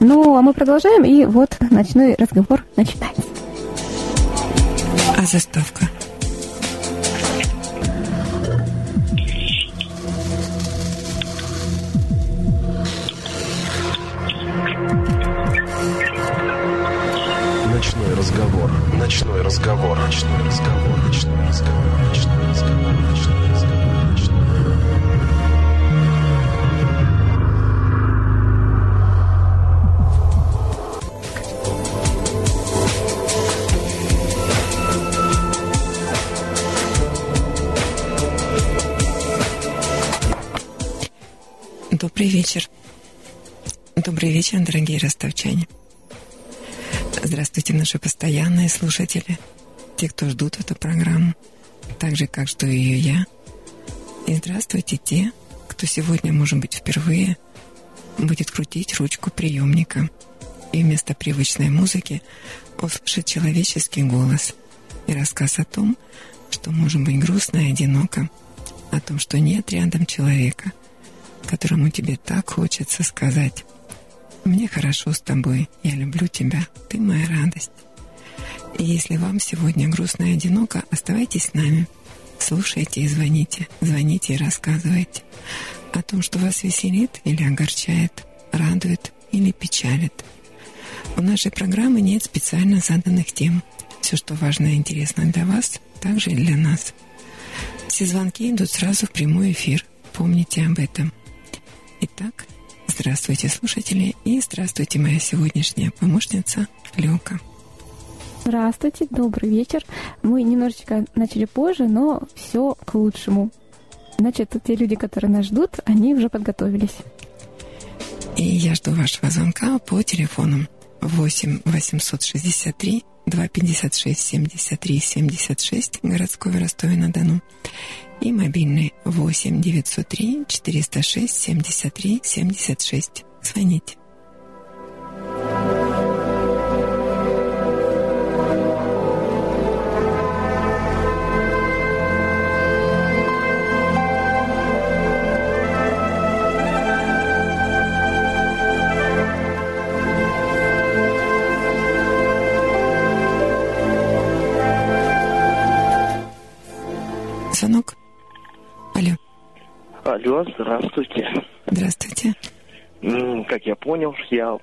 Ну, а мы продолжаем, и вот ночной разговор начинается. А заставка? Ночной разговор. Ночной разговор. Ночной разговор. Добрый вечер. Добрый вечер, дорогие ростовчане. Здравствуйте, наши постоянные слушатели, те, кто ждут эту программу, так же, как жду ее я. И здравствуйте те, кто сегодня, может быть, впервые будет крутить ручку приемника и вместо привычной музыки услышит человеческий голос и рассказ о том, что может быть грустно и одиноко, о том, что нет рядом человека, которому тебе так хочется сказать «Мне хорошо с тобой, я люблю тебя, ты моя радость». И если вам сегодня грустно и одиноко, оставайтесь с нами. Слушайте и звоните, звоните и рассказывайте о том, что вас веселит или огорчает, радует или печалит. У нашей программы нет специально заданных тем. Все, что важно и интересно для вас, также и для нас. Все звонки идут сразу в прямой эфир. Помните об этом. Итак, здравствуйте, слушатели, и здравствуйте, моя сегодняшняя помощница Лёка. Здравствуйте, добрый вечер. Мы немножечко начали позже, но все к лучшему. Значит, те люди, которые нас ждут, они уже подготовились. И я жду вашего звонка по телефонам 8 863 256 73 76 городской в Ростове-на-Дону и мобильный 8 903 406 73 76. Звоните. Алло, здравствуйте. Здравствуйте. Как я понял, я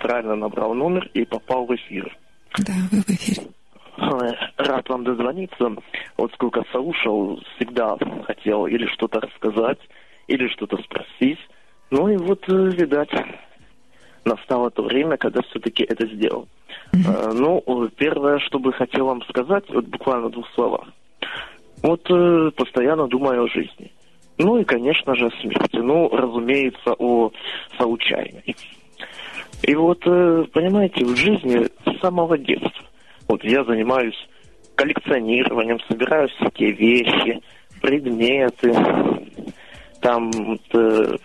правильно набрал номер и попал в эфир. Да, вы в эфире. Ой, Рад вам дозвониться. Вот сколько слушал, всегда хотел или что-то рассказать, или что-то спросить. Ну и вот, э, видать, настало то время, когда все-таки это сделал. Э, Ну, э, первое, что бы хотел вам сказать, вот буквально в двух словах. Вот э, постоянно думаю о жизни. Ну и, конечно же, о смерти. Ну, разумеется, о случайной. И вот, э, понимаете, в жизни с самого детства. Вот я занимаюсь коллекционированием, собираю всякие вещи, предметы, там вот, э,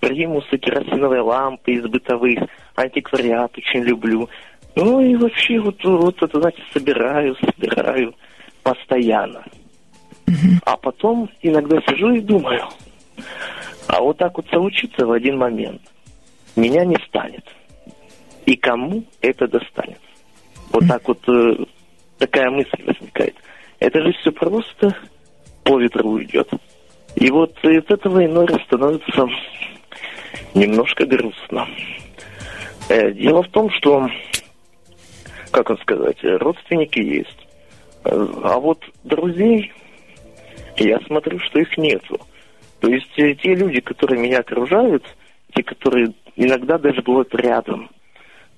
примусы, керосиновые лампы из бытовых, антиквариат очень люблю. Ну и вообще вот, вот это, знаете, собираю, собираю постоянно. А потом иногда сижу и думаю, а вот так вот случится в один момент. Меня не станет. И кому это достанет? Вот так вот э, такая мысль возникает. Это же все просто по ветру уйдет. И вот из этого иной становится немножко грустно. Э, Дело в том, что, как вам сказать, родственники есть. Э, А вот друзей, я смотрю, что их нету. То есть э, те люди, которые меня окружают, те, которые иногда даже бывают рядом,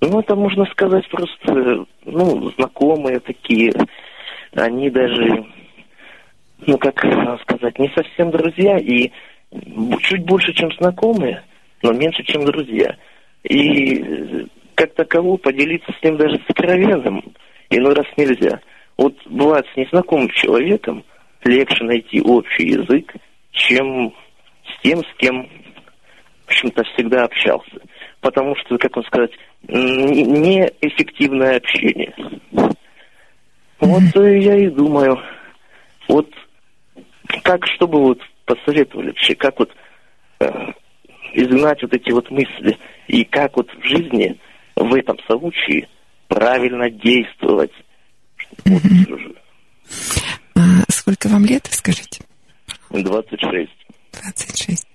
ну, это можно сказать просто, э, ну, знакомые такие, они даже, ну, как сказать, не совсем друзья и чуть больше, чем знакомые, но меньше, чем друзья. И э, как таково поделиться с ним даже сокровенным иной раз нельзя. Вот бывает с незнакомым человеком легче найти общий язык, чем с тем, с кем, в общем-то, всегда общался. Потому что, как вам сказать, неэффективное общение. Вот я и думаю, вот как, что бы вот посоветовали вообще, как вот э, изгнать вот эти вот мысли, и как вот в жизни в этом случае правильно действовать. Вот. Сколько вам лет, скажите? 26. 26.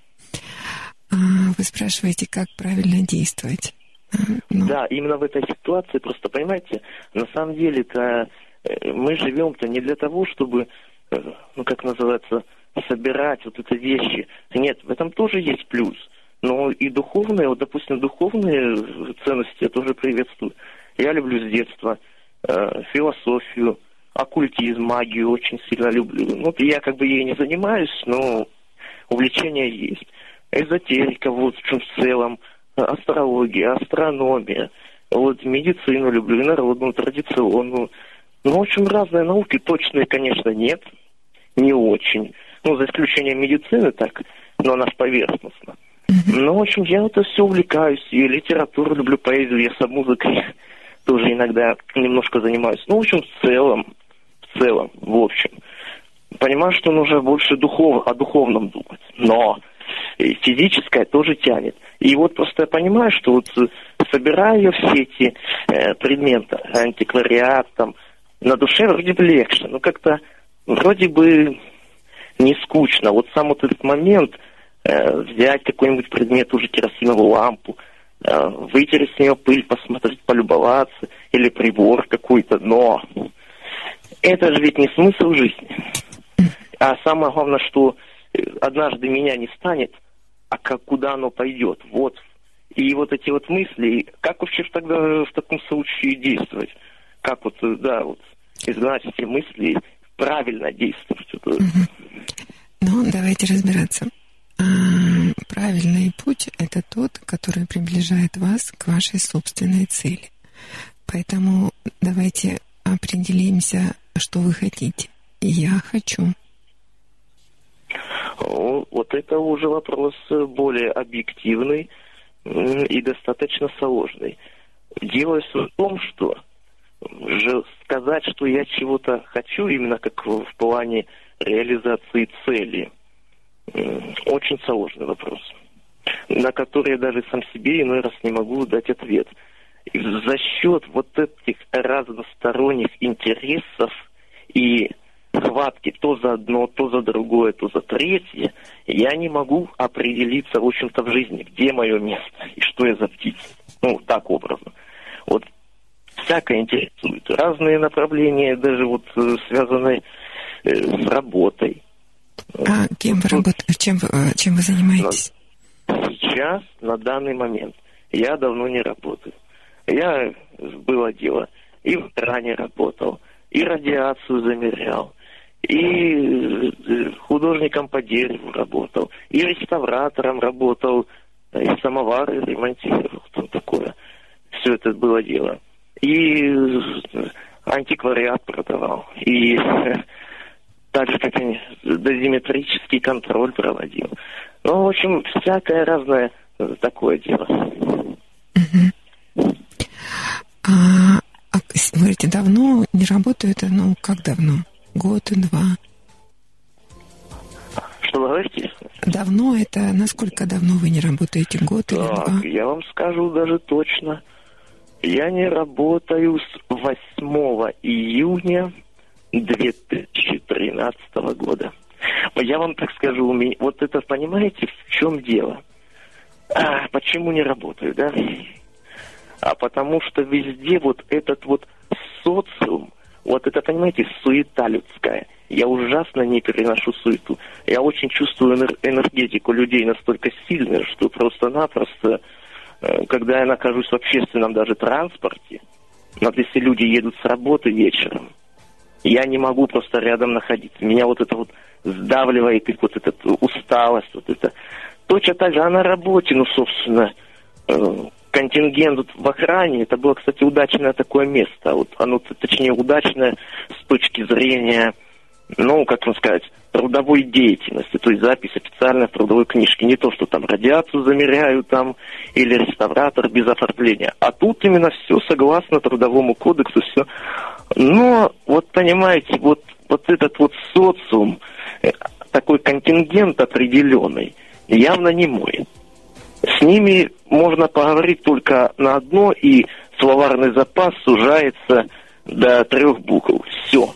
А вы спрашиваете, как правильно действовать? А, ну. Да, именно в этой ситуации, просто понимаете, на самом деле-то э, мы живем-то не для того, чтобы, э, ну как называется, собирать вот эти вещи. Нет, в этом тоже есть плюс. Но и духовные, вот, допустим, духовные ценности я тоже приветствую. Я люблю с детства э, философию, оккультизм, магию очень сильно люблю. Ну, я как бы ей не занимаюсь, но увлечение есть. Эзотерика, вот в целом, астрология, астрономия. Вот медицину люблю, и народную, традиционную. Ну, в общем, разные науки, точные, конечно, нет, не очень. Ну, за исключением медицины, так, но она поверхностно. Ну, в общем, я это все увлекаюсь. И литературу люблю, поэзию, я сам музыкой тоже иногда немножко занимаюсь. Ну, в общем, в целом, в целом, в общем. Понимаю, что нужно больше духов, о духовном думать. Но физическое тоже тянет. И вот просто я понимаю, что вот э, собираю все эти э, предметы, антиквариат, там, на душе вроде бы легче, но как-то вроде бы не скучно. Вот сам вот этот момент – Э, взять какой-нибудь предмет, уже керосиновую лампу, вытереть с нее пыль, посмотреть, полюбоваться, или прибор какой-то, но это же ведь не смысл жизни. А самое главное, что э, однажды меня не станет, а как, куда оно пойдет. Вот. И вот эти вот мысли, как вообще тогда в таком случае действовать? Как вот, да, вот, изгнать эти мысли, правильно действовать? Ну, давайте разбираться. Правильный путь — это тот, который приближает вас к вашей собственной цели. Поэтому давайте определимся, что вы хотите. Я хочу. Вот это уже вопрос более объективный и достаточно сложный. Дело в том, что сказать, что я чего-то хочу, именно как в плане реализации цели – очень сложный вопрос, на который я даже сам себе иной раз не могу дать ответ. И за счет вот этих разносторонних интересов и хватки то за одно, то за другое, то за третье, я не могу определиться, в общем-то, в жизни, где мое место и что я за птица. Ну, так образно. Вот всякое интересует. Разные направления, даже вот э, связанные э, с работой, а кем вы работаете? Чем, э, чем вы занимаетесь? Сейчас, на данный момент, я давно не работаю. Я, было дело, и в кране работал, и радиацию замерял, и э, художником по дереву работал, и реставратором работал, и самовары ремонтировал, что такое. Все это было дело. И э, антиквариат продавал, и так же, как и дозиметрический контроль проводил. Ну, в общем, всякое разное э, такое дело. Угу. А, а, говорите, давно не работаю это, ну, как давно? Год и два? Что вы говорите? Давно это, насколько давно вы не работаете? Год так, или два? Я вам скажу даже точно. Я не работаю с 8 июня 2013 года. Я вам так скажу, у меня, вот это понимаете, в чем дело? А, почему не работаю, да? А потому что везде вот этот вот социум, вот это, понимаете, суета людская. Я ужасно не переношу суету. Я очень чувствую энергетику людей настолько сильную, что просто-напросто, э, когда я нахожусь в общественном даже транспорте, вот если люди едут с работы вечером, я не могу просто рядом находиться. Меня вот это вот сдавливает, и вот эта усталость, вот это. Точно так же, а на работе, ну, собственно, э, контингент в охране, это было, кстати, удачное такое место. Вот оно, точнее, удачное с точки зрения, ну, как вам сказать, трудовой деятельности, то есть запись официальная в трудовой книжке. Не то, что там радиацию замеряют там, или реставратор без оформления. А тут именно все согласно трудовому кодексу, все но, вот понимаете, вот, вот этот вот социум, э, такой контингент определенный, явно не мой. С ними можно поговорить только на одно, и словарный запас сужается до трех букв. Все.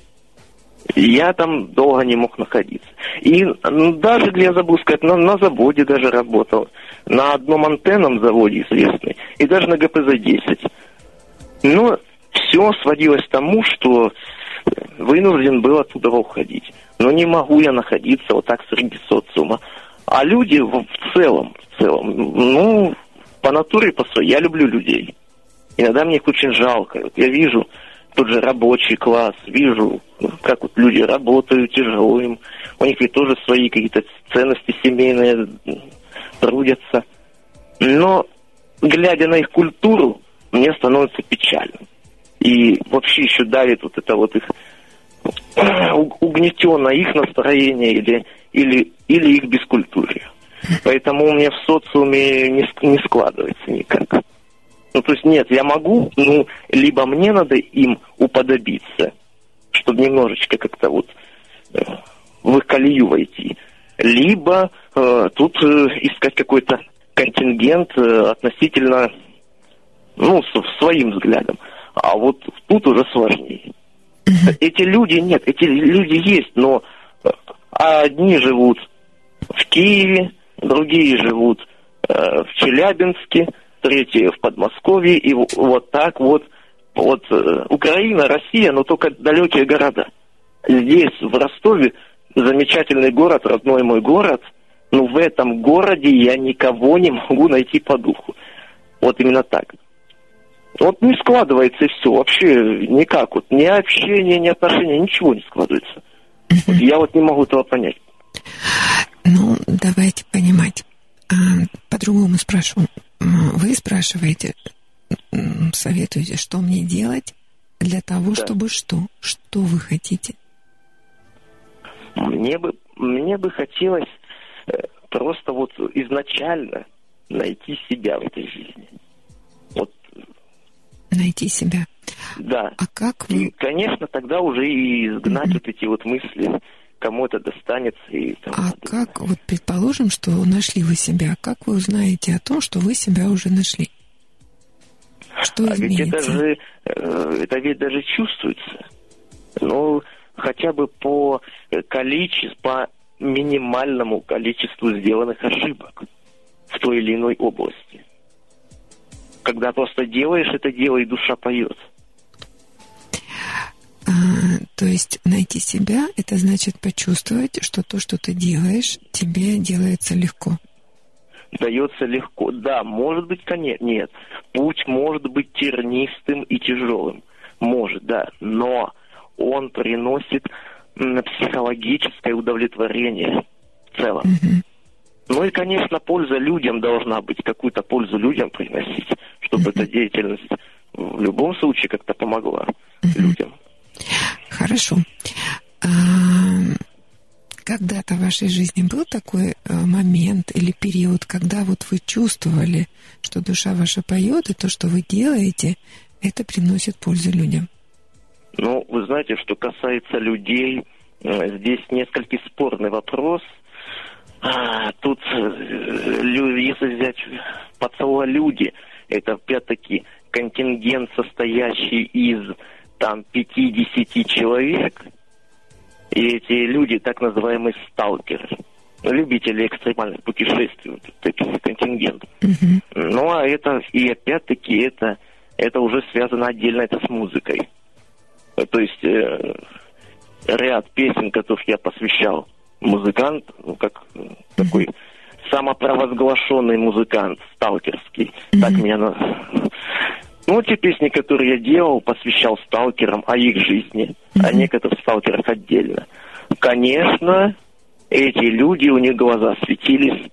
Я там долго не мог находиться. И даже, я забыл сказать, на, на заводе даже работал. На одном антенном заводе известный. И даже на ГПЗ-10. Но все сводилось к тому, что вынужден был оттуда уходить. Но не могу я находиться вот так среди социума. А люди в целом, в целом, ну, по натуре, по своей, я люблю людей. Иногда мне их очень жалко. Вот я вижу тот же рабочий класс, вижу, как вот люди работают, тяжело им. У них ведь тоже свои какие-то ценности семейные трудятся. Но, глядя на их культуру, мне становится печально. И вообще еще давит вот это вот их угнетенно их настроение или, или, или их бескультурие. Поэтому у меня в социуме не, не складывается никак. Ну, то есть нет, я могу, ну, либо мне надо им уподобиться, чтобы немножечко как-то вот э, в их колею войти, либо э, тут э, искать какой-то контингент э, относительно, ну, с, своим взглядом. А вот тут уже сложнее. Эти люди нет, эти люди есть, но э, одни живут в Киеве, другие живут э, в Челябинске, третье в Подмосковье, и вот так вот, вот э, Украина, Россия, но только далекие города. Здесь, в Ростове, замечательный город, родной мой город, но в этом городе я никого не могу найти по духу. Вот именно так. Вот не складывается все, вообще никак. Вот ни общение, ни отношения, ничего не складывается. Вот я вот не могу этого понять. Ну, давайте понимать. А, по-другому спрашиваю. Вы спрашиваете, советуете, что мне делать для того, да. чтобы что? Что вы хотите? Мне бы, мне бы хотелось э, просто вот изначально найти себя в этой жизни. Вот. Найти себя. Да. А как вы... И, конечно, тогда уже и изгнать mm-hmm. вот эти вот мысли кому это достанется. И тому а подобное. как, вот предположим, что нашли вы себя, как вы узнаете о том, что вы себя уже нашли? Что а ведь это же, э, это ведь даже чувствуется. Ну, хотя бы по количеству, по минимальному количеству сделанных ошибок в той или иной области. Когда просто делаешь это дело, и душа поет. А, то есть найти себя – это значит почувствовать, что то, что ты делаешь, тебе делается легко. Дается легко. Да, может быть, конечно, нет. Путь может быть тернистым и тяжелым. Может, да. Но он приносит психологическое удовлетворение в целом. Угу. Ну и, конечно, польза людям должна быть, какую-то пользу людям приносить, чтобы эта деятельность в любом случае как-то помогла людям. Хорошо. А, когда-то в вашей жизни был такой э, момент или период, когда вот вы чувствовали, что душа ваша поет, и то, что вы делаете, это приносит пользу людям? Ну, вы знаете, что касается людей, э, здесь несколько спорный вопрос. А, тут, э, если взять под слова люди, это опять-таки контингент, состоящий из там 50 человек, и эти люди так называемые сталкеры, любители экстремальных путешествий, вот таких контингентов. Uh-huh. Ну, а это, и опять-таки, это, это уже связано отдельно это с музыкой. То есть э, ряд песен, которых я посвящал музыкант, ну, как uh-huh. такой самопровозглашенный музыкант, сталкерский, uh-huh. так меня ну, те песни, которые я делал, посвящал сталкерам о их жизни, mm-hmm. о некоторых сталкерах отдельно. Конечно, эти люди, у них глаза светились,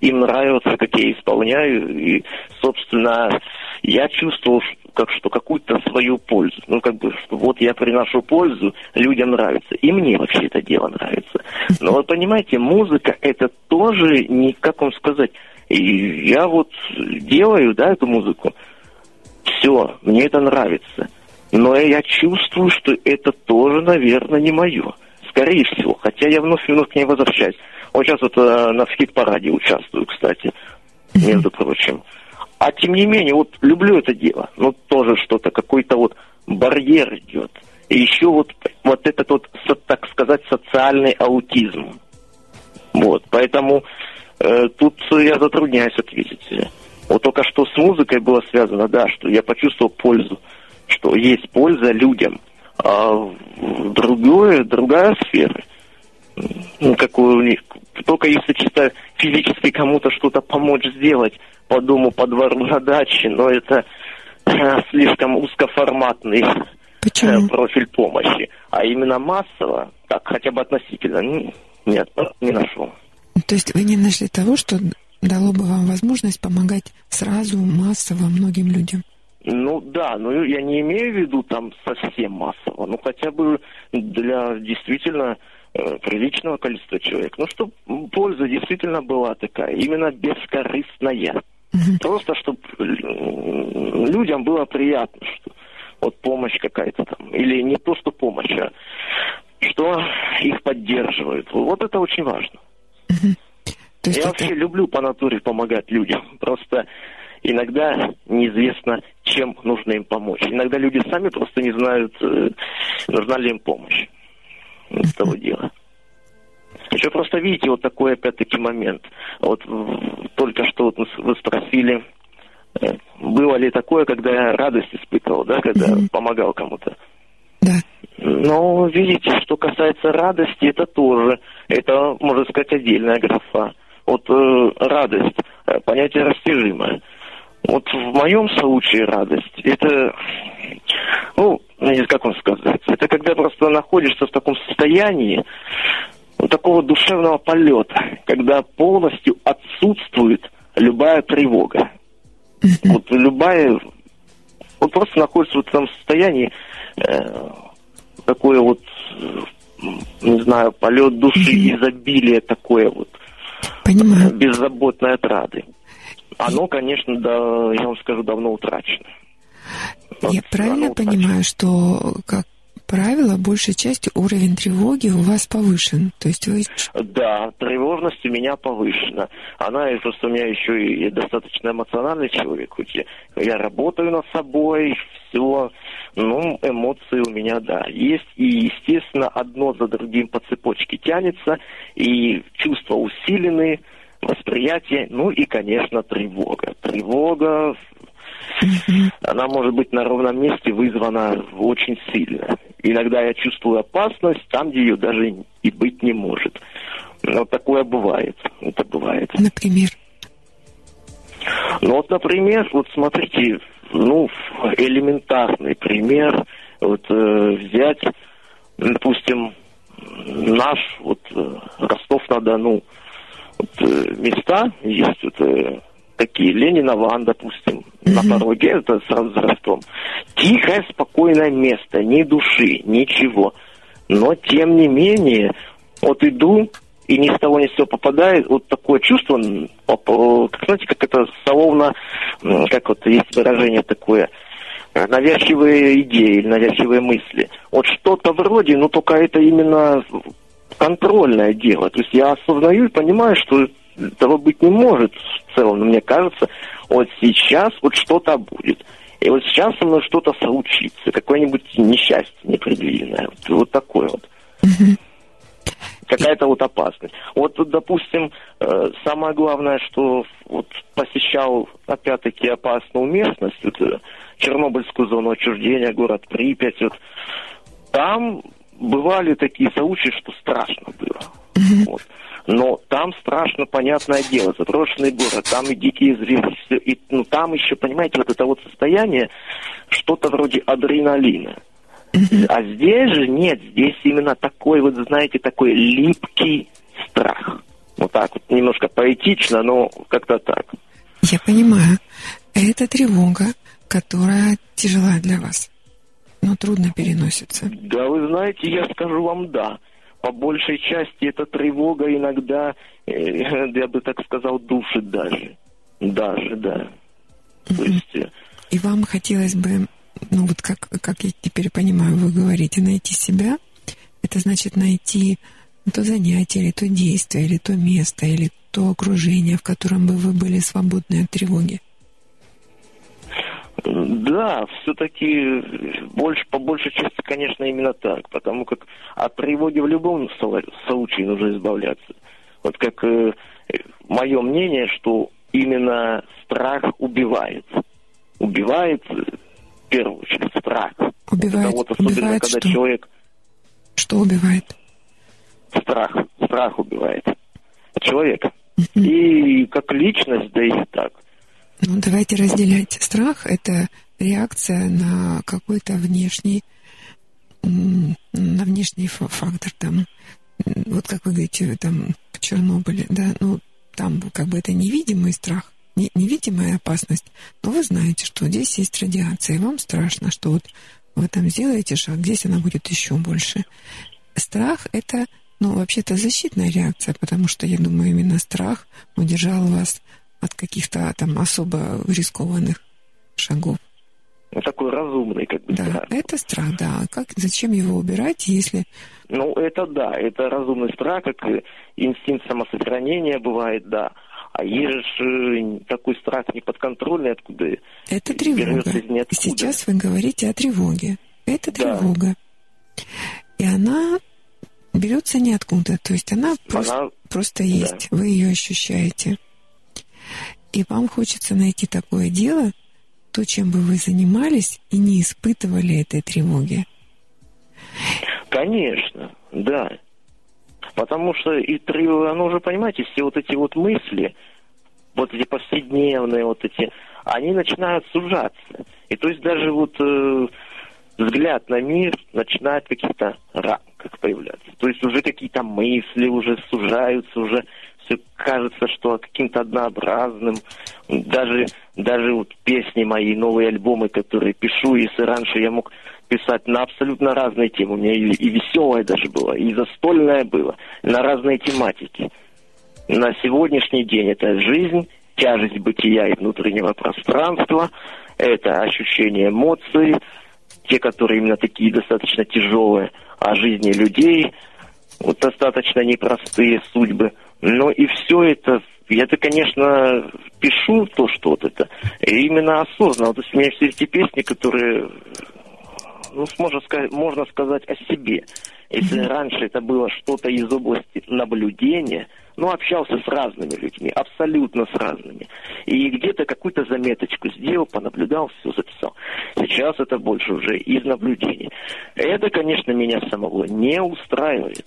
им нравится, как я исполняю, и, собственно, я чувствовал, как, что какую-то свою пользу. Ну, как бы, что вот я приношу пользу, людям нравится. И мне вообще это дело нравится. Но вот понимаете, музыка это тоже не, как вам сказать, я вот делаю, да, эту музыку, все, мне это нравится. Но я чувствую, что это тоже, наверное, не мое. Скорее всего. Хотя я вновь вновь к ней возвращаюсь. Вот сейчас вот э, на скид-параде участвую, кстати. между прочим. А тем не менее, вот люблю это дело, но тоже что-то, какой-то вот барьер идет. И еще вот, вот этот вот, так сказать, социальный аутизм. Вот, поэтому э, тут я затрудняюсь ответить. Вот только что с музыкой было связано, да, что я почувствовал пользу, что есть польза людям. А другое, другая сфера, ну, какую у них, только если чисто физически кому-то что-то помочь сделать по дому, по двору, на даче, но это э, слишком узкоформатный Почему? э, профиль помощи. А именно массово, так хотя бы относительно, нет, не нашел. То есть вы не нашли того, что дало бы вам возможность помогать сразу массово многим людям? Ну да, но я не имею в виду там совсем массово, ну хотя бы для действительно э, приличного количества человек. Ну, чтобы польза действительно была такая, именно бескорыстная. Мгм. Просто чтобы людям было приятно, что вот помощь какая-то там, или не то, что помощь, а что их поддерживают. Вот это очень важно. То есть Я это- вообще люблю по натуре помогать людям. Просто иногда неизвестно, чем нужно им помочь. Иногда люди сами просто не знают, э, нужна ли им помощь. Вот того дела. Еще просто видите вот такой опять-таки момент. Вот только что вот вы спросили, э, было ли такое, когда я радость испытывал, да, когда Мгм. помогал кому-то. Да. Но видите, что касается радости, это тоже, это, можно сказать, отдельная графа. Вот э, радость, э, понятие растяжимое. Вот в моем случае радость, это, ну, как вам сказать, это когда просто находишься в таком состоянии, вот такого душевного полета, когда полностью отсутствует любая тревога. Вот любая, вот просто находится в этом состоянии, э, такое вот, не знаю, полет души, изобилие такое вот, Понимаю. беззаботной отрады. Оно, конечно, да, я вам скажу, давно утрачено. Я Вот правильно оно утрачено. понимаю, что, как правило, большей частью уровень тревоги у вас повышен? То есть вы... Да, тревожность у меня повышена. Она и просто у меня еще и достаточно эмоциональный человек. Я, я работаю над собой, все. Ну, эмоции у меня, да, есть. И, естественно, одно за другим по цепочке тянется. И чувства усилены, восприятие, ну и, конечно, тревога. Тревога, она может быть на ровном месте вызвана очень сильно. Иногда я чувствую опасность там, где ее даже и быть не может. Но такое бывает. Это бывает. Например, Ну вот, например, вот смотрите, ну, элементарный пример. Вот э, взять, допустим, наш вот э, Ростов-на-Дону. Вот, э, места есть вот э, такие, Ленина Ван, допустим, на пороге, это сразу за Ростовом. Тихое, спокойное место, ни души, ничего. Но, тем не менее, вот иду, и ни с того ни с сего попадает вот такое чувство, э, знаете, как это словно, как вот есть выражение такое, э, навязчивые идеи навязчивые мысли. Вот что-то вроде, но только это именно контрольное дело. То есть я осознаю и понимаю, что этого быть не может в целом. Но мне кажется, вот сейчас вот что-то будет. И вот сейчас со мной что-то случится, какое-нибудь несчастье непредвиденное. Вот, вот такое вот. Какая-то вот опасность. Вот, допустим, э, самое главное, что вот посещал, опять-таки, опасную местность, вот, э, Чернобыльскую зону отчуждения, город Припять, вот, там бывали такие случаи, что страшно было. Вот. Но там страшно, понятное дело, заброшенный город, там и дикие звери, все, и, ну, там еще, понимаете, вот это вот состояние, что-то вроде адреналина. А здесь же нет, здесь именно такой, вот знаете, такой липкий страх. Вот так вот, немножко поэтично, но как-то так. я понимаю, это тревога, которая тяжела для вас, но трудно переносится. Да, вы знаете, я скажу вам да. По большей части эта тревога иногда, э, я бы так сказал, душит даже. Даже, да. То есть, э, И вам хотелось бы, ну вот как, как я теперь понимаю, вы говорите, найти себя, это значит найти то занятие, или то действие, или то место, или то окружение, в котором бы вы были свободны от тревоги? Да, все-таки больше, по большей части, конечно, именно так, потому как от тревоги в любом случае нужно избавляться. Вот как э, мое мнение, что именно страх убивает. Убивает, э, первую очередь, страх. Убивает, вот особенно, убивает когда что? человек... Что убивает? Страх. Страх убивает человека. И как личность, да и так. Ну, давайте разделять. Страх — это реакция на какой-то внешний, на внешний фактор, там, вот как вы говорите, там, в Чернобыле, да, ну, там как бы это невидимый страх, не, невидимая опасность, но вы знаете, что здесь есть радиация, и вам страшно, что вот вы там сделаете шаг, здесь она будет еще больше. Страх — это, ну, вообще-то защитная реакция, потому что, я думаю, именно страх удержал вас от каких-то там особо рискованных шагов. Ну, такой разумный, как бы. Да, страх. это страх, да. Как, зачем его убирать, если... Ну, это да, это разумный страх, как инстинкт самосохранения бывает, да. А есть же такой страх неподконтрольный, откуда... Это тревога. Сейчас вы говорите о тревоге. Это тревога. Да. И она берется ниоткуда. То есть она, она... просто, просто есть. Да. Вы ее ощущаете и вам хочется найти такое дело, то, чем бы вы занимались, и не испытывали этой тревоги. Конечно, да. Потому что и тревога, ну уже, понимаете, все вот эти вот мысли, вот эти повседневные вот эти, они начинают сужаться. И то есть даже вот э, взгляд на мир начинает каких-то рамках появляться. То есть уже какие-то мысли уже сужаются, уже все кажется, что каким-то однообразным. Даже, даже вот песни мои, новые альбомы, которые пишу, если раньше я мог писать на абсолютно разные темы, у меня и, и веселая даже была, и застольная была, на разные тематики. На сегодняшний день это жизнь, тяжесть бытия и внутреннего пространства, это ощущение эмоций, те, которые именно такие достаточно тяжелые, о жизни людей, вот достаточно непростые судьбы – но и все это, я-то, конечно, пишу то, что вот это, именно осознанно. То есть у меня все эти песни, которые, ну, можно сказать, можно сказать о себе. Если mm-hmm. раньше это было что-то из области наблюдения, ну, общался с разными людьми, абсолютно с разными. И где-то какую-то заметочку сделал, понаблюдал, все записал. Сейчас это больше уже из наблюдений. Это, конечно, меня самого не устраивает.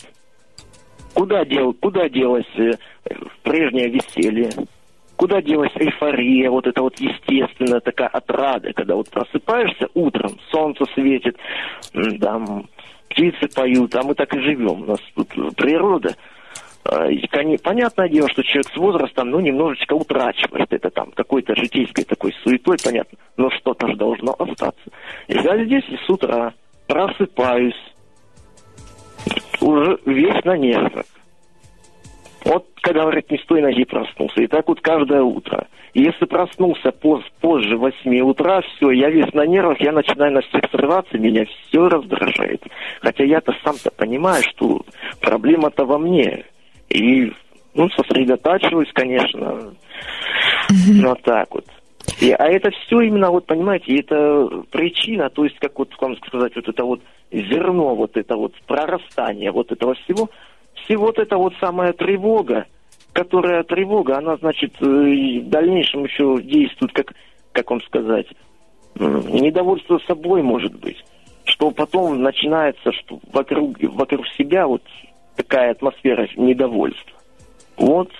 Куда, дел, куда делось э, прежнее веселье? Куда делась эйфория, вот это вот естественная такая отрада, когда вот просыпаешься утром, солнце светит, там птицы поют, а мы так и живем. У нас тут природа. А, понятное дело, что человек с возрастом, ну, немножечко утрачивает это там, какой-то житейской такой суетой, понятно, но что-то же должно остаться. Я здесь с утра просыпаюсь, уже весь на нервах. Вот, как говорят, не с той ноги проснулся. И так вот каждое утро. И если проснулся поз, позже 8 утра, все, я весь на нервах, я начинаю на всех срываться, меня все раздражает. Хотя я-то сам-то понимаю, что проблема-то во мне. И, ну, сосредотачиваюсь, конечно, но так вот. И, а это все именно, вот понимаете, это причина, то есть, как вот вам сказать, вот это вот зерно, вот это вот прорастание вот этого всего, всего вот это вот самая тревога, которая тревога, она, значит, э, в дальнейшем еще действует, как, как вам сказать, недовольство собой, может быть, что потом начинается, что вокруг, вокруг себя вот такая атмосфера недовольства. Вот,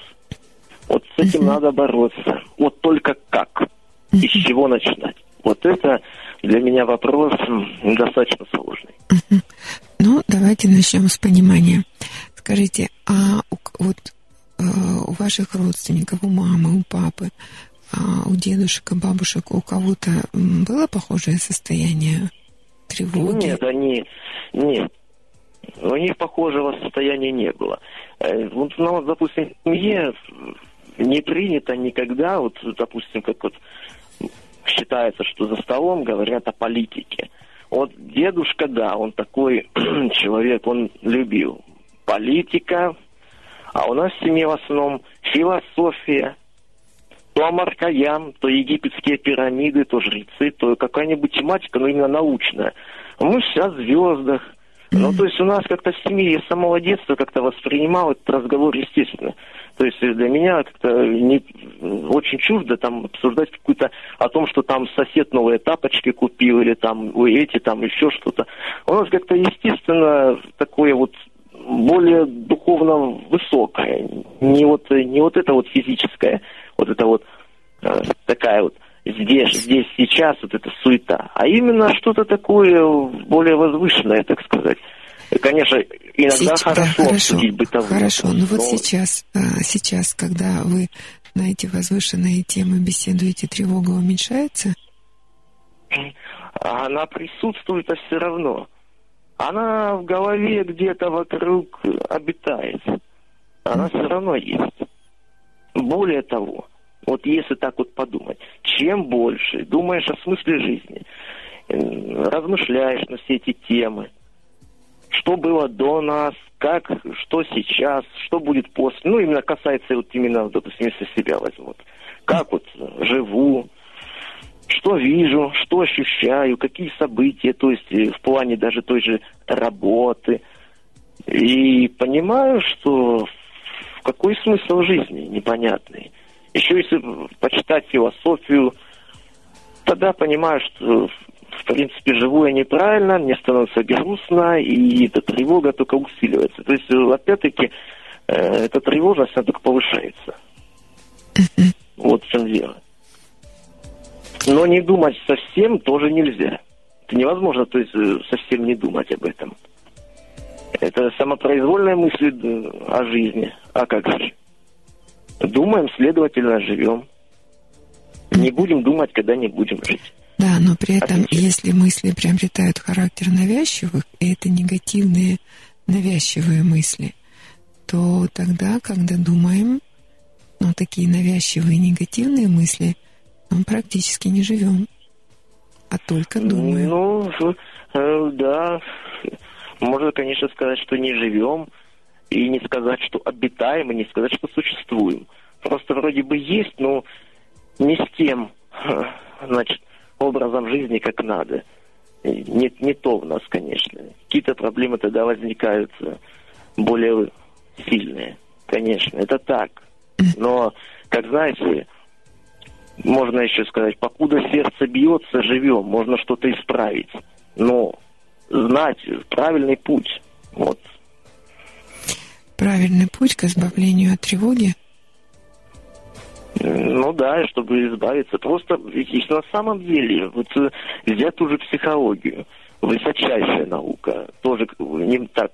вот с этим надо бороться. Вот только как? И с чего начинать? Вот это для меня вопрос достаточно сложный. Ну, давайте начнем с понимания. Скажите, а вот э, у ваших родственников, у мамы, у папы, а у дедушек, бабушек, у кого-то было похожее состояние тревоги? Нет, они... Нет. У них похожего состояния не было. Э, вот, ну, допустим, в семье не принято никогда, вот, допустим, как вот считается, что за столом говорят о политике. Вот дедушка, да, он такой человек, он любил политика, А у нас в семье в основном философия, то Амаркаям, то египетские пирамиды, то жрецы, то какая-нибудь тематика, но именно научная. Мы все о звездах. Ну, то есть у нас как-то в семье я с самого детства как-то воспринимал этот разговор естественно. То есть для меня как-то не, очень чуждо там обсуждать какую-то о том, что там сосед новые тапочки купил или там у эти там еще что-то. У нас как-то естественно такое вот более духовно высокое, не вот не вот это вот физическое, вот это вот э, такая вот здесь, здесь, сейчас вот эта суета, а именно что-то такое более возвышенное, так сказать. Конечно, иногда Сейчас, хорошо, да, хорошо обсудить бытовую. Хорошо, но вот но- сейчас, а, сейчас, когда вы на эти возвышенные темы беседуете, тревога уменьшается? Она присутствует, а все равно. Она в голове где-то вокруг обитает. Она все равно есть. Более того, вот если так вот подумать, чем больше думаешь о смысле жизни, размышляешь на все эти темы, что было до нас, как, что сейчас, что будет после, ну, именно касается вот именно, допустим, если себя возьмут, как вот живу, что вижу, что ощущаю, какие события, то есть э, в плане даже той же работы. И понимаю, что какой смысл жизни непонятный. Еще если почитать философию, тогда понимаю, что в принципе живу я неправильно, мне становится грустно, и эта тревога только усиливается. То есть, опять-таки, э, эта тревожность, она только повышается. Вот в чем дело. Но не думать совсем тоже нельзя. Это невозможно, то есть э, совсем не думать об этом. Это самопроизвольная мысль э, о жизни. А как же? Думаем, следовательно, живем. Не будем думать, когда не будем жить. Да, но при этом, Отлично. если мысли приобретают характер навязчивых, и это негативные навязчивые мысли, то тогда, когда думаем, ну, такие навязчивые негативные мысли, мы практически не живем, а только думаем. Ну, э, да. Можно, конечно, сказать, что не живем, и не сказать, что обитаем, и не сказать, что существуем. Просто вроде бы есть, но не с тем, значит, образом жизни, как надо. Не, не то в нас, конечно. Какие-то проблемы тогда возникают э, более сильные. Конечно, это так. Но, как знаете, можно еще сказать, покуда сердце бьется, живем, можно что-то исправить. Но знать правильный путь. Вот. Правильный путь к избавлению от тревоги Ну да, чтобы избавиться. Просто ведь на самом деле, вот э, взять ту же психологию, высочайшая наука, тоже не так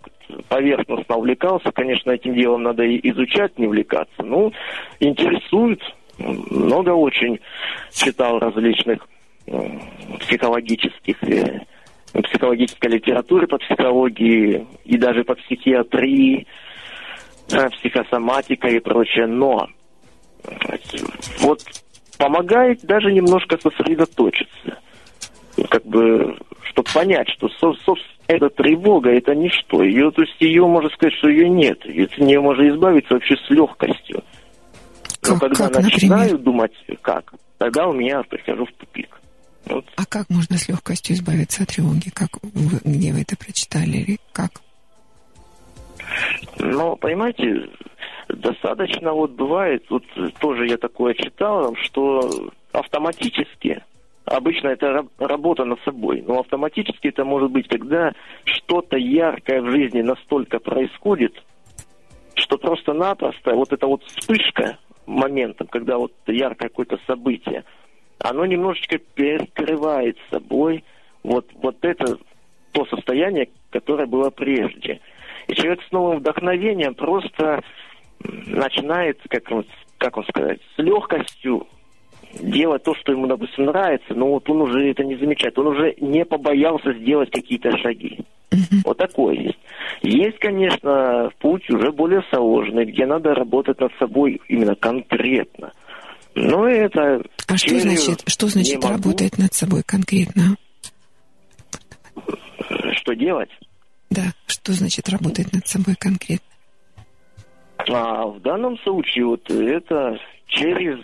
поверхностно увлекался, конечно, этим делом надо и изучать, не увлекаться. Ну, интересует, много очень читал различных э, психологических э, психологической литературы по психологии и даже по психиатрии, э, психосоматика и прочее, но вот помогает даже немножко сосредоточиться. Как бы, чтобы понять, что со- со- эта тревога это ничто. Ее, то есть ее можно сказать, что ее нет. От нее можно избавиться вообще с легкостью. Но Как- когда как, начинаю например? думать, как, тогда у меня прихожу в тупик. Вот. А как можно с легкостью избавиться от тревоги? Как вы, где вы это прочитали? Или как? Но, понимаете, достаточно вот бывает, вот тоже я такое читал, что автоматически, обычно это раб- работа над собой, но автоматически это может быть, когда что-то яркое в жизни настолько происходит, что просто-напросто вот эта вот вспышка моментом, когда вот яркое какое-то событие, оно немножечко перекрывает собой вот, вот это то состояние, которое было прежде. И человек с новым вдохновением просто начинает, как, как он сказать, с легкостью делать то, что ему, допустим, нравится, но вот он уже это не замечает. Он уже не побоялся сделать какие-то шаги. Вот такое есть. Есть, конечно, путь уже более сложный, где надо работать над собой именно конкретно. Но это... А что значит, что значит работать над собой конкретно? Что делать? Да, что значит работать над собой конкретно? А в данном случае вот это через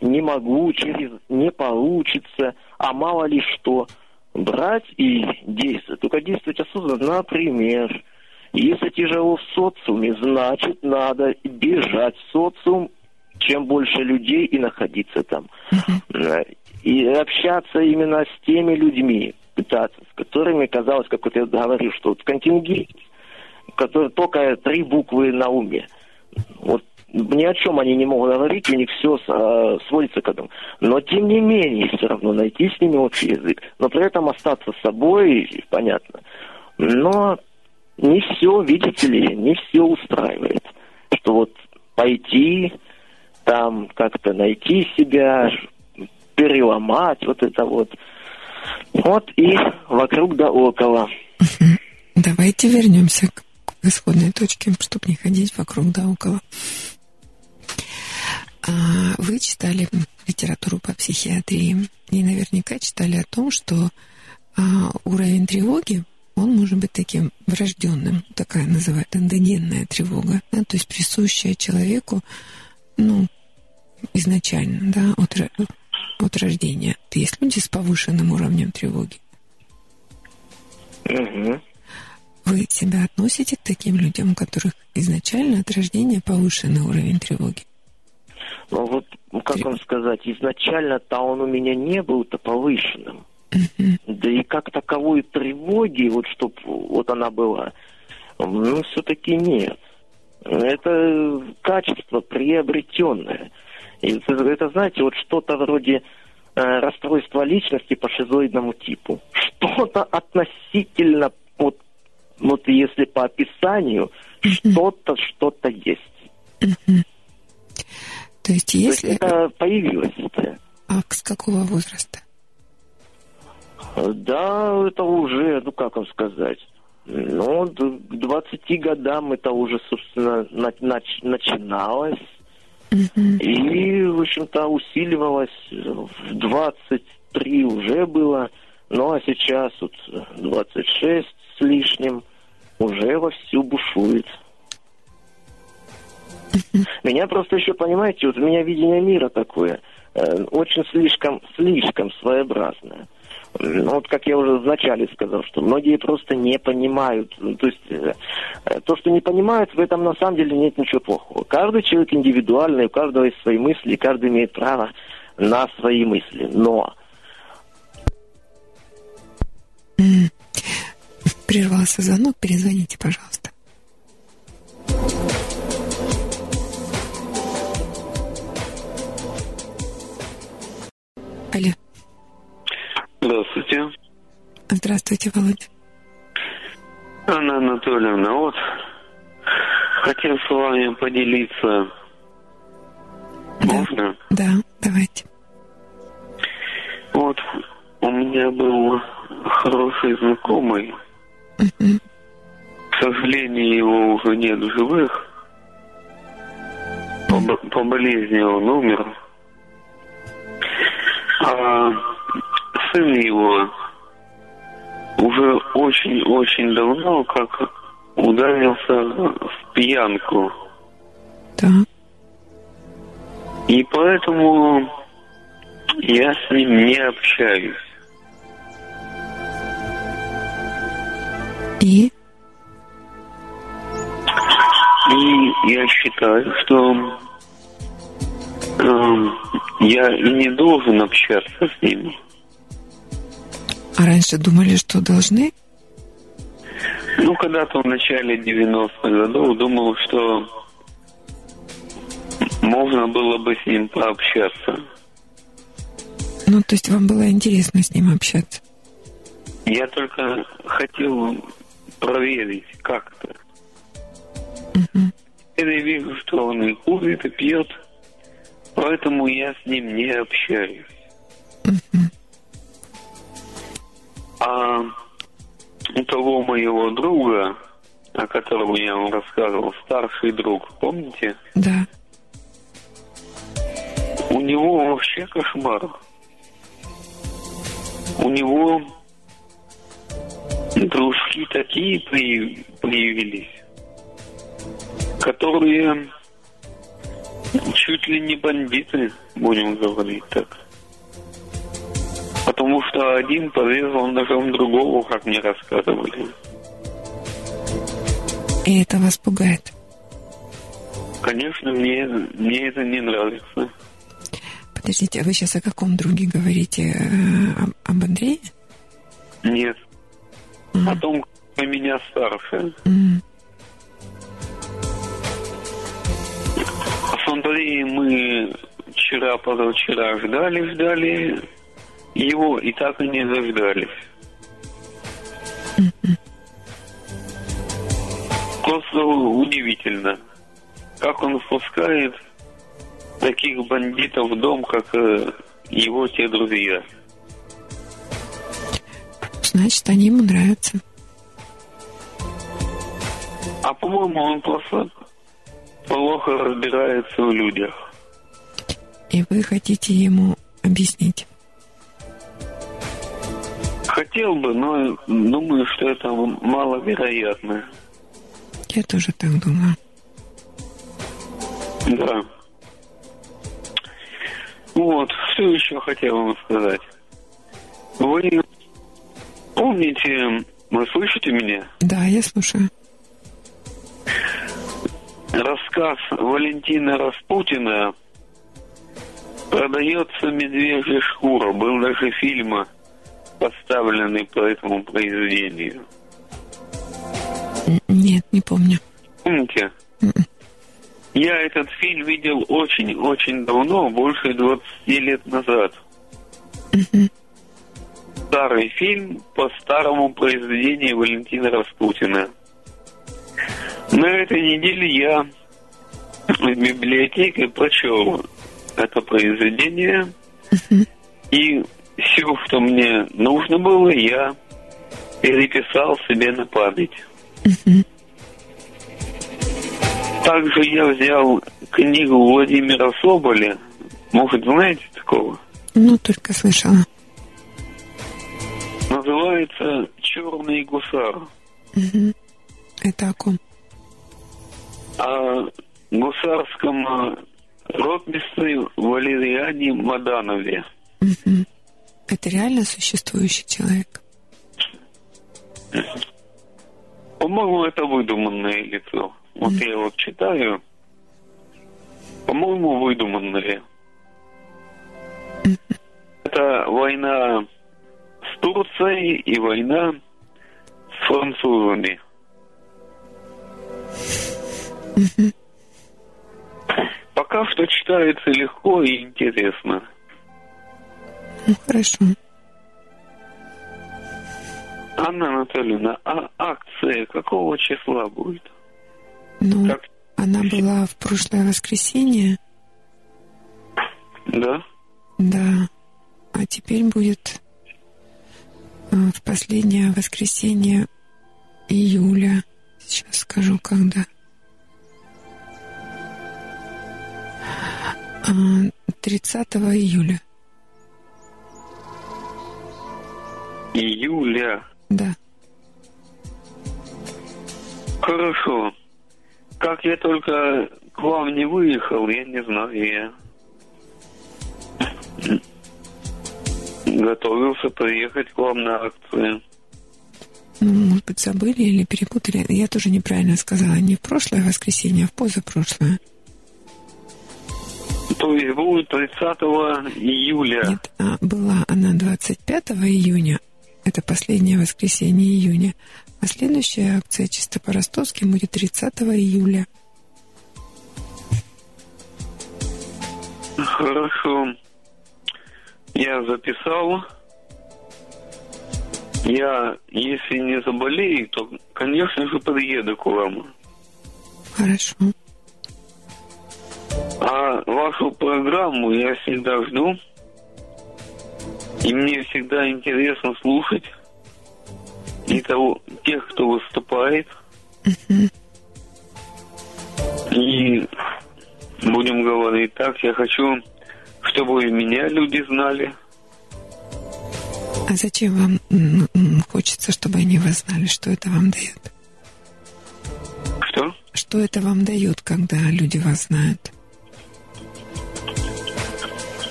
не могу, через не получится, а мало ли что. Брать и действовать. Только действовать осознанно. Например, если тяжело в социуме, значит, надо бежать в социум, чем больше людей и находиться там. И общаться именно с теми людьми, пытаться, с которыми, казалось, как вот я говорил, что вот контингент, который только три буквы на уме. Вот ни о чем они не могут говорить, у них все э, сводится к этому. Но тем не менее, все равно найти с ними общий язык. Но при этом остаться собой, понятно. Но не все, видите ли, не все устраивает. Что вот пойти, там как-то найти себя, переломать вот это вот. Вот и вокруг да около. Давайте вернемся к исходной точке, чтобы не ходить вокруг да около. А, вы читали литературу по психиатрии и наверняка читали о том, что а, уровень тревоги он может быть таким врожденным, такая называют эндогенная тревога, да, то есть присущая человеку, ну, изначально, да, от, от рождения. Есть люди с повышенным уровнем тревоги. Угу. Вы себя относите к таким людям, у которых изначально от рождения повышенный уровень тревоги? Ну вот, как вам сказать, изначально-то он у меня не был-то повышенным. Да и как таковой тревоги, вот чтоб вот она была, ну, все-таки нет. Это качество приобретенное. И это, это знаете, вот что-то вроде э, расстройства личности по шизоидному типу. Что-то относительно, вот, вот если по описанию, что-то, что-то есть. То есть если... То есть это появилось. А с какого возраста? Да, это уже, ну как вам сказать, ну, к 20 годам это уже, собственно, нач- начиналось. И, в общем-то, усиливалось. В 23 уже было. Ну, а сейчас вот 26 с лишним уже вовсю бушует. Меня просто еще, понимаете, вот у меня видение мира такое, э, очень слишком, слишком своеобразное. Ну, вот как я уже вначале сказал, что многие просто не понимают. Ну, то есть э, то, что не понимают, в этом на самом деле нет ничего плохого. Каждый человек индивидуальный, у каждого есть свои мысли, каждый имеет право на свои мысли. Но... Прервался звонок, перезвоните, пожалуйста. Алло. Здравствуйте. Здравствуйте, Володя. Анна Анатольевна, вот хотел с вами поделиться. Да. Можно? Да, давайте. Вот у меня был хороший знакомый. Угу. К сожалению, его уже нет в живых. По, по болезни он умер. А сын его уже очень-очень давно как ударился в пьянку. Да. И поэтому я с ним не общаюсь. И? И я считаю, что я не должен общаться с ними. А раньше думали, что должны? Ну, когда-то в начале 90-х годов думал, что можно было бы с ним пообщаться. Ну, то есть вам было интересно с ним общаться? Я только хотел проверить как-то. Угу. Я вижу, что он и курит, и пьет, поэтому я с ним не общаюсь. А у того моего друга, о котором я вам рассказывал, старший друг, помните? Да. У него вообще кошмар. У него дружки такие появились. которые чуть ли не бандиты, будем говорить так. Потому что один порезал ножом другого, как мне рассказывали. И это вас пугает? Конечно, мне, мне это не нравится. Подождите, а вы сейчас о каком друге говорите? Э, об, об Андрее? Нет. Мгм. О том, кто меня старше. М, С Андреем мы вчера, позавчера ждали, ждали его и так и не дождались. Просто удивительно, как он впускает таких бандитов в дом, как э, его те друзья. Значит, они ему нравятся. А по-моему, он просто плохо разбирается в людях. И вы хотите ему объяснить. Хотел бы, но думаю, что это маловероятно. Я тоже так думаю. Да. Вот, что еще хотел вам сказать. Вы помните, вы слышите меня? Да, я слушаю. Рассказ Валентина Распутина «Продается медвежья шкура». Был даже фильм, поставленный по этому произведению. Нет, не помню. Помните? Мгм. Я этот фильм видел очень-очень давно, больше 20 лет назад. Старый фильм по старому произведению Валентина Распутина. На этой неделе я в библиотеке прочел это произведение. И все, что мне нужно было, я переписал себе на память. Также я взял книгу Владимира Соболя. Может, знаете такого? Ну, только слышала. Называется «Черный гусар». Мгм. Это о ком? О гусарском э, ротмистре Валериане Маданове. Мгм. Это реально существующий человек? По-моему, это выдуманное лицо. Вот я вот читаю. По-моему, выдуманное. Это война с Турцией и война с французами. Пока что читается легко и интересно. Ну, хорошо. Анна Анатольевна, а акция какого числа будет? Ну, Как? она была в прошлое воскресенье, Да? да. А теперь будет э, в последнее воскресенье июля. Сейчас скажу, когда. А, 30 июля, Июля. да. Хорошо. Как я только к вам не выехал, я не знаю, я готовился приехать к вам на акцию. Может быть, забыли или перепутали. Я тоже неправильно сказала. Не в прошлое воскресенье, а в позапрошлое. То есть будет 30 июля. Нет, а, была она 25 июня. Это последнее воскресенье июня. А следующая акция чисто по-ростовски будет 30 июля. Хорошо. Я записал. Я, если не заболею, то, конечно же, приеду к вам. Хорошо. А вашу программу я всегда жду. И мне всегда интересно слушать и того, тех, кто выступает. И будем говорить так, я хочу, чтобы меня люди знали. А зачем вам хочется, чтобы они вас знали, что это вам дает? Что? Что это вам дает, когда люди вас знают?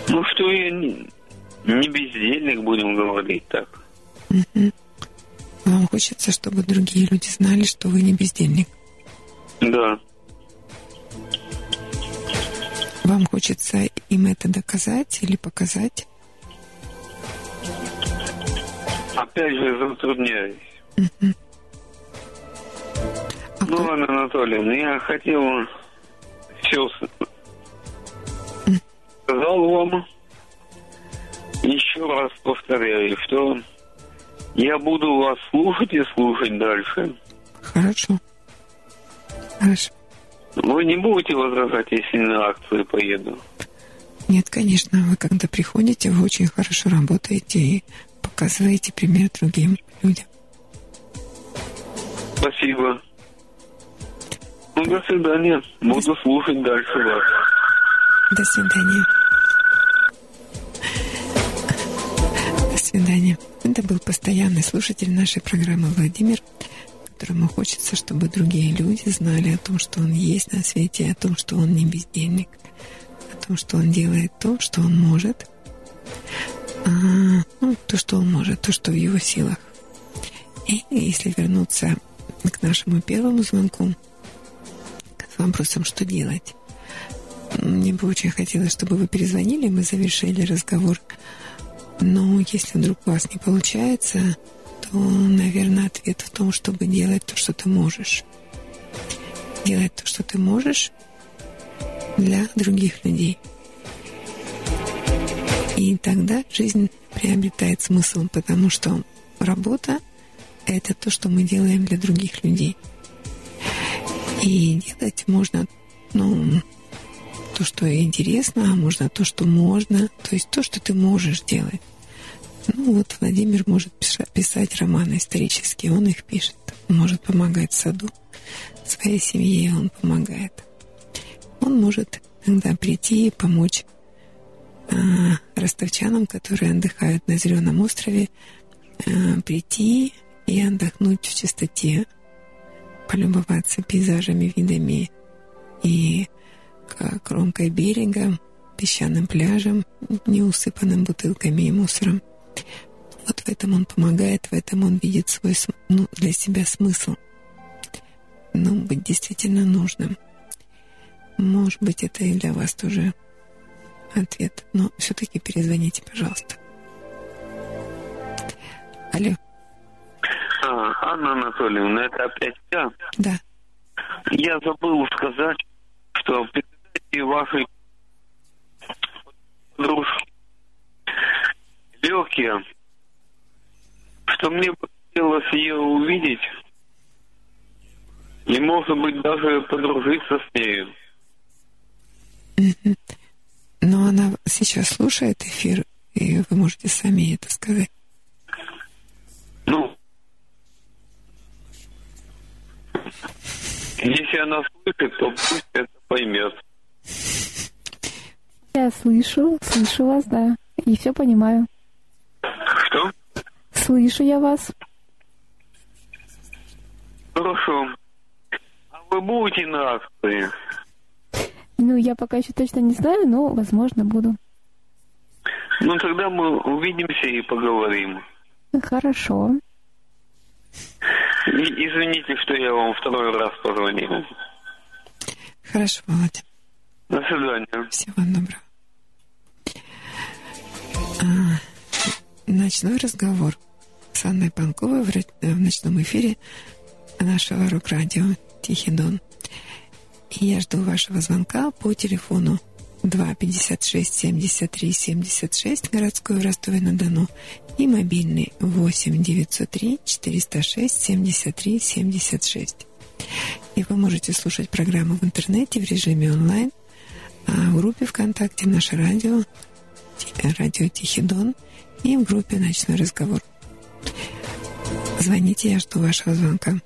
Ну, что я не, не бездельник, будем говорить так. Мгм. Вам хочется, чтобы другие люди знали, что вы не бездельник. Да. Вам хочется им это доказать или показать? Опять же затрудняюсь. А Ну ладно, Анатолий, я хотел все сказал вам. Еще раз повторяю, что я буду вас слушать и слушать дальше. Хорошо. Хорошо. Вы не будете возражать, если на акцию поеду? Нет, конечно, вы когда приходите, вы очень хорошо работаете и показываете пример другим людям. Спасибо. Ну, до свидания. Буду слушать дальше вас. До свидания. До свидания. Это был постоянный слушатель нашей программы Владимир, которому хочется, чтобы другие люди знали о том, что он есть на свете, о том, что он не бездельник, о том, что он делает то, что он может, А, ну, то, что он может, то, что в его силах. И если вернуться к нашему первому звонку, с вопросом, что делать, мне бы очень хотелось, чтобы вы перезвонили, мы завершили разговор. Но если вдруг у вас не получается, то, наверное, ответ в том, чтобы делать то, что ты можешь. Делать то, что ты можешь для других людей. И тогда жизнь приобретает смысл, потому что работа — это то, что мы делаем для других людей. И делать можно, ну, то, что интересно, а можно то, что можно, то есть то, что ты можешь делать. Ну вот Владимир может писать романы исторические, он их пишет. Может помогать саду, своей семье он помогает. Он может иногда прийти и помочь ростовчанам, которые отдыхают на Зеленом острове, а, прийти и отдохнуть в чистоте, полюбоваться пейзажами, видами и кромкой берега, песчаным пляжем, не усыпанным бутылками и мусором. Вот в этом он помогает, в этом он видит свой ну, для себя смысл. Ну, быть действительно нужным. Может быть, это и для вас тоже ответ. Но все-таки перезвоните, пожалуйста. Алло, А, Анна Анатольевна, это опять я. да. Я забыл сказать, что передайте вашей подружке легкие, что мне бы хотелось ее увидеть и, может быть, даже подружиться с нею. Но она сейчас слушает эфир, и вы можете сами это сказать. Ну, если она слышит, то пусть это поймет. Я слышу, слышу вас, да. И все понимаю. Что? Слышу я вас. Хорошо. А вы будете на акции? Ну, я пока еще точно не знаю, но, возможно, буду. Ну, тогда мы увидимся и поговорим. Хорошо. И- извините, что я вам второй раз позвонил. Хорошо, Володя. До свидания. Всего доброго. А, ночной разговор с Анной Панковой в, в ночном эфире нашего рок-радио «Тихий Дон». И я жду вашего звонка по телефону 256 73 76 городской Ростове-на-Дону и мобильный 8 903 406 73 76. И вы можете слушать программу в интернете в режиме онлайн а в группе ВКонтакте «Наше радио», радио «Тихий Дон» и в группе «Ночной разговор». Звоните, я жду вашего звонка.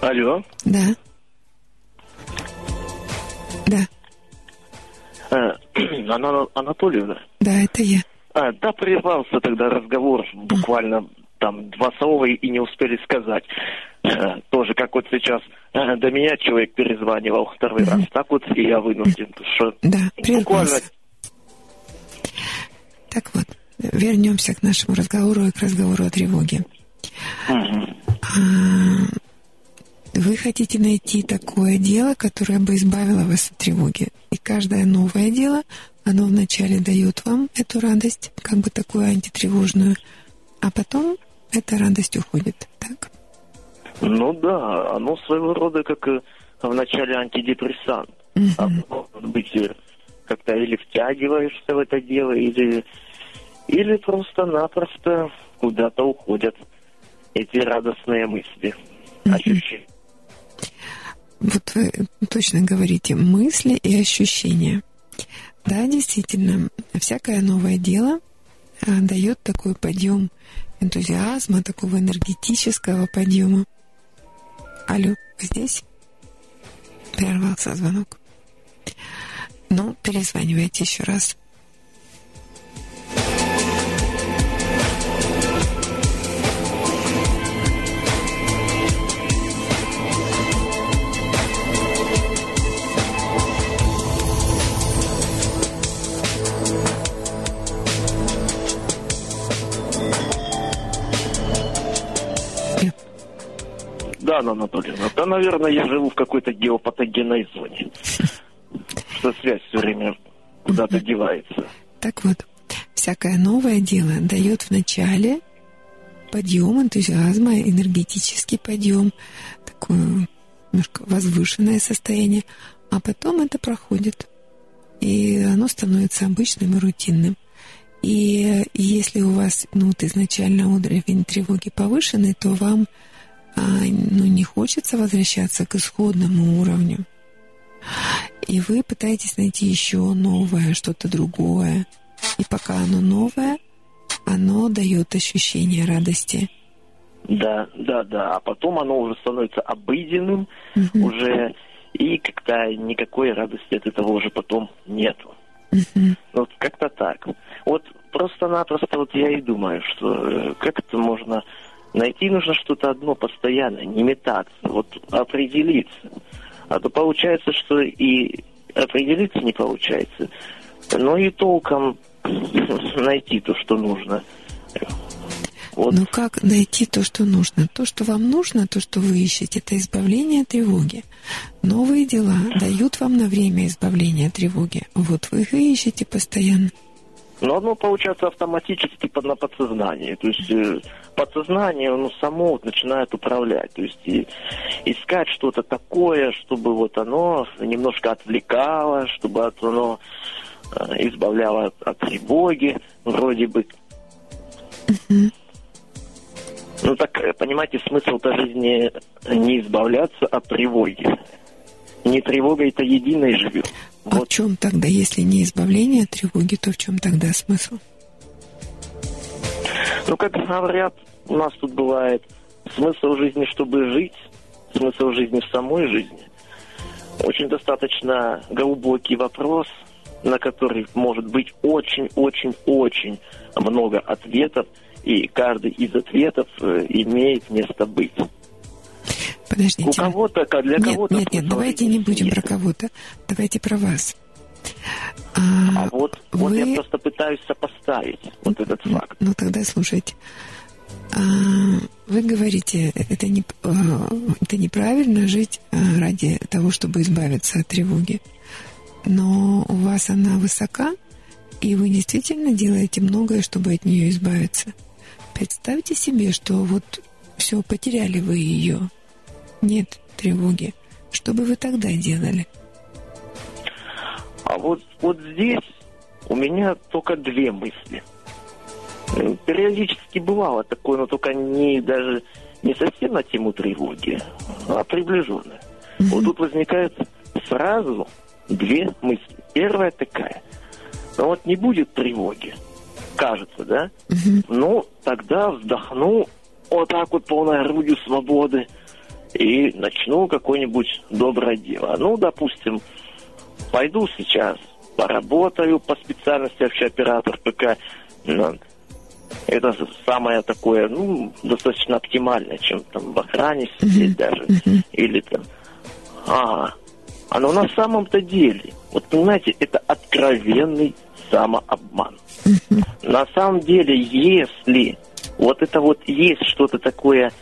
Алло. Да? Да, Э, Анна Анатольевна. да, это я. А, А, да, прервался тогда разговор, буквально там два слова и не успели сказать. Э, тоже как вот сейчас э, до меня человек перезванивал второй раз, так вот и я вынужден. Что Да, буквально прервался. Так вот, вернемся к нашему разговору и к разговору о тревоге. Вы хотите найти такое дело, которое бы избавило вас от тревоги. И каждое новое дело, оно вначале дает вам эту радость, как бы такую антитревожную, а потом эта радость уходит. Так? Ну да, оно своего рода как э, в начале антидепрессант. А может быть, э, как-то или втягиваешься в это дело, или, или просто-напросто куда-то уходят эти радостные мысли, ощущения. Вот вы точно говорите мысли и ощущения. Да, действительно, всякое новое дело а, дает такой подъем энтузиазма, такого энергетического подъема. Алло, здесь? Прервался звонок. Ну, перезванивайте еще раз. Да, Анна Анатольевна, да, наверное, я живу в какой-то геопатогенной зоне. Что связь все время куда-то девается. Так вот, всякое новое дело дает вначале подъем энтузиазма, энергетический подъем, такое немножко возвышенное состояние, а потом это проходит, и оно становится обычным и рутинным. И если у вас ну, вот изначально уровень тревоги повышенный, то вам ну, не хочется возвращаться к исходному уровню. И вы пытаетесь найти еще новое, что-то другое. И пока оно новое, оно дает ощущение радости. Да, да, да. А потом оно уже становится обыденным, уже и как-то никакой радости от этого уже потом нету. Мгм. Вот как-то так. Вот просто-напросто вот я и думаю, что э, как это можно найти нужно что-то одно постоянно, не метаться, вот определиться. А то получается, что и определиться не получается, но и толком найти то, что нужно. Вот. Ну как найти то, что нужно? То, что вам нужно, то, что вы ищете, это избавление от тревоги. Новые дела дают вам на время избавления от тревоги. Вот вы их ищете постоянно. Но оно получается автоматически под, на подсознании. То есть э, подсознание, оно само вот начинает управлять. То есть и искать что-то такое, чтобы вот оно немножко отвлекало, чтобы от- оно э, избавляло от, от тревоги, вроде бы. Ну так, э, понимаете, смысл-то жизни не избавляться от тревоги. Не тревогой-то единой живет. А в чем тогда, если не избавление от тревоги, то в чем тогда смысл? Ну, как говорят, у нас тут бывает смысл жизни, чтобы жить, смысл жизни в самой жизни. Очень достаточно глубокий вопрос, на который может быть очень-очень-очень много ответов, и каждый из ответов э, имеет место быть. Подождите. У кого-то, для нет, кого-то... нет, нет, давайте не будем про кого-то. Давайте про вас. А А, вот, вот вы- я просто пытаюсь сопоставить вот этот факт. Ну тогда слушайте. А, Вы говорите, это, не, а, это неправильно жить а, ради того, чтобы избавиться от тревоги. Но у вас она высока, и вы действительно делаете многое, чтобы от нее избавиться. Представьте себе, что вот все, потеряли вы ее. Нет тревоги. Что бы вы тогда делали? А вот, вот здесь у меня только две мысли. Э, Периодически бывало такое, но только не даже не совсем на тему тревоги, а приближенное. Вот тут возникает сразу две мысли. Первая такая. Ну вот не будет тревоги, кажется, да? Ну, тогда вздохну вот так вот полной грудью свободы и начну какое-нибудь доброе дело. Ну, допустим, пойду сейчас поработаю по специальности вообще оператор ПК, Ну, это самое такое, ну, достаточно оптимальное, чем там в охране сидеть даже. Или там. А, оно на самом-то деле, вот понимаете, это откровенный самообман. На самом деле, если вот это вот есть что-то такое,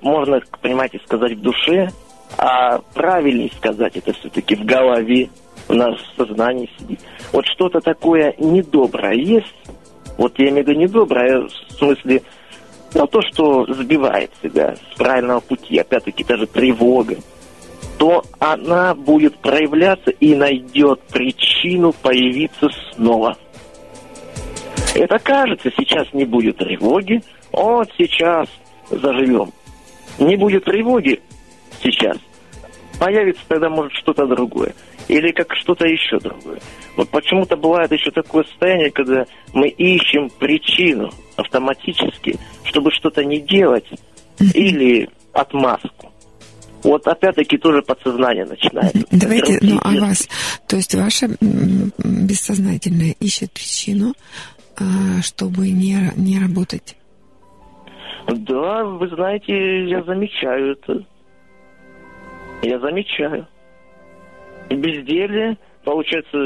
можно, понимаете, сказать в душе, а правильнее сказать это все-таки в голове, у нас в сознании сидит. Вот что-то такое недоброе есть, вот я имею в виду недоброе, в смысле, ну, то, что сбивает себя с правильного пути, опять-таки, даже тревога, то она будет проявляться и найдет причину появиться снова. Это кажется, сейчас не будет тревоги, вот сейчас заживем. Не будет тревоги сейчас, появится тогда, может, что-то другое. Или как что-то еще другое. Вот почему-то бывает еще такое состояние, когда мы ищем причину автоматически, чтобы что-то не делать, или отмазку. Вот опять-таки тоже подсознание начинает. Давайте, ну, а вас, то есть ваше бессознательное ищет причину, а, чтобы не, не работать? Да, вы знаете, я замечаю это. Я замечаю. Безделие, получается,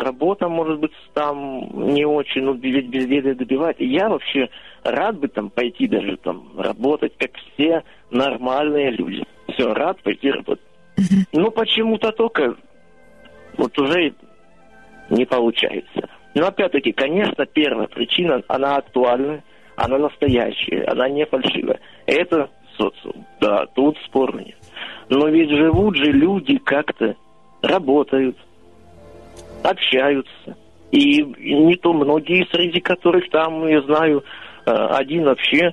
работа, может быть, там не очень, ну, ведь безделие добивать. Я вообще рад бы там пойти даже там работать, как все нормальные люди. Все, рад пойти работать. Но почему-то только вот уже не получается. Но опять-таки, конечно, первая причина, она актуальна, она настоящая, она не фальшивая. Это социум. Да, тут спора нет. Но ведь живут же люди как-то, работают, общаются. И не то многие, среди которых там, я знаю, э, один вообще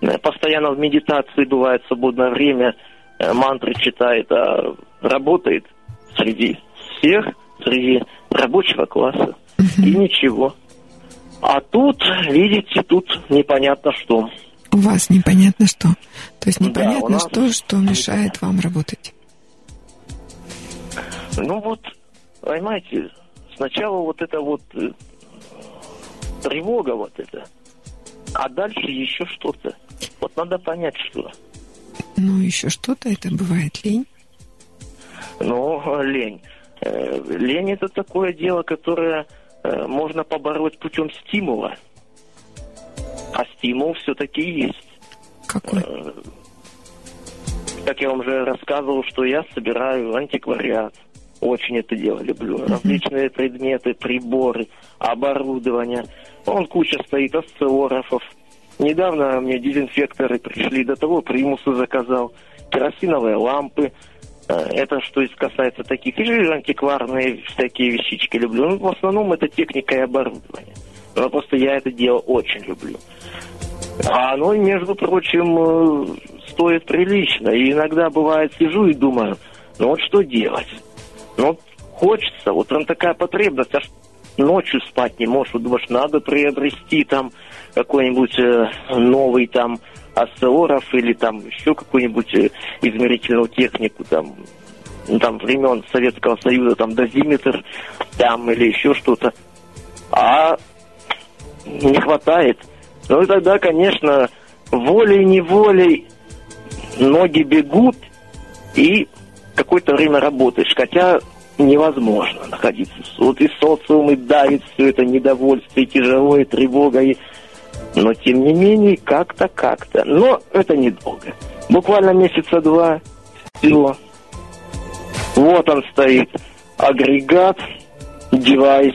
э, постоянно в медитации бывает свободное время, э, мантры читает, а работает среди всех, среди рабочего класса. И ничего. А тут, видите, тут непонятно что. У вас непонятно что. То есть непонятно да, что, что мешает вам работать. Ну вот, понимаете, сначала вот это вот э, тревога вот это, а дальше еще что-то. Вот надо понять, что. Ну, еще что-то, это бывает лень? Ну, лень. Э, лень это такое дело, которое можно побороть путем стимула. А стимул все-таки есть. Какой? Как я вам уже рассказывал, что я собираю антиквариат. Очень это дело люблю. Различные предметы, приборы, оборудование. Он куча стоит осциллографов. Недавно мне дезинфекторы пришли, до того примусы заказал, керосиновые лампы. Э, это что касается таких. И антикварные всякие вещички люблю. Ну, в основном это техника и оборудование. Просто я это дело очень люблю. А оно, между прочим, э, стоит прилично. И иногда бывает сижу и думаю, ну вот что делать? Ну, хочется, вот там такая потребность, аж ночью спать не можешь, вот думаешь, надо приобрести там какой-нибудь э, новый там осциллограф или там еще какую-нибудь э, измерительную технику, там, ну, там времен Советского Союза, там дозиметр, там или еще что-то. А не хватает. Ну и тогда, конечно, волей-неволей ноги бегут, и какое-то время работаешь. Хотя невозможно находиться. Вот и социум, и давит все это недовольство, и тяжело, и тревога, и... Но, тем не менее, как-то, как-то. Но это недолго. Буквально месяца два, все. Вот он стоит. Агрегат, девайс,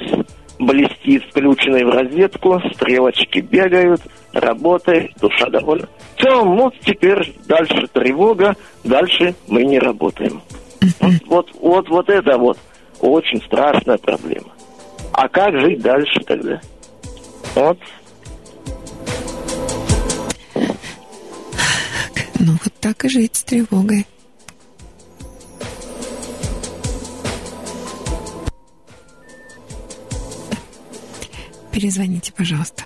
блестит, включенный в розетку, стрелочки бегают, работает, душа довольна. Все, вот теперь дальше тревога, дальше мы не работаем. Вот, вот, вот, вот это вот очень страшная проблема. А как жить дальше тогда? Вот. Ну, вот так и жить с тревогой. Перезвоните, пожалуйста.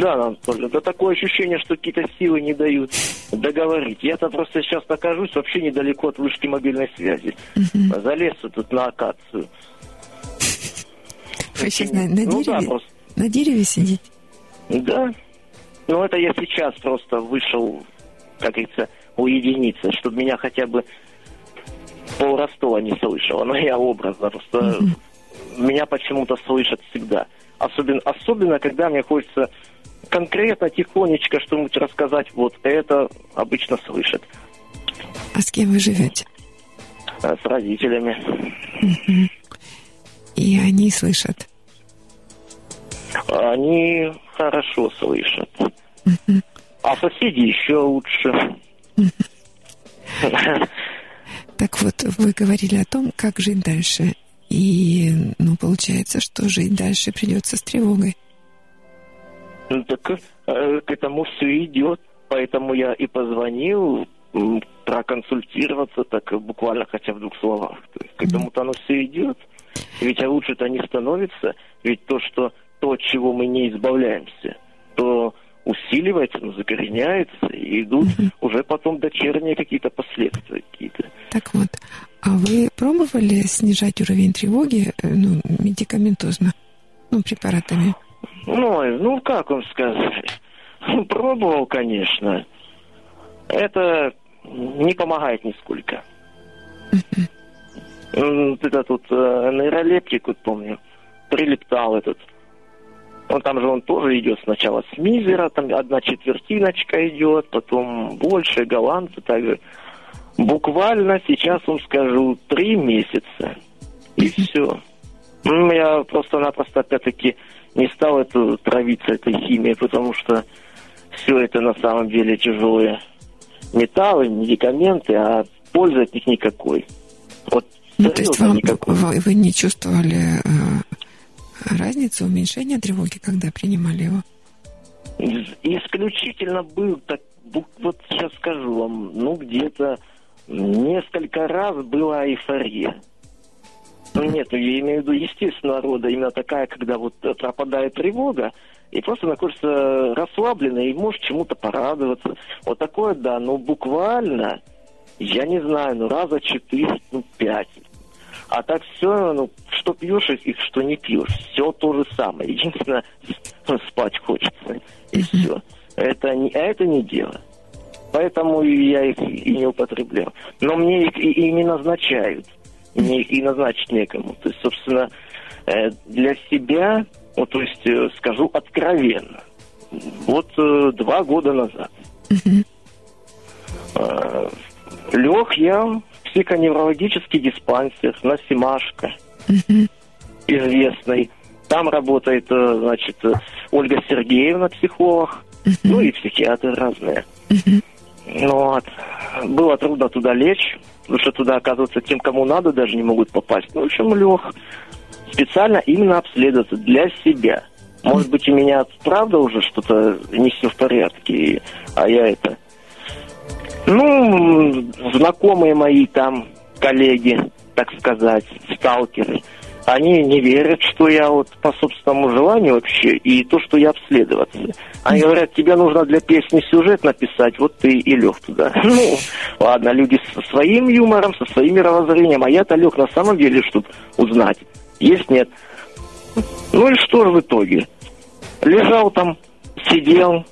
Да, Анатолий, да такое ощущение, что какие-то силы не дают договорить. Я-то просто сейчас нахожусь вообще недалеко от вышки мобильной связи. Залез тут на акацию. Вы сейчас на, на Ну да, дереве? просто. На дереве сидите? Да. Ну, это я сейчас просто вышел, как говорится, уединиться, чтобы меня хотя бы пол Ростова не слышало. Но я образно просто... Меня почему-то слышат всегда. Особенно, особенно, когда мне хочется конкретно, тихонечко что-нибудь рассказать. Вот это обычно слышат. А с кем вы живете? э, С родителями. И они слышат. Они хорошо слышат. А соседи еще лучше. Так вот, вы говорили о том, как жить дальше. И, ну, получается, что жить дальше придется с тревогой. Ну, так э, к этому все идет. Поэтому я и позвонил проконсультироваться, так буквально хотя в двух словах. То есть к этому-то оно все идет. Ведь а лучше-то не становится. Ведь то, что то, от чего мы не избавляемся, то усиливается, ну, закореняется, и идут уже потом дочерние какие-то последствия какие-то. Так вот, а вы пробовали снижать уровень тревоги, э, ну, медикаментозно, ну, препаратами? Ну, ну, как вам сказать? Ну, Пробовал, конечно. Это не помогает нисколько. Вот Это тут нейролептик, вот помню, прилептал этот. Он там же он тоже идет сначала с мизера, там одна четвертиночка идет, потом больше, голландцы также. Буквально сейчас вам скажу, три месяца. И все. Я просто-напросто опять-таки не стал эту травиться этой химией, потому что все это на самом деле тяжелые металлы, медикаменты, а пользы от них никакой. Вот Ну, то есть вам, никакой. вы, вы не чувствовали разницы, уменьшения тревоги, когда принимали его? Исключительно был так, вот сейчас скажу вам, ну где-то несколько раз была эйфория. Ну нет, ну, я имею в виду естественного рода, именно такая, когда вот пропадает тревога, и просто находишься расслабленный, и можешь чему-то порадоваться. Вот такое, да, но буквально, я не знаю, ну раза четыре, ну пять. А так все, ну, что пьешь и что не пьешь, все то же самое. Единственное, спать хочется, и все. Это не, а это не дело. Поэтому я их и не употреблял. Но мне их и, и не назначают. Мне их и назначить некому. То есть, собственно, э, для себя, ну, то есть, э, скажу откровенно, вот э, два года назад лег я психоневрологический диспансер на Симашко, известный. Там работает, э, значит, э, Ольга Сергеевна, психолог, ну и психиатры разные. Ну вот. Было трудно туда лечь, потому что туда, оказывается, тем, кому надо, даже не могут попасть. Ну, в общем, лег специально именно обследоваться для себя. Может быть, у меня правда уже что-то не все в порядке, а я это... Ну, знакомые мои там, коллеги, так сказать, сталкеры, они не верят, что я вот по собственному желанию вообще, и то, что я обследоваться. Они говорят, тебе нужно для песни сюжет написать, вот ты и лег туда. Ну, ладно, люди со своим юмором, со своим мировоззрением, а я-то лег на самом деле, чтобы узнать, есть, нет. Ну и что же в итоге? Лежал там, сидел,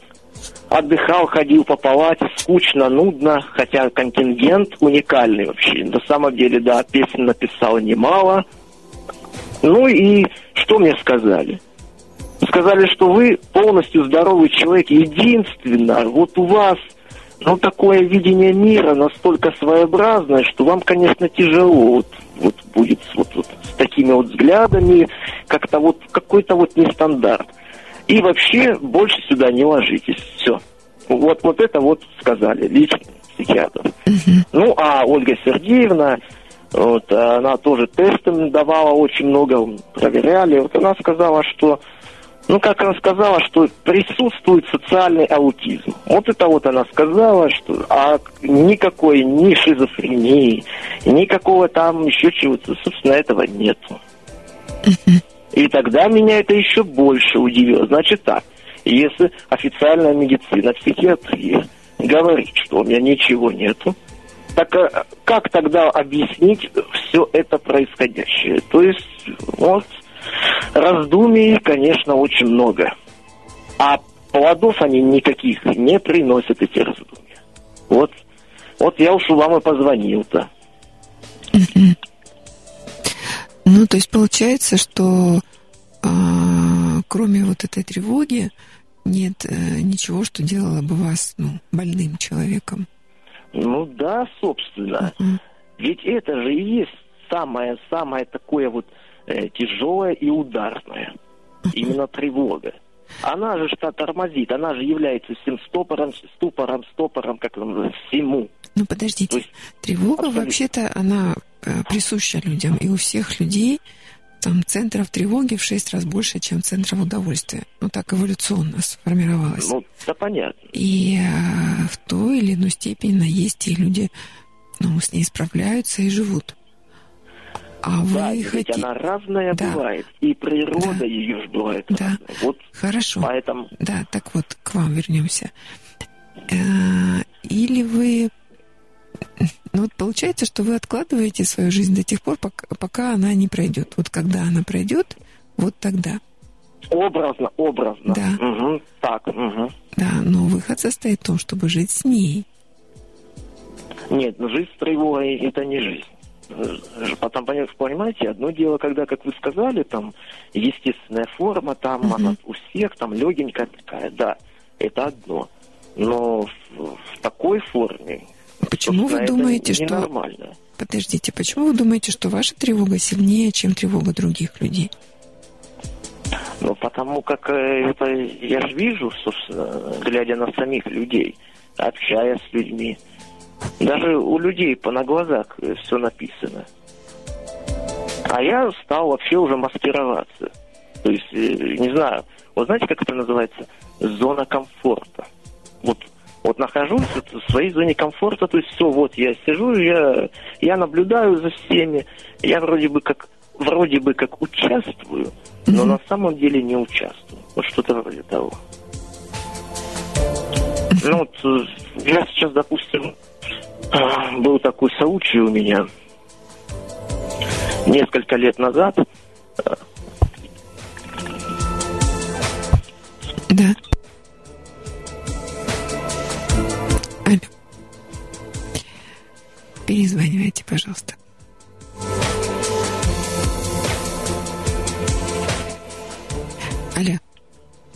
отдыхал, ходил по палате, скучно, нудно, хотя контингент уникальный вообще. На самом деле, да, песен написал немало. Ну и что мне сказали? Сказали, что вы полностью здоровый человек, единственно, вот у вас ну, такое видение мира настолько своеобразное, что вам, конечно, тяжело вот, вот будет вот, вот с такими вот взглядами, как-то вот какой-то вот нестандарт. И вообще больше сюда не ложитесь. Все. Вот, вот это вот сказали лично психиатр. Ну, а Ольга Сергеевна, вот, она тоже тестом давала очень много, проверяли. Вот она сказала, что, ну, как она сказала, что присутствует социальный аутизм. Вот это вот она сказала, что а никакой ни шизофрении, никакого там еще чего-то, собственно, этого нету. И тогда меня это еще больше удивило. Значит так, Если официальная медицина, психиатрия говорит, что у меня ничего нету, так а как тогда объяснить все это происходящее? То есть, вот, раздумий, конечно, очень много. А плодов они никаких не приносят, эти раздумья. Вот, вот я уж вам и позвонил-то. Ну, то есть получается, что э, кроме вот этой тревоги нет э, ничего, что делало бы вас ну, больным человеком. Ну да, собственно. Uh-huh. Ведь это же и есть самое-самое такое вот э, тяжелое и ударное. Uh-huh. Именно тревога. Она же что тормозит, она же является всем стопором, ступором, стопором, как он всему. Ну подождите, есть, тревога абсолютно. вообще-то она э, присуща людям, и у всех людей там центров тревоги в шесть раз больше, чем центров удовольствия. Ну так эволюционно сформировалось. Ну, да понятно. И э, в той или иной степени есть и люди, ну, с ней справляются и живут. А да, вы хотите... она разная да. бывает, и природа да. ее же бывает да. разная. Вот Хорошо. Поэтому... Да, так вот, к вам вернемся. Э, или вы... Ну вот получается, что вы откладываете свою жизнь до тех пор, пока, пока она не пройдет. Вот когда она пройдет, вот тогда. Образно, образно. Да. Угу, так, угу. Да, но выход состоит в том, чтобы жить с ней. Нет, ну жизнь с тревогой это не жизнь. Потом, понимаете, одно дело, когда, как вы сказали, там естественная форма, там uh-huh. она у всех, там легенькая такая, да, это одно. Но в, в такой форме. Почему вы думаете, что нормально? Подождите, почему вы думаете, что ваша тревога сильнее, чем тревога других людей? Ну, потому как э, это я же вижу, собственно, глядя на самих людей, общаясь с людьми. Даже у людей по на глазах все написано. А я стал вообще уже маскироваться. То есть, э, не знаю, вот знаете, как это называется? Зона комфорта. Вот, вот нахожусь в своей зоне комфорта, то есть все, вот я сижу, я, я наблюдаю за всеми, я вроде бы как вроде бы как участвую, но mm-hmm. на самом деле не участвую. Вот что-то вроде того. Ну вот э, я сейчас, допустим, был такой случай у меня несколько лет назад. Да. Перезванивайте, пожалуйста. Алло.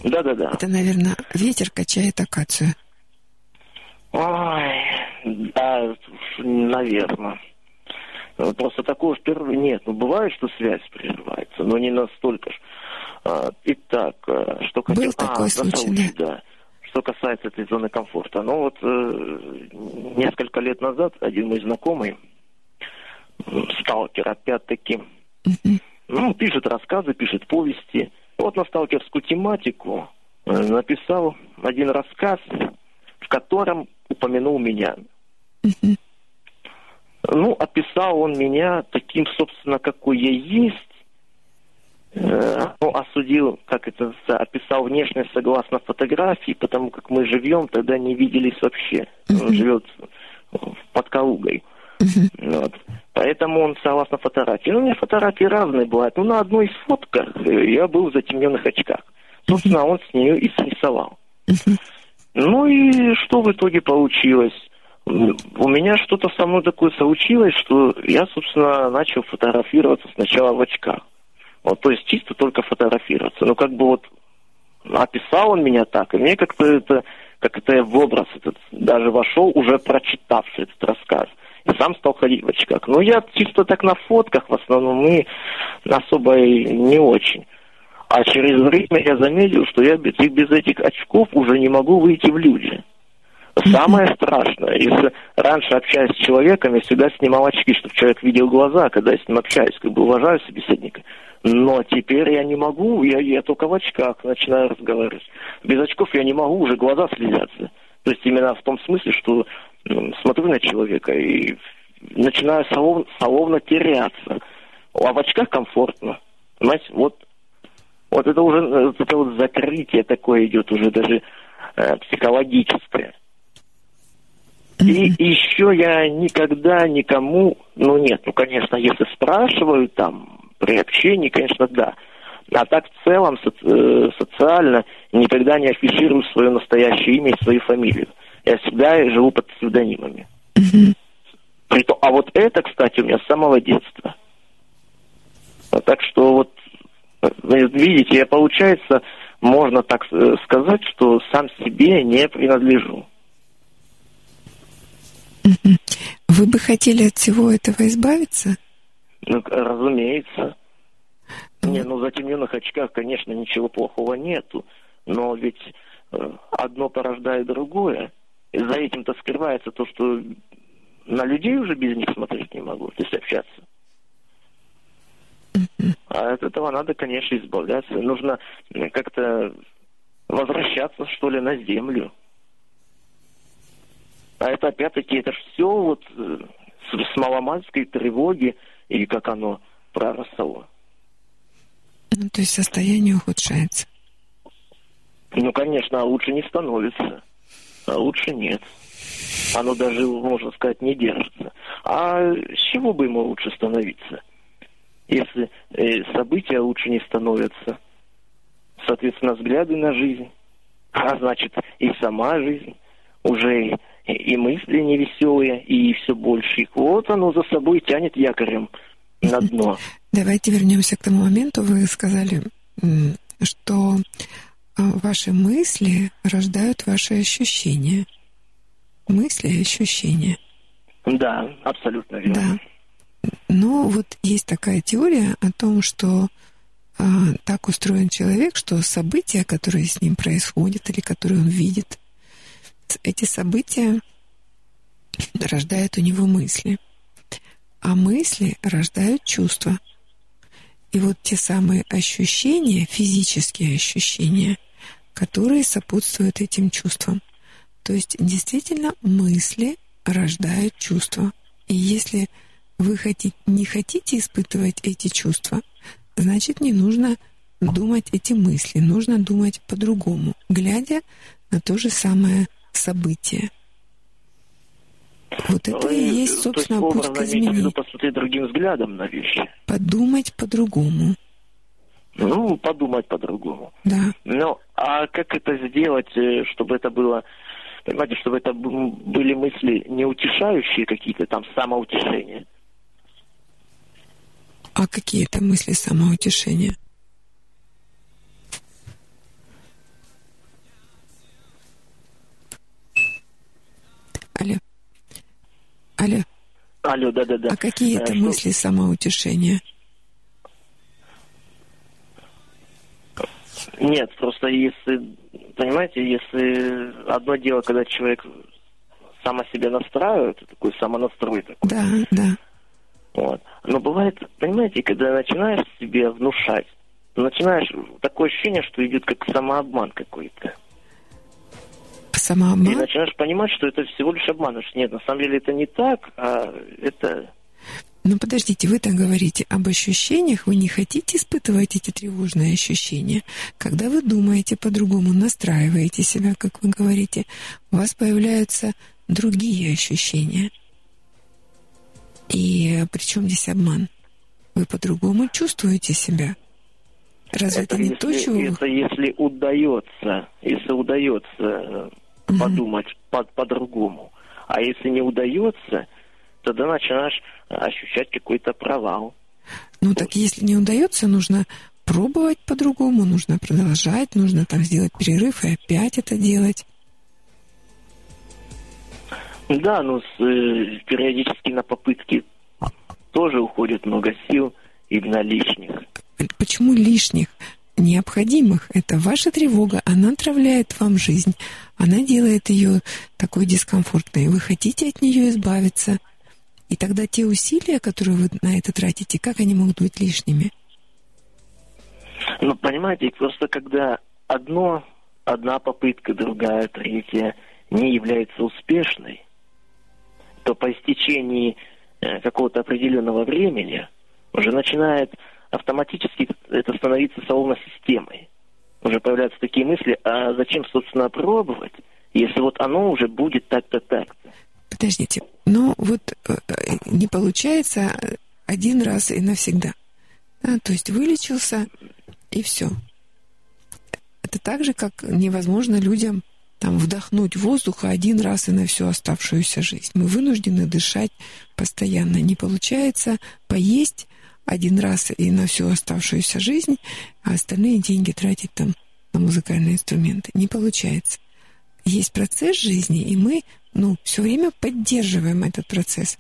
Да-да-да. Это, наверное, ветер качает акацию. Ой, да, наверное. Просто такого впервые нет. Ну, бывает, что связь прерывается, но не настолько. А, итак, э, что хотел... Был такой а, случай, да. да. Что касается этой зоны комфорта. Ну вот э, несколько лет назад один мой знакомый, сталкер опять-таки, ну, пишет рассказы, пишет повести. Вот на сталкерскую тематику э, написал один рассказ, в котором упомянул меня. Ну, описал он меня таким, собственно, какой я есть. Э, ну, осудил, как это описал внешность согласно фотографии, потому как мы живем, тогда не виделись вообще. Он живет под Калугой. Вот. Поэтому он согласно фотографии. Ну, у меня фотографии разные бывают. Ну, на одной из фотках я был в затемненных очках. Собственно, он с нее и срисовал. Ну и что в итоге получилось? У меня что-то со мной такое случилось, что я, собственно, начал фотографироваться сначала в очках. Вот, то есть чисто только фотографироваться. Ну, как бы вот описал он меня так, и мне как-то это, как это я в образ этот даже вошел, уже прочитавший этот рассказ. И сам стал ходить в очках. Но я чисто так на фотках в основном и особо и не очень. А через время я заметил, что я без, без этих очков уже не могу выйти в люди. Самое страшное, если раньше общаясь с человеком, я всегда снимал очки, чтобы человек видел глаза, когда я с ним общаюсь, как бы уважаю собеседника. Но теперь я не могу, я, я только в очках начинаю разговаривать. Без очков я не могу, уже глаза слезятся. То есть именно в том смысле, что ну, смотрю на человека и начинаю словно, словно теряться. А в очках комфортно. Понимаете, вот Вот это уже э, это вот закрытие такое идет уже даже э, психологическое. И еще я никогда никому, ну нет, ну конечно, если спрашивают там при общении, конечно, да. А так в целом соци- э, социально никогда не афиширую свое настоящее имя и свою фамилию. Я всегда живу под псевдонимами. Притом- А вот это, кстати, у меня с самого детства. А Так что вот, э, видите, я, получается, можно так э, сказать, что сам себе не принадлежу. Вы бы хотели от всего этого избавиться? Ну, разумеется. Не, ну в затемненных очках, конечно, ничего плохого нету. Но ведь э, одно порождает другое. И за этим-то скрывается то, что на людей уже без них смотреть не могу, то есть общаться. А от этого надо, конечно, избавляться. Нужно как-то возвращаться, что ли, на землю. А это опять-таки, это все вот э, с, с маломальской тревоги, или как оно проросло. Ну, то есть состояние ухудшается. Ну, конечно, а лучше не становится. А лучше нет. Оно даже, можно сказать, не держится. А с чего бы ему лучше становиться? Если э, события лучше не становятся, соответственно, взгляды на жизнь, а значит, и сама жизнь, уже и, и мысли невеселые, и все больше их. Вот оно за собой тянет якорем на дно. Давайте вернемся к тому моменту. Вы сказали, что а, ваши мысли рождают ваши ощущения. Мысли и ощущения. Да, абсолютно верно. Да. Но вот есть такая теория о том, что а, так устроен человек, что события, которые с ним происходят или которые он видит, эти события рождают у него мысли. А мысли рождают чувства. И вот те самые ощущения, физические ощущения, которые сопутствуют этим чувствам. То есть действительно мысли рождают чувства. И если вы хотите, не хотите испытывать эти чувства, значит не нужно думать эти мысли, нужно думать по-другому, глядя на то же самое событие. Вот это Ну, и есть, то собственно, есть, путь к изменению. посмотреть другим взглядом на вещи. Подумать по-другому. Ну, подумать по-другому. Да. Ну, а как это сделать, э, чтобы это было, понимаете, чтобы это были мысли не утешающие какие-то, там, самоутешения? А какие это мысли самоутешения? Алло. Алло. Алло, да-да-да. А какие Э, это что- мысли самоутешения? Нет, просто если, понимаете, если одно дело, когда человек сам о себе настраивает, такой самонастрой такой, Да, да. вот. Но бывает, понимаете, когда начинаешь себе внушать, начинаешь такое ощущение, что идет как самообман какой-то. И Самообман? начинаешь понимать, что это всего лишь обман. Нет, на самом деле это не так, а это... Ну подождите, вы так говорите об ощущениях, вы не хотите испытывать эти тревожные ощущения. Когда вы думаете по-другому, настраиваете себя, как вы говорите, у вас появляются другие ощущения. И при чем здесь обман? Вы по-другому чувствуете себя. Разве это, не если, то, чего это если удается, если удается Мгм. подумать по- по-другому. А если не удается, тогда начинаешь ощущать какой-то провал. Ну так если не удается, нужно пробовать по-другому, нужно продолжать, нужно там сделать перерыв и опять это делать. Да, но с, э, периодически на попытки тоже уходит много сил, именно лишних. Почему лишних? Необходимых. Это ваша тревога, она отравляет вам жизнь, она делает ее такой дискомфортной. Вы хотите от нее избавиться. И тогда те усилия, которые вы на это тратите, как они могут быть лишними? Ну, понимаете, просто когда одно, одна попытка, другая, третья не является успешной, то по истечении э, какого-то определенного времени уже начинает автоматически это становится словно системой. Уже появляются такие мысли, а зачем, собственно, пробовать, если вот оно уже будет так-то, так-то. Подождите, но вот э, не получается один раз и навсегда. Да, то есть вылечился и все. Это так же, как невозможно людям там, вдохнуть воздуха один раз и на всю оставшуюся жизнь. Мы вынуждены дышать постоянно. Не получается поесть один раз и на всю оставшуюся жизнь, а остальные деньги тратить там на музыкальные инструменты. Не получается. Есть процесс жизни, и мы ну, все время поддерживаем этот процесс.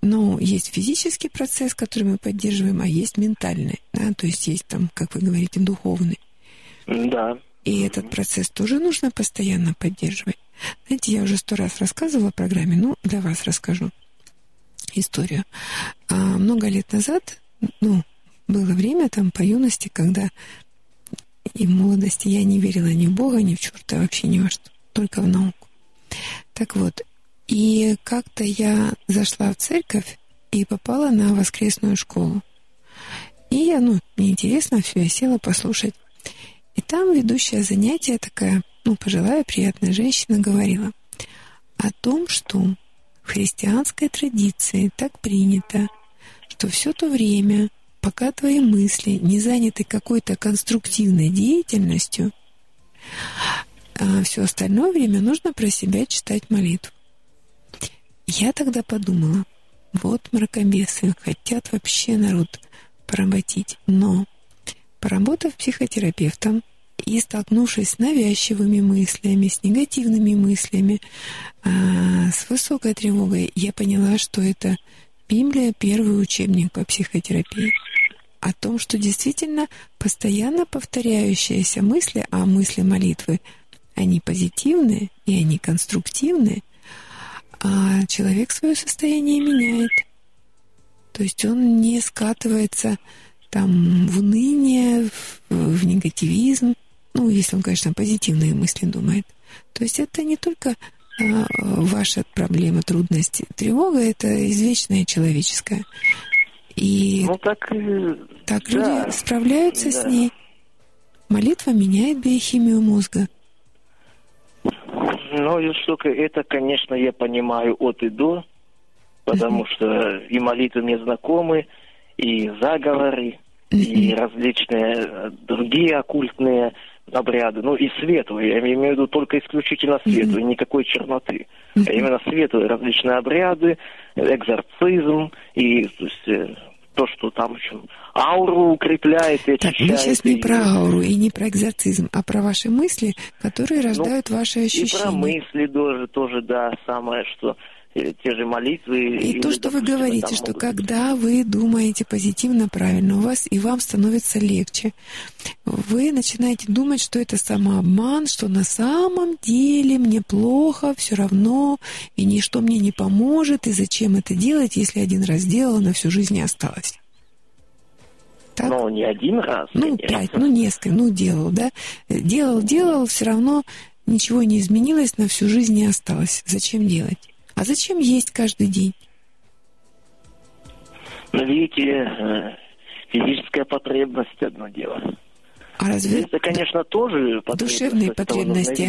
Но есть физический процесс, который мы поддерживаем, а есть ментальный. Да? То есть есть там, как вы говорите, духовный. Да. И этот процесс тоже нужно постоянно поддерживать. Знаете, я уже сто раз рассказывала о программе, но для вас расскажу историю. А, много лет назад, ну, было время там по юности, когда и в молодости я не верила ни в Бога, ни в черта, вообще ни во что, только в науку. Так вот, и как-то я зашла в церковь и попала на воскресную школу. И я, ну, мне интересно все, я села послушать. И там ведущая занятия такая, ну, пожилая, приятная женщина говорила о том, что в христианской традиции так принято, что все то время, пока твои мысли не заняты какой-то конструктивной деятельностью, а все остальное время нужно про себя читать молитву. Я тогда подумала, вот мракобесы хотят вообще народ поработить, но Поработав психотерапевтом и столкнувшись с навязчивыми мыслями, с негативными мыслями, а, с высокой тревогой, я поняла, что это Библия — первый учебник по психотерапии. О том, что действительно постоянно повторяющиеся мысли, а мысли молитвы, они позитивные и они конструктивные, а человек свое состояние меняет. То есть он не скатывается там в уныние, в, в негативизм, ну, если он, конечно, позитивные мысли думает. То есть это не только ваша проблема, трудности, тревога, это извечная человеческая. И ну, так, так да. люди справляются да. с ней. Молитва меняет биохимию мозга. Ну, штука, это, конечно, я понимаю от и до, потому uh-huh. что и молитвы мне знакомы, и заговоры, и различные э, другие оккультные обряды, ну и светлые, я имею в виду только исключительно светлые, никакой черноты, а именно светлые различные обряды, экзорцизм и то, есть, э, то что там еще ауру укрепляет, Так, мы сейчас не про ауру и не про экзорцизм, а про ваши мысли, которые ну, рождают ну, ваши ощущения. И про мысли тоже, тоже, да, самое, что те же молитвы. И, и то, что вы говорите, что быть. когда вы думаете позитивно, правильно, у вас и вам становится легче, вы начинаете думать, что это самообман, что на самом деле мне плохо, все равно, и ничто мне не поможет, и зачем это делать, если один раз сделала, на всю жизнь не осталось. Так? Ну, не один раз. Ну, пять, ну, несколько, ну, делал, да. Делал, делал, все равно ничего не изменилось, на всю жизнь не осталось. Зачем делать? А зачем есть каждый день? Ну, видите, э, физическая потребность одно дело. А разве это, конечно, тоже душевные потребности,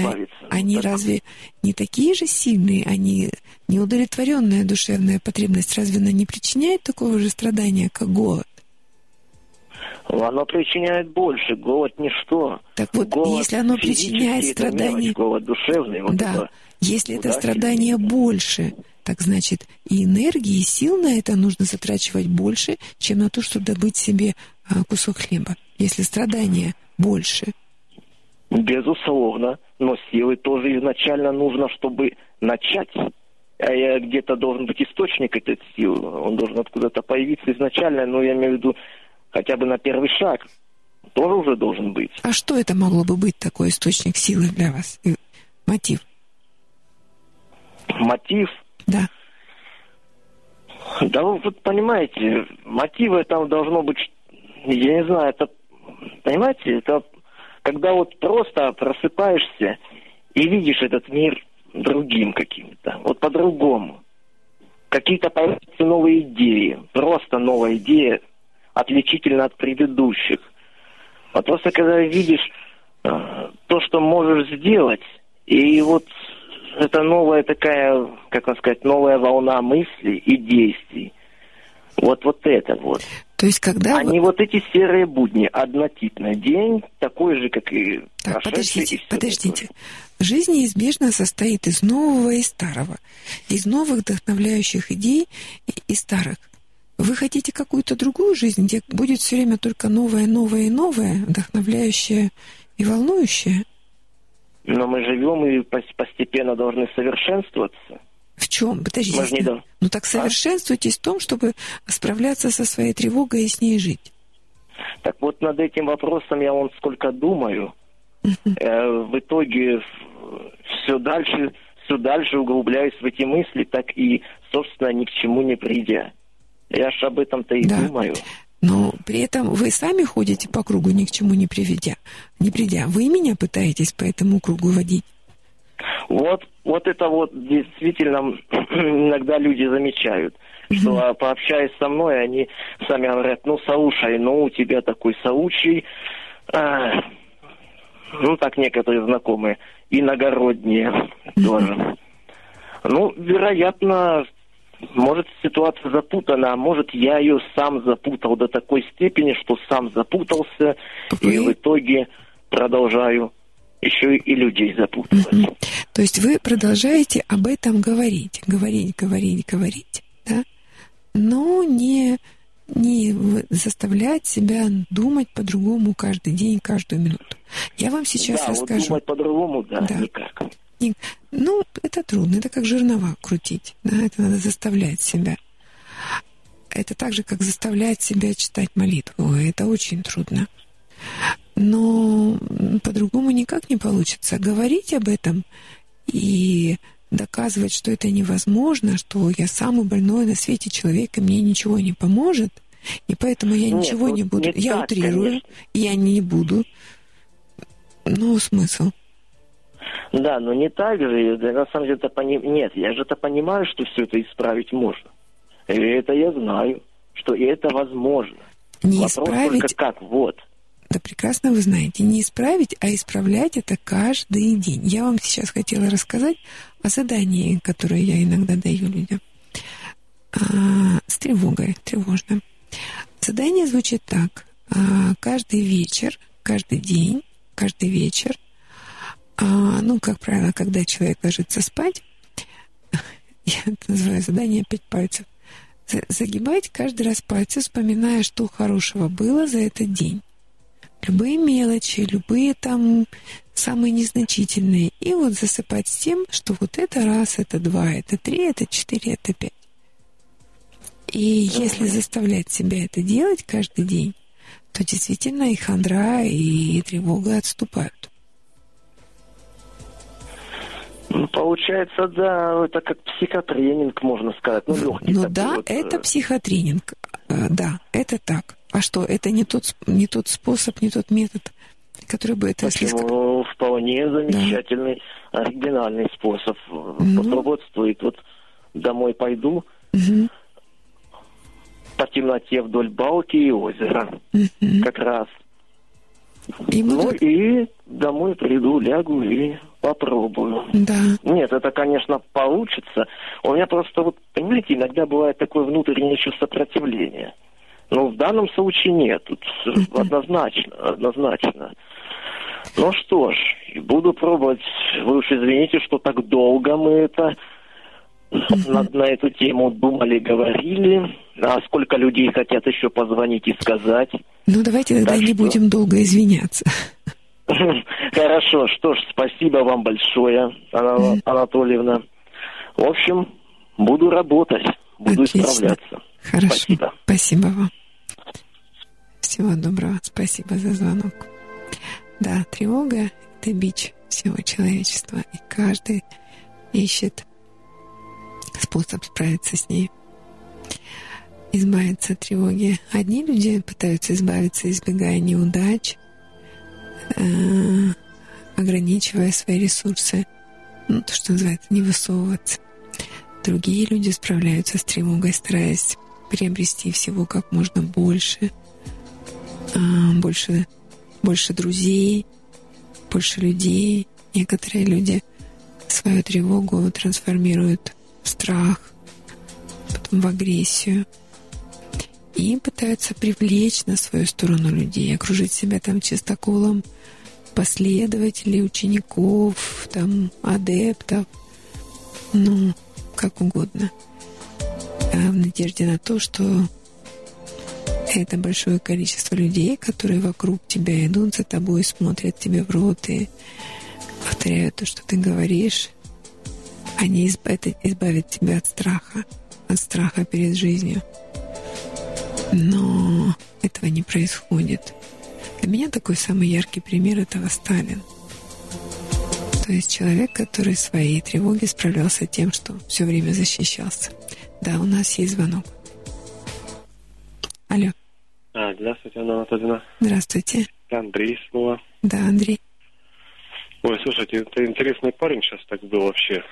они так. разве не такие же сильные? Они неудовлетворенная душевная потребность разве она не причиняет такого же страдания, как голод? Оно причиняет больше. Голод ничто. Так вот, голод если оно причиняет страдания... голод душевный. Вот да. Это если это страдание больше, так значит, и энергии, и сил на это нужно затрачивать больше, чем на то, чтобы добыть себе а, кусок хлеба. Если страдания больше. Безусловно, но силы тоже изначально нужно, чтобы начать. А я где-то должен быть источник этой силы. Он должен откуда-то появиться изначально, но я имею в виду хотя бы на первый шаг. Тоже уже должен быть. А что это могло бы быть такой источник силы для вас? Мотив? Мотив. Да. Да вы вот понимаете, мотивы там должно быть, я не знаю, это, понимаете, это когда вот просто просыпаешься и видишь этот мир другим каким-то, вот по-другому. Какие-то появляются новые идеи, просто новая идея, отличительно от предыдущих. А просто когда видишь э, то, что можешь сделать, и вот это новая такая, как вам сказать, новая волна мыслей и действий. Вот, вот это вот. То есть, когда... Вы- не вот эти серые будни, однотипный день, такой же, как и Так, подождите, и подождите. такое. Жизнь неизбежно состоит из нового и старого, из новых вдохновляющих идей и, и старых. Вы хотите какую-то другую жизнь, где будет все время только новое, новое и новое, вдохновляющее и волнующее? Но мы живем и пос- постепенно должны совершенствоваться. В чем? Подождите. Мы не до- Ну так совершенствуйтесь в том, чтобы справляться со своей тревогой и с ней жить. Так вот над этим вопросом я вон сколько думаю. Э, в итоге все дальше, все дальше углубляюсь в эти мысли, так и, собственно, ни к чему не придя. Я ж об этом-то и Да. думаю. Но при этом вы сами ходите по кругу, ни к чему не приведя. Не придя. Вы меня пытаетесь по этому кругу водить. Вот, вот это вот действительно иногда люди замечают, что а, пообщаясь со мной, они сами говорят, ну, слушай, ну, у тебя такой соучий, а, ну, так некоторые знакомые, иногородние тоже. Ну, вероятно, может, ситуация запутана, а может, я ее сам запутал до такой степени, что сам запутался, и в итоге продолжаю еще и людей запутывать. Мгм. То есть вы продолжаете об этом говорить, говорить, говорить, говорить, да? но не, не заставлять себя думать по-другому каждый день, каждую минуту. Я вам сейчас да, вот расскажу. думать по-другому, да, Да. никак. Не- Ну, это трудно, это как жернова крутить, да, это надо заставлять себя. Это так же, как заставлять себя читать молитву, это очень трудно. Но по-другому никак не получится. Говорить об этом и доказывать, что это невозможно, что я самый больной на свете человек, и мне ничего не поможет, и поэтому я Нет, ничего ну, не буду. не я так, утрирую, конечно. я не буду. Ну, смысл. Да, но не так же. Да, на самом деле это пони... Нет, я же это понимаю, что все это исправить можно. И это я знаю, что и это возможно. Не Вопрос исправить только как, вот. Да прекрасно вы знаете, не исправить, а исправлять это каждый день. Я вам сейчас хотела рассказать о задании, которое я иногда даю людям. А, с тревогой, тревожно. Задание звучит так. А, каждый вечер, каждый день, каждый вечер, а, ну, как правило, когда человек ложится спать, я это называю задание пять пальцев, за- загибать каждый раз пальцы, вспоминая, что хорошего было за этот день любые мелочи, любые там самые незначительные. И вот засыпать с тем, что вот это раз, это два, это три, это четыре, это пять. И если заставлять себя это делать каждый день, то действительно и хандра, и тревога отступают. Получается, да, это как психотренинг, можно сказать. Ну, легкий Ну да, вот, это э, психотренинг. Э, Да, это так. А что, это не тот, не тот способ, не тот метод, который бы это если ска- Почему вполне замечательный, оригинальный способ. Ну. Стоит. Вот домой пойду Мгм, по темноте вдоль балки и озера. мгм. Как раз. И Ну будут- и домой приду, лягу и попробую. Да. Нет, это, конечно, получится. У меня просто, вот, понимаете, иногда бывает такое внутреннее чувство сопротивления. Но в данном случае нет. Тут однозначно, однозначно. Ну что ж, буду пробовать. Вы уж извините, что так долго мы это на, на эту тему думали, говорили. А сколько людей хотят еще позвонить и сказать. Ну, давайте тогда Так не что- будем долго извиняться. Хорошо, что ж, спасибо вам большое, Анна Анатольевна. В общем, буду работать, буду Отлично. исправляться. Хорошо. Спасибо. Спасибо вам. Всего доброго. Спасибо за звонок. Да, тревога — это бич всего человечества, и каждый ищет способ справиться с ней. Избавиться от тревоги. Одни люди пытаются избавиться, избегая неудач, ограничивая свои ресурсы, ну, то, что называется, не высовываться. Другие люди справляются с тревогой, стараясь приобрести всего как можно больше, а, больше, больше друзей, больше людей. Некоторые люди свою тревогу трансформируют в страх, потом в агрессию и пытаются привлечь на свою сторону людей, окружить себя там чистоколом последователей, учеников, там, адептов, ну, как угодно, а в надежде на то, что это большое количество людей, которые вокруг тебя идут за тобой, смотрят тебе в рот и повторяют то, что ты говоришь, они избавят, избавят тебя от страха, от страха перед жизнью. Но этого не происходит. Для меня такой самый яркий пример этого Сталин. То есть человек, который своей тревоги справлялся тем, что все время защищался. Да, у нас есть звонок. Алло. А, здравствуйте, Анна Анатольевна. Здравствуйте. Андрей снова. Да, Андрей. Ой, слушайте, это интересный парень сейчас так был вообще.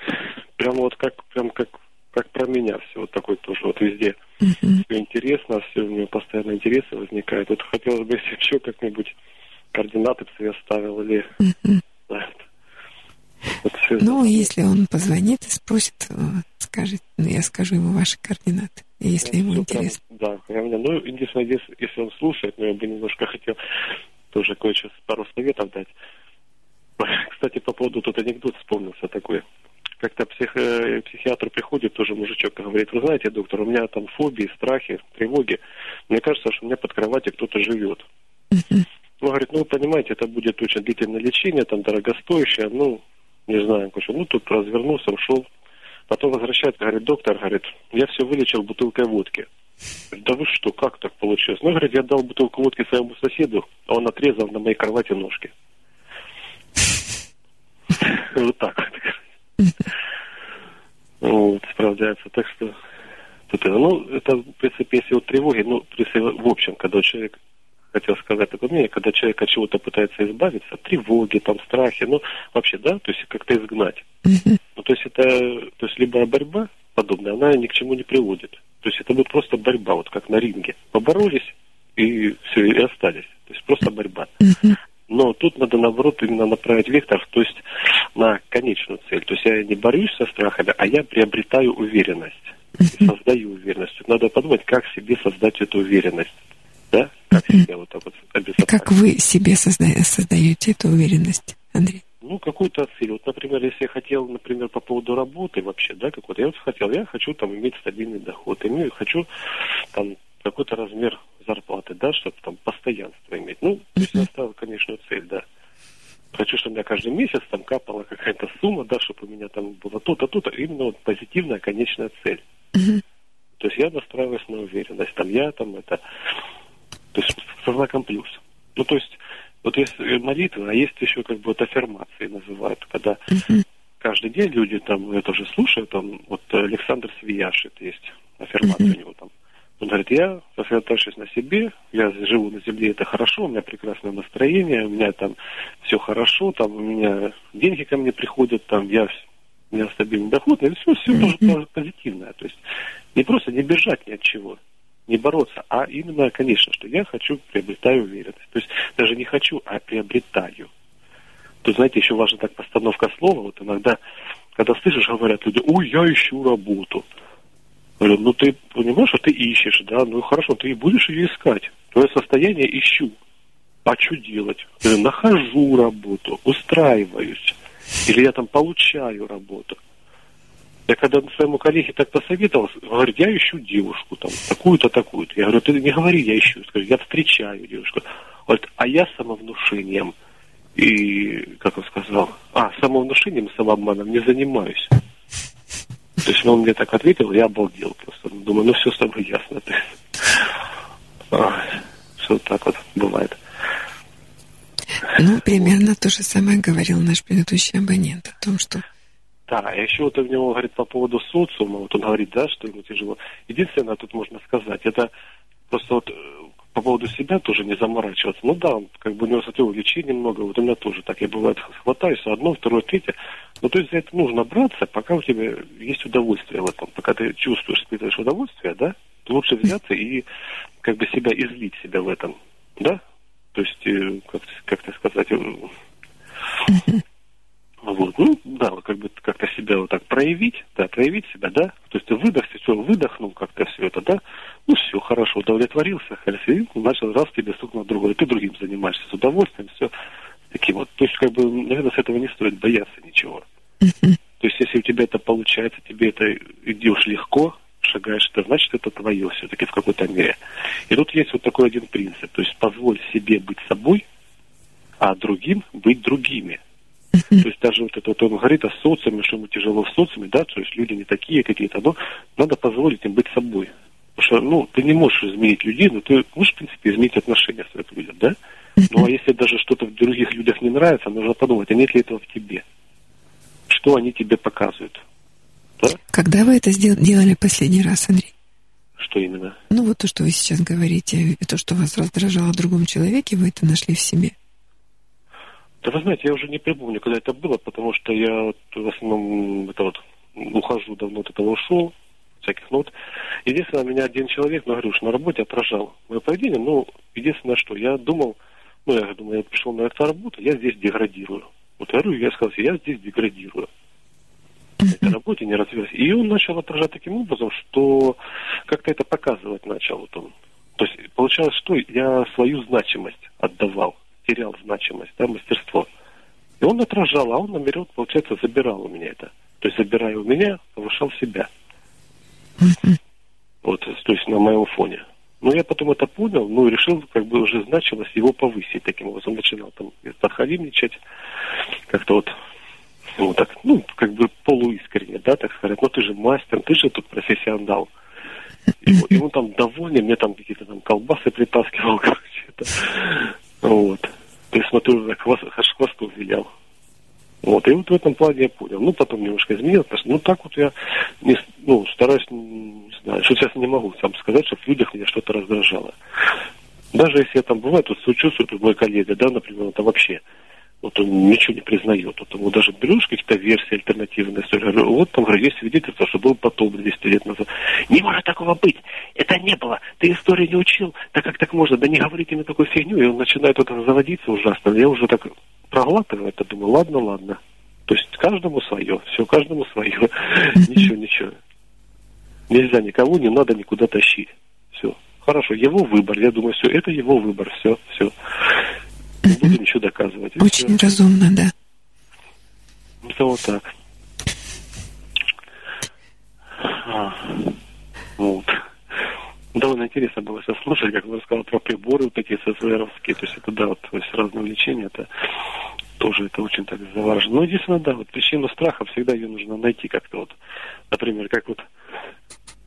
Прям вот как, прям как, как про меня все, вот такой тоже вот везде. Мгм. Все интересно, все у него постоянно интересы возникают. Вот хотелось бы, если еще как-нибудь координаты бы себе оставил или... Мгм. да, вот Ну, если он позвонит и спросит, э, скажет, ну, я скажу ему ваши координаты, если ему Всё прям- интересно. да, прям меня. Ну, единственное, если, если он слушает, но я бы немножко хотел тоже кое-что пару советов дать. Кстати, по поводу тут анекдот вспомнился такой. Как-то псих, э, психиатр приходит, тоже мужичок, и говорит, вы знаете, доктор, у меня там фобии, страхи, тревоги. Мне кажется, что у меня под кроватью кто-то живет. Ну, говорит, ну, понимаете, это будет очень длительное лечение, там, дорогостоящее, ну, не знаю, короче, ну, тут развернулся, ушел. Потом возвращается, говорит, доктор, говорит, я все вылечил бутылкой водки. Да вы что, как так получилось? Ну, говорит, я дал бутылку водки своему соседу, а он отрезал на моей кровати ножки. Вот так вот. Вот, справляется. Так что, тут это, ну, это, в принципе, если вот тревоги, ну, в принципе, в общем, когда человек, хотел сказать такое мнение, когда человек от чего-то пытается избавиться, от тревоги, там, страхи, ну, вообще, да, то есть как-то изгнать. Ну, то есть это, то есть любая борьба подобная, она ни к чему не приводит. То есть это будет просто борьба, вот как на ринге. Поборолись и все, и остались. То есть просто борьба. Но тут надо, наоборот, именно направить вектор, то есть на конечную цель. То есть я не борюсь со страхами, а я приобретаю уверенность. Создаю уверенность. Тут Надо подумать, как себе создать эту уверенность. Да? Как себя вот так вот обезопасить. Как вы себе созда- создаете эту уверенность, Андрей? Ну, какую-то цель. Вот, например, если я хотел, например, по поводу работы вообще, да, какой-то, я вот хотел, я хочу там иметь стабильный доход, имею, хочу там какой-то размер зарплаты, да, чтобы там постоянство иметь. Ну, то есть я ставил конечную цель, да. Хочу, чтобы у меня каждый месяц там капала какая-то сумма, да, чтобы у меня там было то-то, то-то. Именно вот позитивная конечная цель. Мгм. То есть я настраиваюсь на уверенность. Там я, там это... То есть со знаком плюс. Ну, то есть вот есть молитва, а есть еще как бы вот аффирмации называют, когда Мгм. каждый день люди там, я тоже слушаю, там, вот Александр Свияшит есть, аффирмация у него там. Он говорит, я сосредоточусь на себе, я живу на земле, это хорошо, у меня прекрасное настроение, у меня там все хорошо, там у меня деньги ко мне приходят, там я, у меня стабильный доход, и все, все тоже, тоже позитивное. То есть не просто не бежать ни от чего, не бороться, а именно, конечно, что я хочу, приобретаю уверенность. То есть даже не хочу, а приобретаю. Тут, знаете, еще важна так постановка слова. Вот иногда, когда слышишь, говорят люди, ой, я ищу работу. Говорю, ну ты понимаешь, что ты ищешь, да, ну хорошо, ты и будешь ее искать. Твое состояние ищу. А что делать? Говорю, нахожу работу, устраиваюсь. Или я там получаю работу. Я когда своему коллеге так посоветовал, говорит, я ищу девушку там, такую-то, такую-то. Я говорю, ты не говори, я ищу. Скажи, я встречаю девушку. Говорит, а я самовнушением и, как он сказал, а, самовнушением самообманом не занимаюсь. То есть он мне так ответил, я обалдел просто. Думаю, ну все с тобой ясно. Все вот так вот бывает. Ну, примерно то же самое говорил наш предыдущий абонент о том, что Да, а еще вот у него говорит по поводу социума, вот он говорит, да, что ему тяжело. Единственное, тут можно сказать, это просто вот э, по поводу себя тоже не заморачиваться. Ну да, как бы у него смотрю, увлечений много, вот у меня тоже так, я бывает хватаюсь, одно, второе, третье. Ну то есть за это нужно браться, пока у тебя есть удовольствие в этом, пока ты чувствуешь, испытываешь удовольствие, да, лучше взяться и как бы себя излить себя в этом, да, То есть, э, как, как это сказать, э, вот, ну, да, вот как бы как-то себя вот так проявить, да, проявить себя, да, то есть выдох, все, выдохнул как-то все это, да, ну, все, хорошо, удовлетворился, и начал раз тебе стукнул другой, ты другим занимаешься с удовольствием, все, таким вот, то есть, как бы, наверное, с этого не стоит бояться ничего. То есть, если у тебя это получается, тебе это идешь легко, шагаешь, это значит, это твое все-таки в какой-то мере. И тут есть вот такой один принцип, то есть, позволь себе быть собой, а другим быть другими. То есть даже вот это вот он говорит о социуме, что ему тяжело в социуме, да, то есть люди не такие какие-то, но надо позволить им быть собой. Потому что, ну, ты не можешь изменить людей, но ты можешь, в принципе, изменить отношения с этим людям, да? Ну, а если даже что-то в других людях не нравится, нужно подумать, а нет ли этого в тебе? Что они тебе показывают? Да? Когда вы это делали последний раз, Андрей? Что именно? Ну, вот то, что вы сейчас говорите, то, что вас раздражало в другом человеке, вы это нашли в себе. Да вы знаете, я уже не припомню, когда это было, потому что я вот, в основном это вот ухожу давно от этого ушел, всяких нот. Единственное, меня один человек, ну, говорю, что на работе отражал мое поведение, ну, единственное, что я думал, ну, я думаю, я пришел на эту работу, я здесь деградирую. Вот я говорю, я сказал, я здесь деградирую. На работе не развиваюсь. И он начал отражать таким образом, что как-то это показывать начал. Вот он. То есть получалось, что я свою значимость отдавал терял значимость, да, мастерство. И он отражал, а он наперед, получается, забирал у меня это. То есть, забирая у меня, повышал себя. Вот, то есть на моем фоне. Но я потом это понял, ну, и решил, как бы, уже значимость его повысить таким образом. Начинал там подхалимничать, как-то вот, ну, так, ну, как бы полуискренне, да, так сказать. Ну, ты же мастер, ты же тут профессионал. И, и он там довольный, мне там какие-то там колбасы притаскивал, короче. Это. Вот. Есть смотрю, так хвост, аж хвосту. Вот, и вот в этом плане я понял. Ну, потом немножко изменил, ну, так вот я не, ну, стараюсь, не знаю, что сейчас не могу сам сказать, что в людях меня что-то раздражало. Даже если я там бывает, вот сочувствует мой коллега, да, например, это вообще вот он ничего не признает. Вот ему даже берешь какие-то версии альтернативные, истории, говорю, вот там говорю, есть свидетельство, что был потоп 200 лет назад. Не может такого быть, это не было, ты историю не учил, да как так можно, да не говорите мне такую фигню, и он начинает вот заводиться ужасно. Я уже так проглатываю это, думаю, ладно, ладно. То есть каждому свое, все, каждому свое, ничего, ничего. Нельзя никого, не надо никуда тащить. Все. Хорошо, его выбор. Я думаю, все, это его выбор, все, все не буду ничего доказывать. Очень все. разумно, да. Это вот так. А, вот. Довольно интересно было сейчас слушать, как вы рассказал про приборы вот такие СССРовские. То есть это, да, вот, то есть разные увлечения, это тоже это очень так завораживает. Но единственное, да, вот причину страха всегда ее нужно найти как-то вот. Например, как вот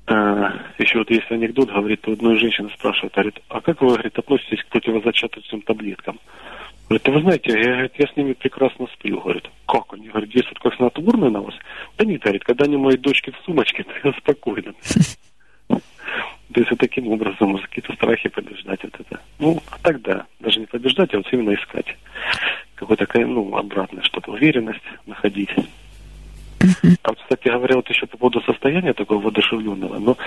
еще вот есть анекдот, говорит, у одной женщины спрашивает, говорит, а как вы, говорит, относитесь к противозачаточным таблеткам? Говорит, вы знаете, я, говорит, я с ними прекрасно сплю. Говорит, как они? Говорит, действуют как снотворное на вас? Да нет, говорит, когда они мои дочки в сумочке, то я спокойно. То есть вот таким образом какие-то страхи побеждать вот это. Ну, а тогда даже не побеждать, а вот именно искать какое-то, ну, обратное что-то, уверенность находить. Вот, кстати говоря, вот еще по поводу состояния такого воодушевленного, но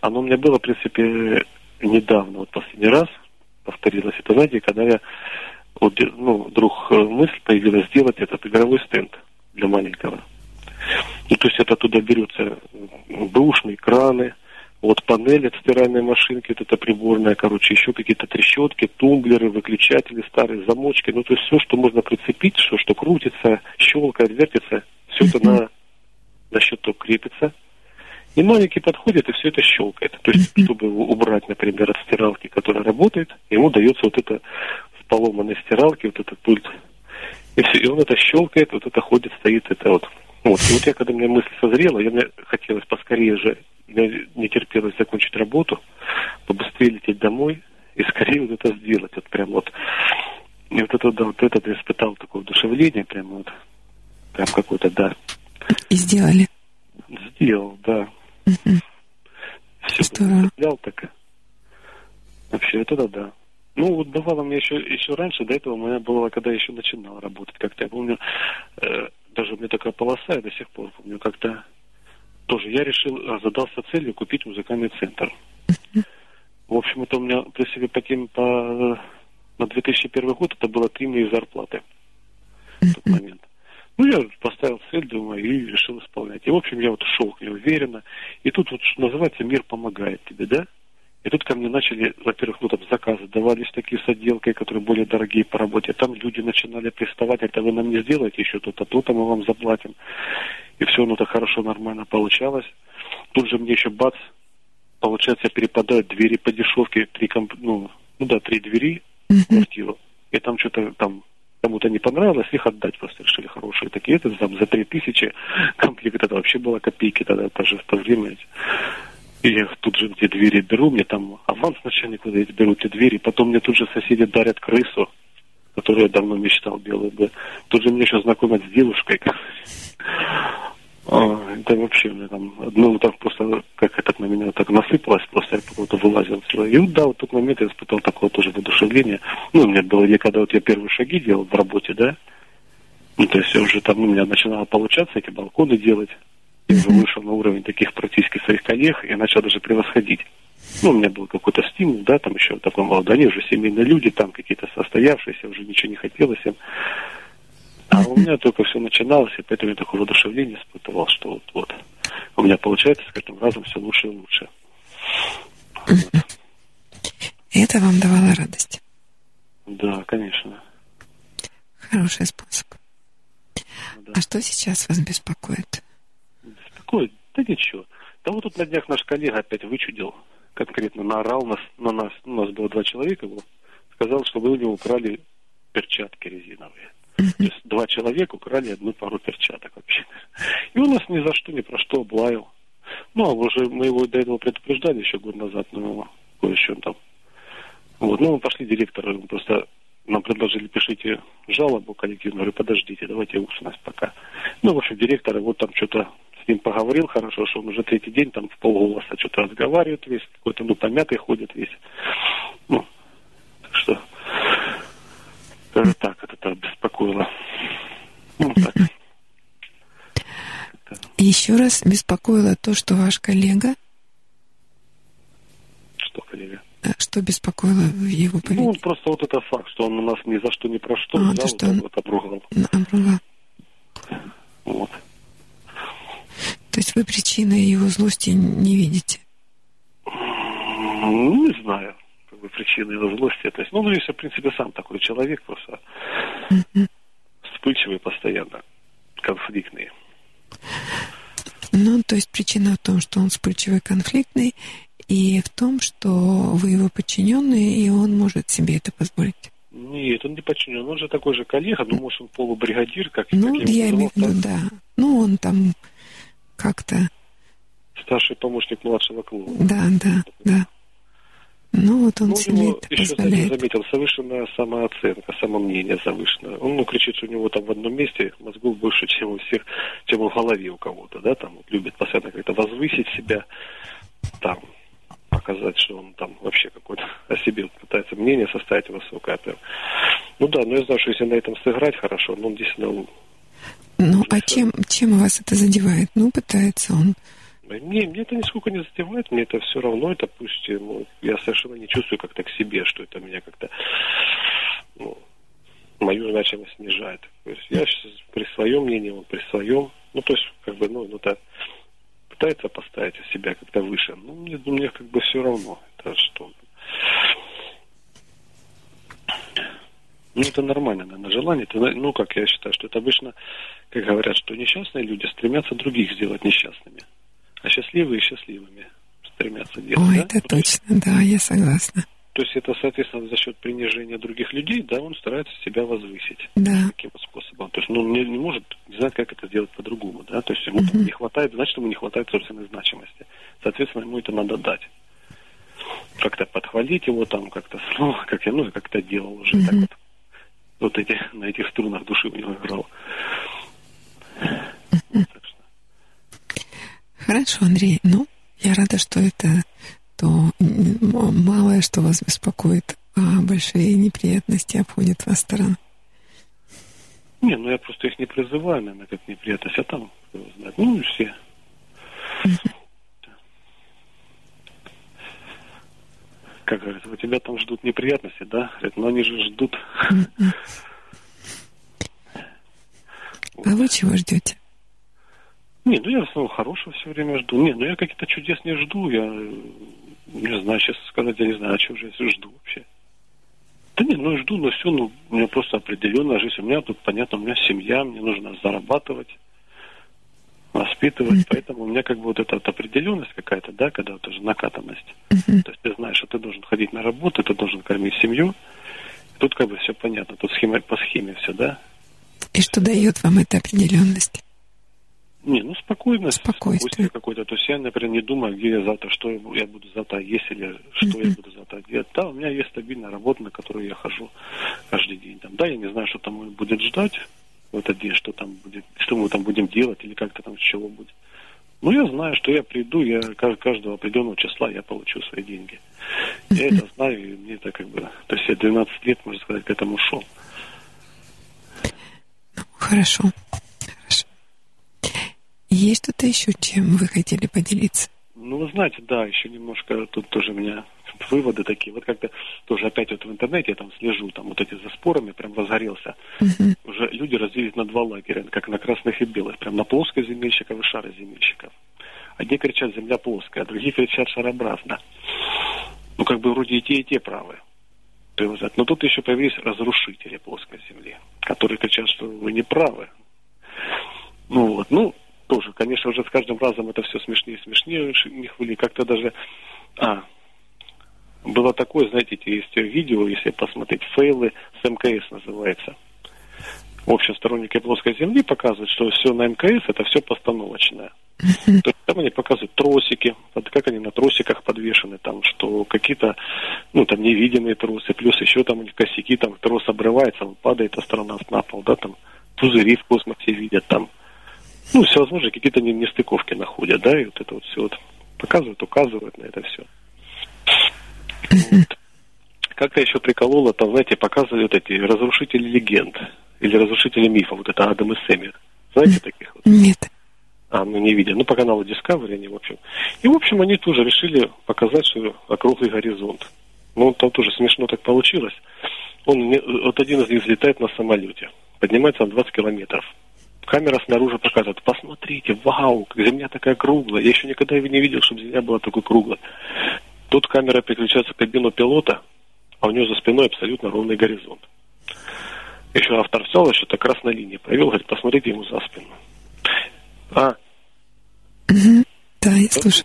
оно у меня было, в принципе, недавно, вот последний раз повторилось. Это, знаете, когда я, вот, ну, вдруг э, мысль появилась сделать этот игровой стенд для маленького. Ну, то есть это туда берется бэушные краны, вот панель от стиральной машинки, вот это приборная, короче, еще какие-то трещотки, тумблеры, выключатели, старые замочки, ну, то есть все, что можно прицепить, что, что крутится, щелкает, вертится, все это на, на щиток крепится. И маленький подходит и все это щелкает. То есть, чтобы его убрать, например, от стиралки, которая работает, ему дается вот это с поломанной стиралки, вот этот пульт. И все, и он это щелкает, вот это ходит, стоит, это вот. Вот, и вот я, когда у меня мысль созрела, я мне хотелось поскорее же, мне не терпелось закончить работу, побыстрее лететь домой и скорее вот это сделать, вот прям вот. И вот это, да, вот это я испытал такое вдушевление, прям вот, Прям какой-то, да. И сделали? Сделал, да. Угу. Все представлял так. Вообще, это да, да. Ну, вот бывало мне еще, еще раньше, до этого у меня было, когда я еще начинал работать как-то. Я помню, э, даже у меня такая полоса, я до сих пор помню, как-то тоже я решил, э, задался целью купить музыкальный центр. В общем, это у меня при себе по теме, по на 2001 год это было три моих зарплаты в тот момент. Ну, я поставил цель, думаю, и решил исполнять. И, в общем, я вот шел неуверенно. И тут вот, что называется, мир помогает тебе, да? И тут ко мне начали, во-первых, ну там заказы давались такие с отделкой, которые более дорогие по работе. Там люди начинали приставать, это вы нам не сделаете еще то-то, то-то мы вам заплатим. И все, ну так хорошо, нормально получалось. Тут же мне еще бац, получается, перепадают двери по дешевке, три комп... ну, ну да, три двери в квартиру. И там что-то там кому-то не понравилось, их отдать просто решили хорошие такие. Это там за три тысячи комплект, это вообще было копейки тогда, даже в то время. И я тут же эти двери беру, мне там аванс начальник эти берут эти двери, потом мне тут же соседи дарят крысу, которую я давно мечтал белую бы. Тут же мне еще знакомят с девушкой. А, это вообще мне там одно так просто, как этот на меня так насыпалось, просто я какого-то вылазил. И вот да, вот тот момент я испытал такое тоже воодушевление. Ну, у меня было, я когда вот я первые шаги делал в работе, да, ну, то есть я уже там у меня начинало получаться эти балконы делать. Я уже вышел на уровень таких практически своих коллег и начал даже превосходить. Ну, у меня был какой-то стимул, да, там еще такой молодой, они уже семейные люди, там какие-то состоявшиеся, уже ничего не хотелось им. А у меня только все начиналось, и поэтому я такое воодушевление испытывал, что вот, вот у меня получается с каждым разом все лучше и лучше. Вот. Это вам давало радость? Да, конечно. Хороший способ. Да. А что сейчас вас беспокоит? Беспокоит? Да ничего. Да вот тут на днях наш коллега опять вычудил, конкретно наорал нас, на нас, у нас было два человека, был, сказал, что вы у него украли перчатки резиновые. То есть два человека украли одну пару перчаток вообще. И он нас ни за что, ни про что облаял. Ну, а уже мы его до этого предупреждали еще год назад, но кое-что там. Вот, ну, мы пошли директору, просто нам предложили, пишите жалобу коллективную, говорю, подождите, давайте устность пока. Ну, в общем, директор вот там что-то с ним поговорил хорошо, что он уже третий день там в полголоса что-то разговаривает весь, какой-то, ну, помятый ходит весь. Ну, так что даже так это так беспокоило. Ну, так. Еще раз беспокоило то, что ваш коллега... Что коллега? Э, что беспокоило его поведении? Ну, просто вот это факт, что он у нас ни за что, ни про что а, взял, то, что он... вот обругал. Обругал. Вот. То есть вы причины его злости не видите? Ну, не знаю бы причины его злости. То есть, ну, Льюис, в принципе, сам такой человек, просто mm-hmm. вспыльчивый постоянно, конфликтный. Ну, то есть причина в том, что он вспыльчивый, конфликтный, и в том, что вы его подчиненный, и он может себе это позволить. Нет, он не подчинен, он же такой же коллега, но может он полубригадир, как Ну, как я имею в виду, да. Ну, он там как-то... Старший помощник младшего клуба. Да, да, да. Ну, вот он ну, себе это еще, позволяет. кстати, заметил, завышенная самооценка, самомнение завышенное. Он ну, кричит, что у него там в одном месте мозгов больше, чем у всех, чем в голове у кого-то, да, там вот, любит постоянно как-то возвысить себя, там, показать, что он там вообще какой-то о себе пытается мнение составить высокое. Прям. Ну да, но я знаю, что если на этом сыграть хорошо, ну, он действительно... Ну, а чем, чем вас это задевает? Ну, пытается он не, мне это нисколько не задевает, мне это все равно, это пусть ну, я совершенно не чувствую как-то к себе, что это меня как-то ну, мою значимость снижает. То есть я сейчас при своем мнении, он при своем, ну то есть как бы, ну, ну так пытается поставить себя как-то выше. Ну, мне, мне как бы все равно. Это что? Ну, это нормально, наверное, желание. Это, ну, как я считаю, что это обычно, как говорят, что несчастные люди стремятся других сделать несчастными а счастливые счастливыми стремятся делать. Ой, да? это точно, да, я согласна. То есть это, соответственно, за счет принижения других людей, да, он старается себя возвысить. Да. Таким способом. То есть, ну, он не, не может не знать, как это сделать по-другому, да. То есть ему uh-huh. не хватает, значит, ему не хватает собственной значимости. Соответственно, ему это надо дать. Как-то подхвалить его там, как-то, ну, как я, ну, как-то делал уже uh-huh. так вот. Вот эти, на этих струнах души у него играл. Хорошо, Андрей. Ну, я рада, что это то малое, что вас беспокоит, а большие неприятности обходят вас сторону. Не, ну я просто их не призываю, наверное, как неприятность, а там, кто знает, ну, все. как говорится, у тебя там ждут неприятности, да? Говорит, но они же ждут. А вы чего ждете? Не, ну я основном хорошего все время жду. Не, ну я каких-то чудес не жду. Я не знаю, сейчас сказать, я не знаю, о чем же я жду вообще. Да не, ну жду, но все, ну, у меня просто определенная жизнь. У меня тут, понятно, у меня семья, мне нужно зарабатывать, воспитывать. Поэтому у меня как бы вот эта вот определенность какая-то, да, когда вот уже накатанность. То есть ты знаешь, что ты должен ходить на работу, ты должен кормить семью. Тут как бы все понятно, тут схема по схеме все, да. И что дает вам эта определенность? Не, ну спокойно, Спокойствие. спокойствие какое-то. То есть я, например, не думаю, где я завтра, что я бу- я буду завтра есть или что я буду завтра делать. Да, у меня есть стабильная работа, на которую я хожу каждый день. Там, да, я не знаю, что там будет ждать в этот день, что там будет, что мы там будем делать или как-то там с чего будет. Но я знаю, что я приду, я кажд- каждого определенного числа я получу свои деньги. Я это знаю, и мне это как бы... То есть я 12 лет, можно сказать, к этому шел. Хорошо. Хорошо. Есть что-то еще, чем вы хотели поделиться? Ну, вы знаете, да, еще немножко тут тоже у меня выводы такие. Вот как-то тоже опять вот в интернете я там слежу, там вот эти за спорами прям разгорелся. Уже люди разделились на два лагеря, как на красных и белых, прям на плоскоземельщиков и шароземельщиков. Одни кричат «земля плоская», а другие кричат «шарообразно». Ну, как бы вроде и те, и те правы. Вот, Но тут еще появились разрушители плоской земли, которые кричат, что вы не правы. Ну вот, ну, тоже, конечно, уже с каждым разом это все смешнее и смешнее ш- не хвали. Как-то даже... А, было такое, знаете, есть видео, если посмотреть, фейлы с МКС называется. В общем, сторонники плоской земли показывают, что все на МКС это все постановочное. То есть там они показывают тросики, вот как они на тросиках подвешены, там, что какие-то, ну, там, невидимые тросы, плюс еще там у них косяки, там, трос обрывается, он падает астронавт на пол, да, там, пузыри в космосе видят, там, ну, всевозможные какие-то не- нестыковки находят, да, и вот это вот все вот показывают, указывают на это все. Вот. Как-то еще прикололо, там, знаете, показывали вот эти разрушители легенд или разрушители мифов, вот это Адам и Сэмми. Знаете таких вот? Нет. А, ну не видя. Ну, по каналу Discovery они, в общем. И, в общем, они тоже решили показать, что округлый горизонт. Ну, там тоже смешно так получилось. Он, не- вот один из них взлетает на самолете. Поднимается на 20 километров. Камера снаружи показывает, посмотрите, вау, как земля такая круглая. Я еще никогда не видел, чтобы земля была такой круглой. Тут камера переключается в кабину пилота, а у него за спиной абсолютно ровный горизонт. Еще автор взял, еще так красной линии провел, говорит, посмотрите ему за спину. А, Да, я слушаю.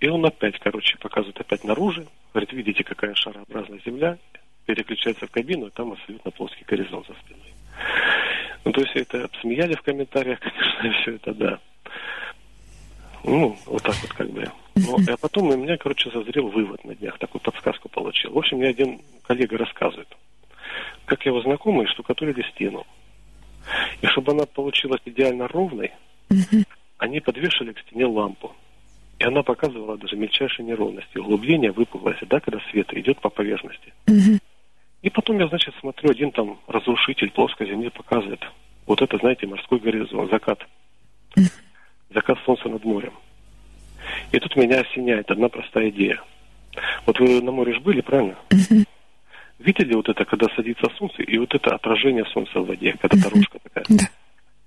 и он опять, короче, показывает опять наружу. Говорит, видите, какая шарообразная земля. Переключается в кабину, и там абсолютно плоский горизонт за спиной. Ну, то есть это обсмеяли в комментариях, конечно, все это, да. Ну, вот так вот как бы. Ну, а потом у меня, короче, созрел вывод на днях, такую подсказку получил. В общем, мне один коллега рассказывает, как его знакомые штукатурили стену. И чтобы она получилась идеально ровной, они подвешивали к стене лампу. И она показывала даже мельчайшие неровности, углубления, выпуклости, да, когда свет идет по поверхности. И потом я, значит, смотрю, один там разрушитель плоской земли показывает. Вот это, знаете, морской горизонт, закат. Закат солнца над морем. И тут меня осеняет одна простая идея. Вот вы на море же были, правильно? Видели вот это, когда садится солнце, и вот это отражение солнца в воде, когда дорожка такая? Да.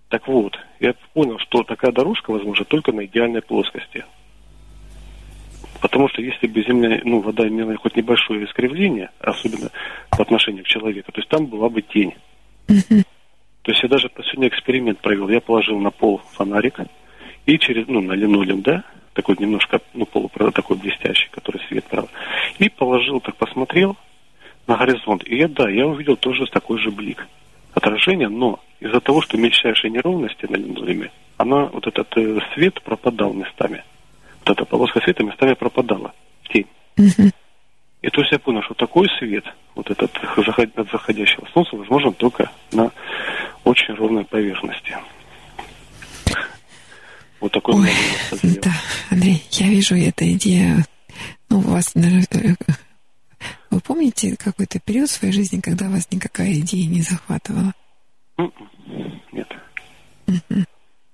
Так вот, я понял, что такая дорожка возможна только на идеальной плоскости. Потому что если бы земля, ну, вода имела хоть небольшое искривление, особенно по отношению к человеку, то есть там была бы тень. То есть я даже сегодня эксперимент провел. Я положил на пол фонарик и через, ну, на линолеум, да, такой немножко, ну, полупровод такой блестящий, который свет, правда. И положил, так посмотрел на горизонт. И я, да, я увидел тоже такой же блик отражение, но из-за того, что мельчайшие неровности на линолеуме, она, вот этот э, свет пропадал местами. Эта полоска света местами пропадала в тень. И то есть я понял, что такой свет, вот этот от заходящего солнца, возможен только на очень ровной поверхности. Вот такой Ой, да, Андрей, я вижу эта идея. Ну, у вас, наверное, вы помните какой-то период в своей жизни, когда вас никакая идея не захватывала? М-м. Нет.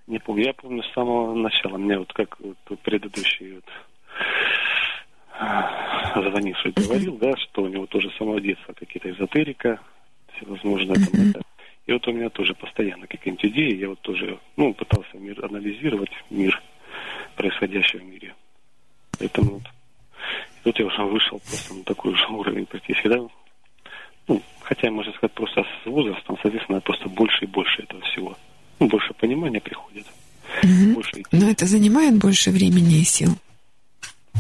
Не помню. Я помню с самого начала. Мне вот как вот предыдущий вот, а, звонивший говорил, да, что у него тоже с самого детства какие-то эзотерика, всевозможные там это. И вот у меня тоже постоянно какие-нибудь идеи, я вот тоже, ну, пытался мир, анализировать мир, происходящий в мире. Поэтому вот, и тут я уже вышел просто на такой же уровень практически, да, ну, хотя, можно сказать, просто с возрастом, соответственно, просто больше и больше этого всего. Ну, больше понимания приходит. Мгм. Больше Но это занимает больше времени и сил.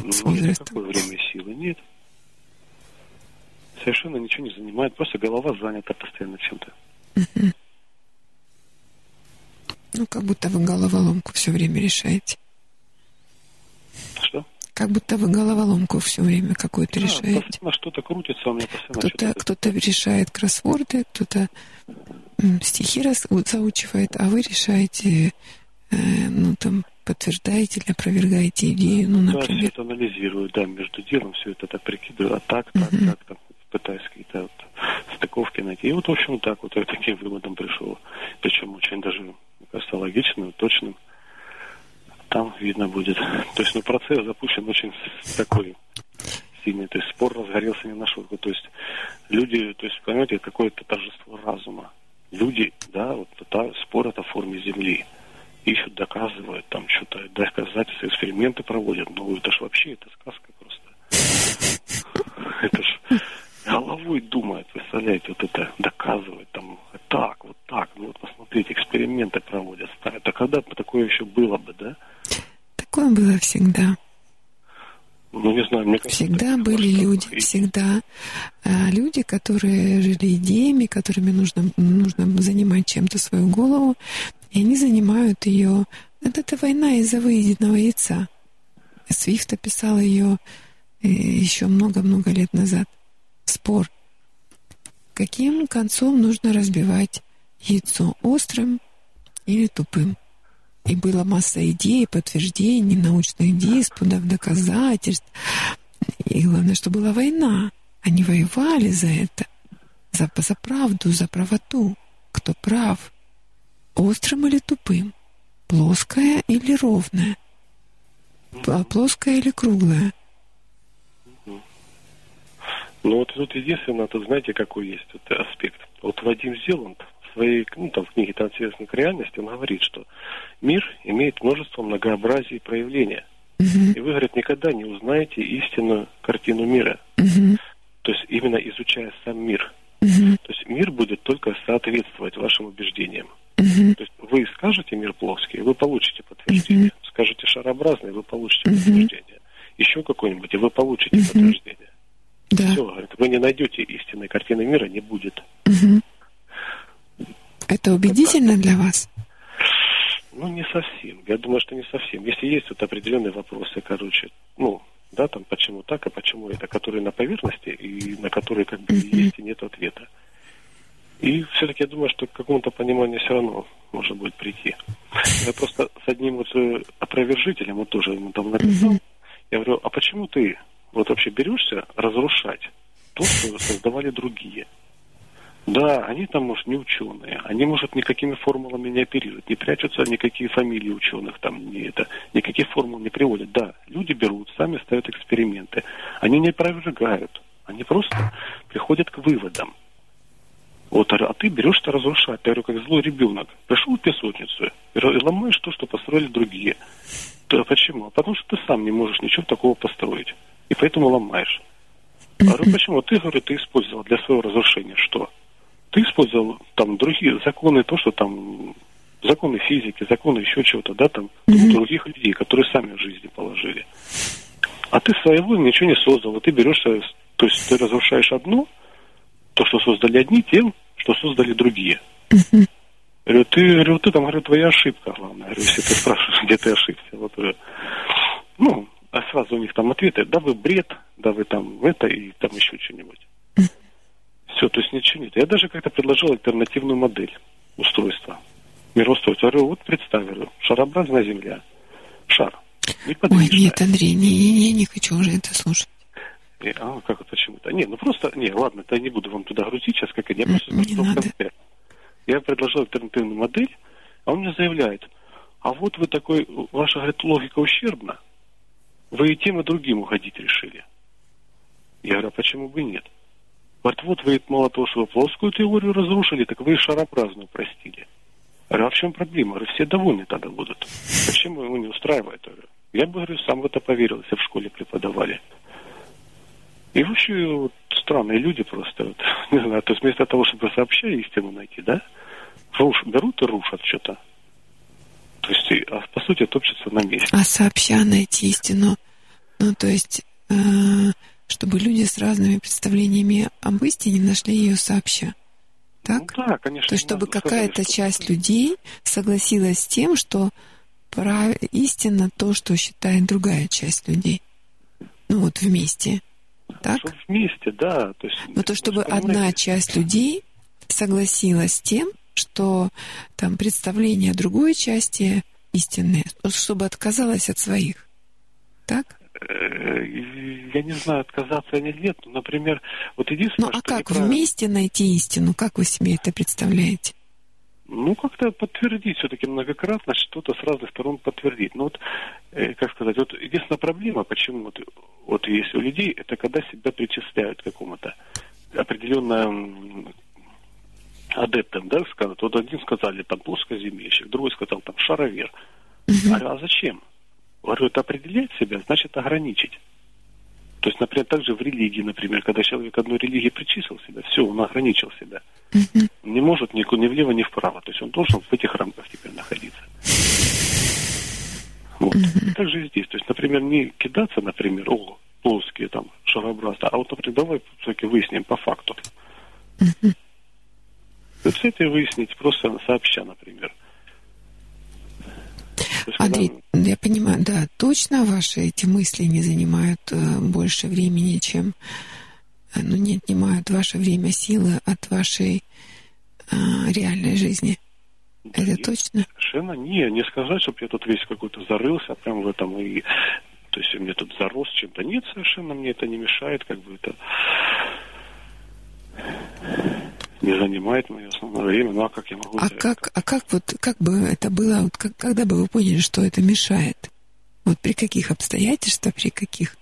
Ну, с возрастом. никакое время и силы нет. Совершенно ничего не занимает, просто голова занята постоянно чем-то. Ну, как будто вы головоломку все время решаете. Что? Как будто вы головоломку все время какую-то Да, решаете. постоянно что-то крутится у меня постоянно. Кто-то что-то- кто решает кроссворды, кто-то стихи раз, заучивает, а вы решаете, э, ну, там, подтверждаете или опровергаете идею, ну, Да, все например. это анализирую, да, между делом все это так прикидываю, а так, так, так, там, пытаюсь какие-то вот стыковки найти. И вот, в общем, так вот я к таким выводам пришел. Причем очень даже, мне кажется, логичным, точным. Там видно будет. То есть, ну, процесс запущен очень такой сильный. То есть, спор разгорелся не на шутку. То есть, люди, то есть, понимаете, какое-то торжество разума. Люди, да, вот это, спор это в форме земли. Ищут, доказывают, там что-то, доказательства, эксперименты проводят. Ну, это ж вообще, это сказка просто. Это ж головой думает, представляете, вот это доказывает, там, так, вот так, ну вот посмотрите, эксперименты проводят. Это когда бы такое еще было бы, да? Такое было всегда. Ну, не знаю, мне кажется... Всегда были люди, и- всегда а, люди, которые жили идеями, которыми нужно, нужно занимать чем-то свою голову, и они занимают ее. Это, это война из-за выеденного яйца. Свифт описал ее э, еще много-много лет назад. Спор. Каким концом нужно разбивать яйцо? Острым или тупым? И была масса идей, подтверждений, научных диспутов, доказательств. И главное, что была война. Они воевали за это. За, за правду, за правоту. Кто прав? Острым или тупым? Плоское или ровное? П- Плоское или круглое? Ну, вот тут единственное, тут знаете, какой есть вот аспект. Вот Вадим Зеланд своей, ну, там, в книге «Трансверсник реальности» он говорит, что мир имеет множество многообразий проявления. И вы, говорит, никогда не узнаете истинную картину мира. То есть именно изучая сам мир. То есть мир будет только соответствовать вашим убеждениям. То есть вы скажете мир плоский, вы получите подтверждение. Скажете шарообразный, вы получите подтверждение. Еще какой-нибудь, и вы получите подтверждение. Да. Все, говорит, вы не найдете истинной картины мира, не будет. Мгм. Это убедительно для вас? Ну, не совсем. Я думаю, что не совсем. Если есть вот определенные вопросы, короче, ну, да, там, почему так, а почему это, которые на поверхности, и на которые как бы есть и нет ответа. И все-таки я думаю, что к какому-то пониманию все равно можно будет прийти. Я просто с одним вот э, опровержителем, вот тоже ему там написал, я говорю, а почему ты вот вообще берешься разрушать то, что создавали другие? Да, они там, может, не ученые, они, может, никакими формулами не оперируют, не прячутся никакие фамилии ученых, там, не это, никаких формул не приводят. Да, люди берут, сами ставят эксперименты, они не опровергают, они просто приходят к выводам. Вот, а ты берешь-то разрушать. Я говорю, как злой ребенок. Пришел в песочницу и ломаешь то, что построили другие. Да, почему? Потому что ты сам не можешь ничего такого построить. И поэтому ломаешь. А говорю, почему? Ты, говорю, ты использовал для своего разрушения что? Ты использовал там другие законы, то, что там законы физики, законы еще чего-то, да, там других людей, которые сами в жизни положили. А ты своего ничего не создал. Вот ты берешься, то есть ты разрушаешь одно, то, что создали одни, тем, что создали другие. Говорю, ты, говорю, вот это, говорю, твоя ошибка, главное. Говорю, если ты спрашиваешь, где ты ошибся. Вот, говорю, ну, а сразу у них там ответы, да вы бред, да вы там это и там еще что-нибудь. Все, то есть ничего нет. Я даже как-то предложил альтернативную модель устройства, мироустройства. Говорю, вот представь, говорю, шарообразная Земля, шар, Ой, нет, Андрей, не, не, не, не хочу уже это слушать. И, а, как это почему-то? Не, ну просто, не, ладно, это я не буду вам туда грузить сейчас, как я просто не надо. конкретно. Я предложил альтернативную модель, а он мне заявляет, а вот вы такой, ваша, говорит, логика ущербна, вы и тем, и другим уходить решили. Я говорю, а почему бы нет? Говорит, вот вы вы плоскую теорию разрушили, так вы и шарообразную простили. А в чем проблема? Все довольны тогда будут. Почему его не устраивает? Я бы, говорю, сам в это поверил, если в школе преподавали. И вообще вот, странные люди просто, вот, не знаю, то есть вместо того, чтобы сообща истину найти, да, руш, берут и рушат что-то. То есть, а по сути, топчутся на месте. А сообща найти истину. Ну, то есть, э, чтобы люди с разными представлениями об истине нашли ее сообща. Так? Ну да, конечно. То есть, чтобы сказать, какая-то часть людей согласилась с тем, что прав... истина то, что считает другая часть людей. Ну вот вместе. Так? Что вместе, да. То есть, Но то, чтобы одна часть людей согласилась с тем, что там представление другой части истинное, чтобы отказалась от своих. Так? Э, Я не знаю, отказаться или нет. но, Например, вот Ну единственное, а что как вместе найти истину? Как вы себе это представляете? Ну, как-то подтвердить все-таки многократно, что-то с разных сторон подтвердить. Ну, вот, э, как сказать, вот единственная проблема, почему вот, вот есть у людей, это когда себя причисляют к какому-то определенным адептам, да, скажут. Вот один сказали там плоскоземельщик, другой сказал там шаровер. А, а зачем? Говорю, это определять себя, значит ограничить. То есть, например, также в религии, например, когда человек одной религии причислил себя, все, он ограничил себя. Не может ни, ни влево, ни вправо. То есть он должен в этих рамках теперь находиться. Вот. И так же и здесь. То есть, например, не кидаться, например, о, плоские там, шарообразные, а вот, например, давай все-таки выясним по факту. Вот все это выяснить просто сообща, например. Когда- Андрей, я понимаю, да, точно ваши эти мысли не занимают э, больше времени, чем, э, ну, не отнимают ваше время, силы от вашей э, реальной жизни. Да Это нет, точно? Совершенно не, не сказать, чтобы я тут весь какой-то зарылся, прям в этом и... То есть мне тут зарос чем-то. Нет, совершенно мне это не мешает, как бы это не занимает мое основное время. Ну а как я могу... А это- как, а как вот, как бы это было, вот как- когда бы вы поняли, что это мешает? Вот при каких обстоятельствах, при каких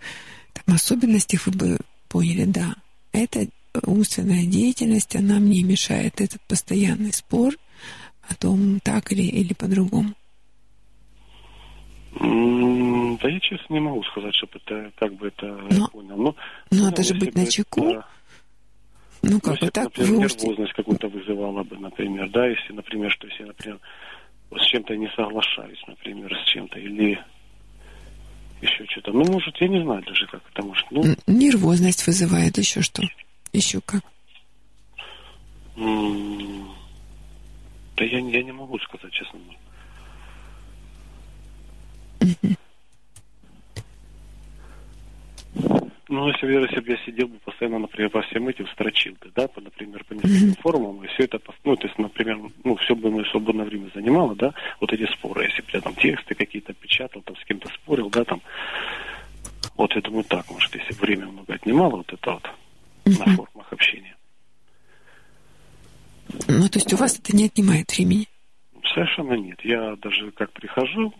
там, особенностях вы бы поняли, да, эта умственная деятельность, она мне мешает, этот постоянный спор о том, так или, или по-другому. Да я честно не могу сказать, чтобы это, как бы это Но- понял. Но, но понял, надо же быть бы начеку. это- Ну как, бы, так например, вы можете... нервозность какую-то вызывала бы, например, да, если, например, что если, например, вот с чем-то не соглашаюсь, например, с чем-то, или еще что-то. Ну, может, я не знаю даже, как это может. Ну, Нервозность вызывает, еще что? Еще как? м, да я, я не могу сказать, честно. Ну, если, бы- если бы я сидел бы постоянно, например, по всем этим строчил бы, да, по, например, по нескольким форумам, и все это, ну, то есть, например, ну, все бы мое свободное время занимало, да, вот эти споры, если бы я там тексты какие-то печатал, там с кем-то спорил, да, там, вот я думаю так, может, если бы время много отнимало, вот это вот, на форумах общения. Ну, то есть у вас это не отнимает времени? Совершенно нет. Я даже как прихожу,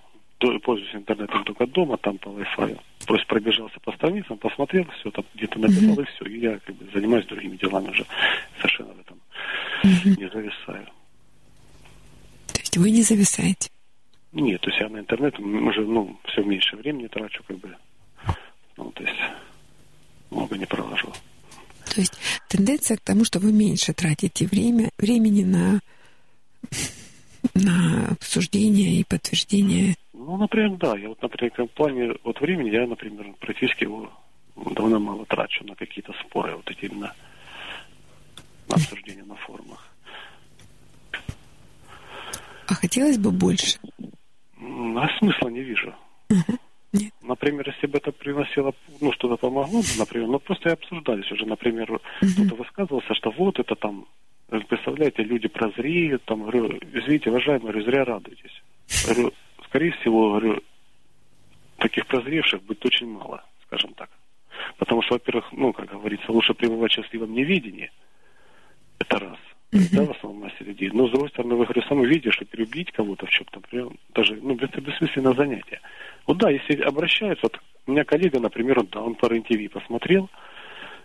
пользуюсь интернетом только дома, там по Wi-Fi. Просто пробежался по страницам, посмотрел, все там где-то написал, и все. И я как бы занимаюсь другими делами уже. Совершенно в этом не зависаю. То есть вы не зависаете? Нет, то есть я на интернет уже, ну, все меньше времени трачу, как бы. Ну, то есть много не провожу. То есть тенденция к тому, что вы меньше тратите время, времени на, на обсуждение и подтверждение. Ну, например, да. Я вот, например, в плане вот времени я, например, практически его довольно мало трачу на какие-то споры, вот эти именно на обсуждение на форумах. А хотелось бы больше. А смысла не вижу. Нет. Например, если бы это приносило, ну, что-то помогло бы, например, ну, просто и обсуждались уже, например, кто-то высказывался, что вот это там, представляете, люди прозреют, там, говорю, извините, уважаемые, говорю, зря радуетесь. Говорю, скорее всего, говорю, таких прозревших будет очень мало, скажем так. Потому что, во-первых, ну, как говорится, лучше пребывать в счастливом неведении. Это раз. Да, в основном массе людей. Но, с другой стороны, вы, говорю, сами видите, что переубедить кого-то в чем-то, прям даже, ну, это бессмысленное занятие. Вот да, если обращаются, вот у меня коллега, например, он, да, он по РЕН-ТВ посмотрел,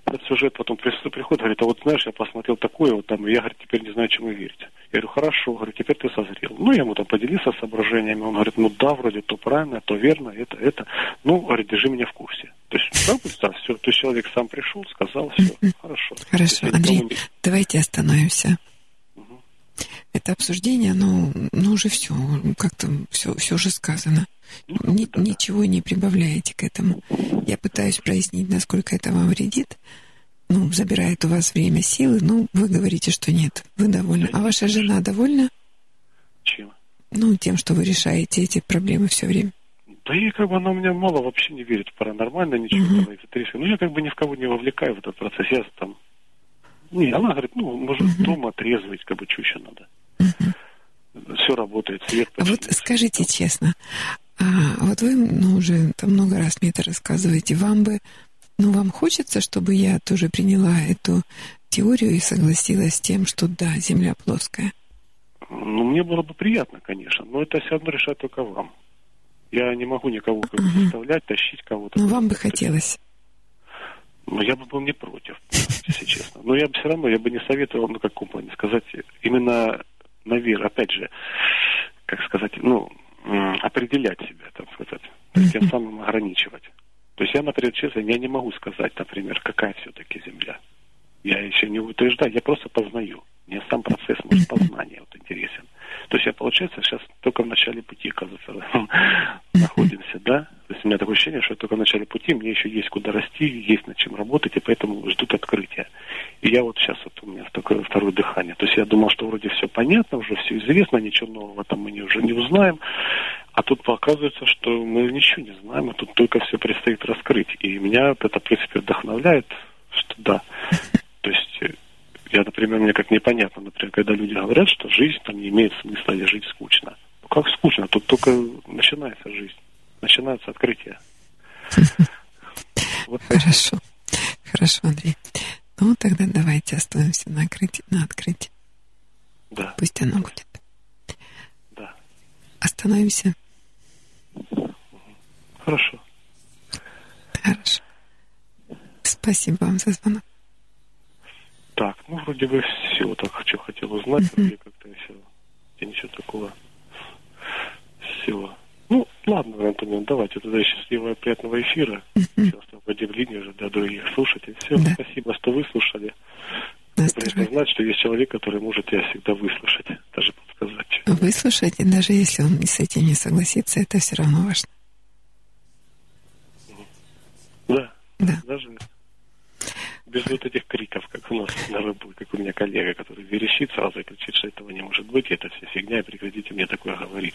этот сюжет потом приходит, говорит, а вот знаешь, я посмотрел такое, вот там, и я, говорит, теперь не знаю, чему верить. Я говорю, хорошо, говорю, теперь ты созрел. Ну, я ему там поделился соображениями, он говорит, ну да, вроде то правильно, то верно, это, это. Ну, говорит, держи меня в курсе. То есть, да, да, все. То есть человек сам пришел, сказал, все, хорошо. Хорошо, Андрей, давайте остановимся. Это обсуждение, оно, ну, уже все, как-то все, все уже сказано. Ну, Ни, ничего не прибавляете к этому. Я пытаюсь прояснить, насколько это вам вредит. Ну, забирает у вас время, силы. Ну, вы говорите, что нет. Вы довольны. А ваша жена довольна? Чем? Ну, тем, что вы решаете эти проблемы все время. Да и как бы она у меня мало вообще не верит в паранормальное, ничего uh-huh. там, эзотерическое. Ну, я как бы ни в кого не вовлекаю в этот процесс. Я там... Не, она говорит, ну, может, uh-huh. дома трезвить, как бы, чуть надо. Uh-huh. Все работает, свет. А вот скажите честно, а вот вы ну, уже там много раз мне это рассказываете. Вам бы, ну, вам хочется, чтобы я тоже приняла эту теорию и согласилась с тем, что да, Земля плоская? Ну, мне было бы приятно, конечно, но это все равно решать только вам. Я не могу никого как бы заставлять, тащить кого-то. Ну, вам бы хотелось. Ну, я бы был не против, если честно. Но я бы все равно, я бы не советовал, ну, как плане сказать, именно наверх, опять же, как сказать, ну, определять себя, так сказать, то есть тем самым ограничивать. То есть я, например, честно, я не могу сказать, например, какая все-таки Земля. Я еще не утверждаю, я просто познаю. Мне сам процесс может, познания вот, интересен. То есть я, получается, сейчас только в начале пути, кажется, находимся, да? То есть у меня такое ощущение, что я только в начале пути, мне еще есть куда расти, есть над чем работать, и поэтому ждут открытия. И я вот сейчас, вот у меня такое второе дыхание. То есть я думал, что вроде все понятно, уже все известно, ничего нового там мы уже не узнаем. А тут оказывается, что мы ничего не знаем, а тут только все предстоит раскрыть. И меня это, в принципе, вдохновляет, что да. То есть я, например, мне как непонятно, например, когда люди говорят, что жизнь там не имеет смысла или жить скучно. Ну как скучно? Тут только начинается жизнь, начинается открытие. Вот Хорошо. Хорошо, Андрей. Ну, тогда давайте остановимся на открытии. На открытии. Да. Пусть оно будет. Да. Остановимся. Хорошо. Хорошо. Спасибо вам за звонок. Так, ну вроде бы все, так что хотел узнать, uh-huh. как-то все, и ничего такого. Все. Ну, ладно, Антонин, давайте тогда счастливого приятного эфира. Сейчас освободим линию уже для других слушателей. Все, да. спасибо, что выслушали. Приятно знать, что есть человек, который может тебя всегда выслушать, даже подсказать. Выслушать, и даже если он с этим не согласится, это все равно важно. Да. Да. Даже без вот этих криков, как у нас на рыбу, как у меня коллега, который верещит сразу и кричит, что этого не может быть, это все фигня, и прекратите мне такое говорить.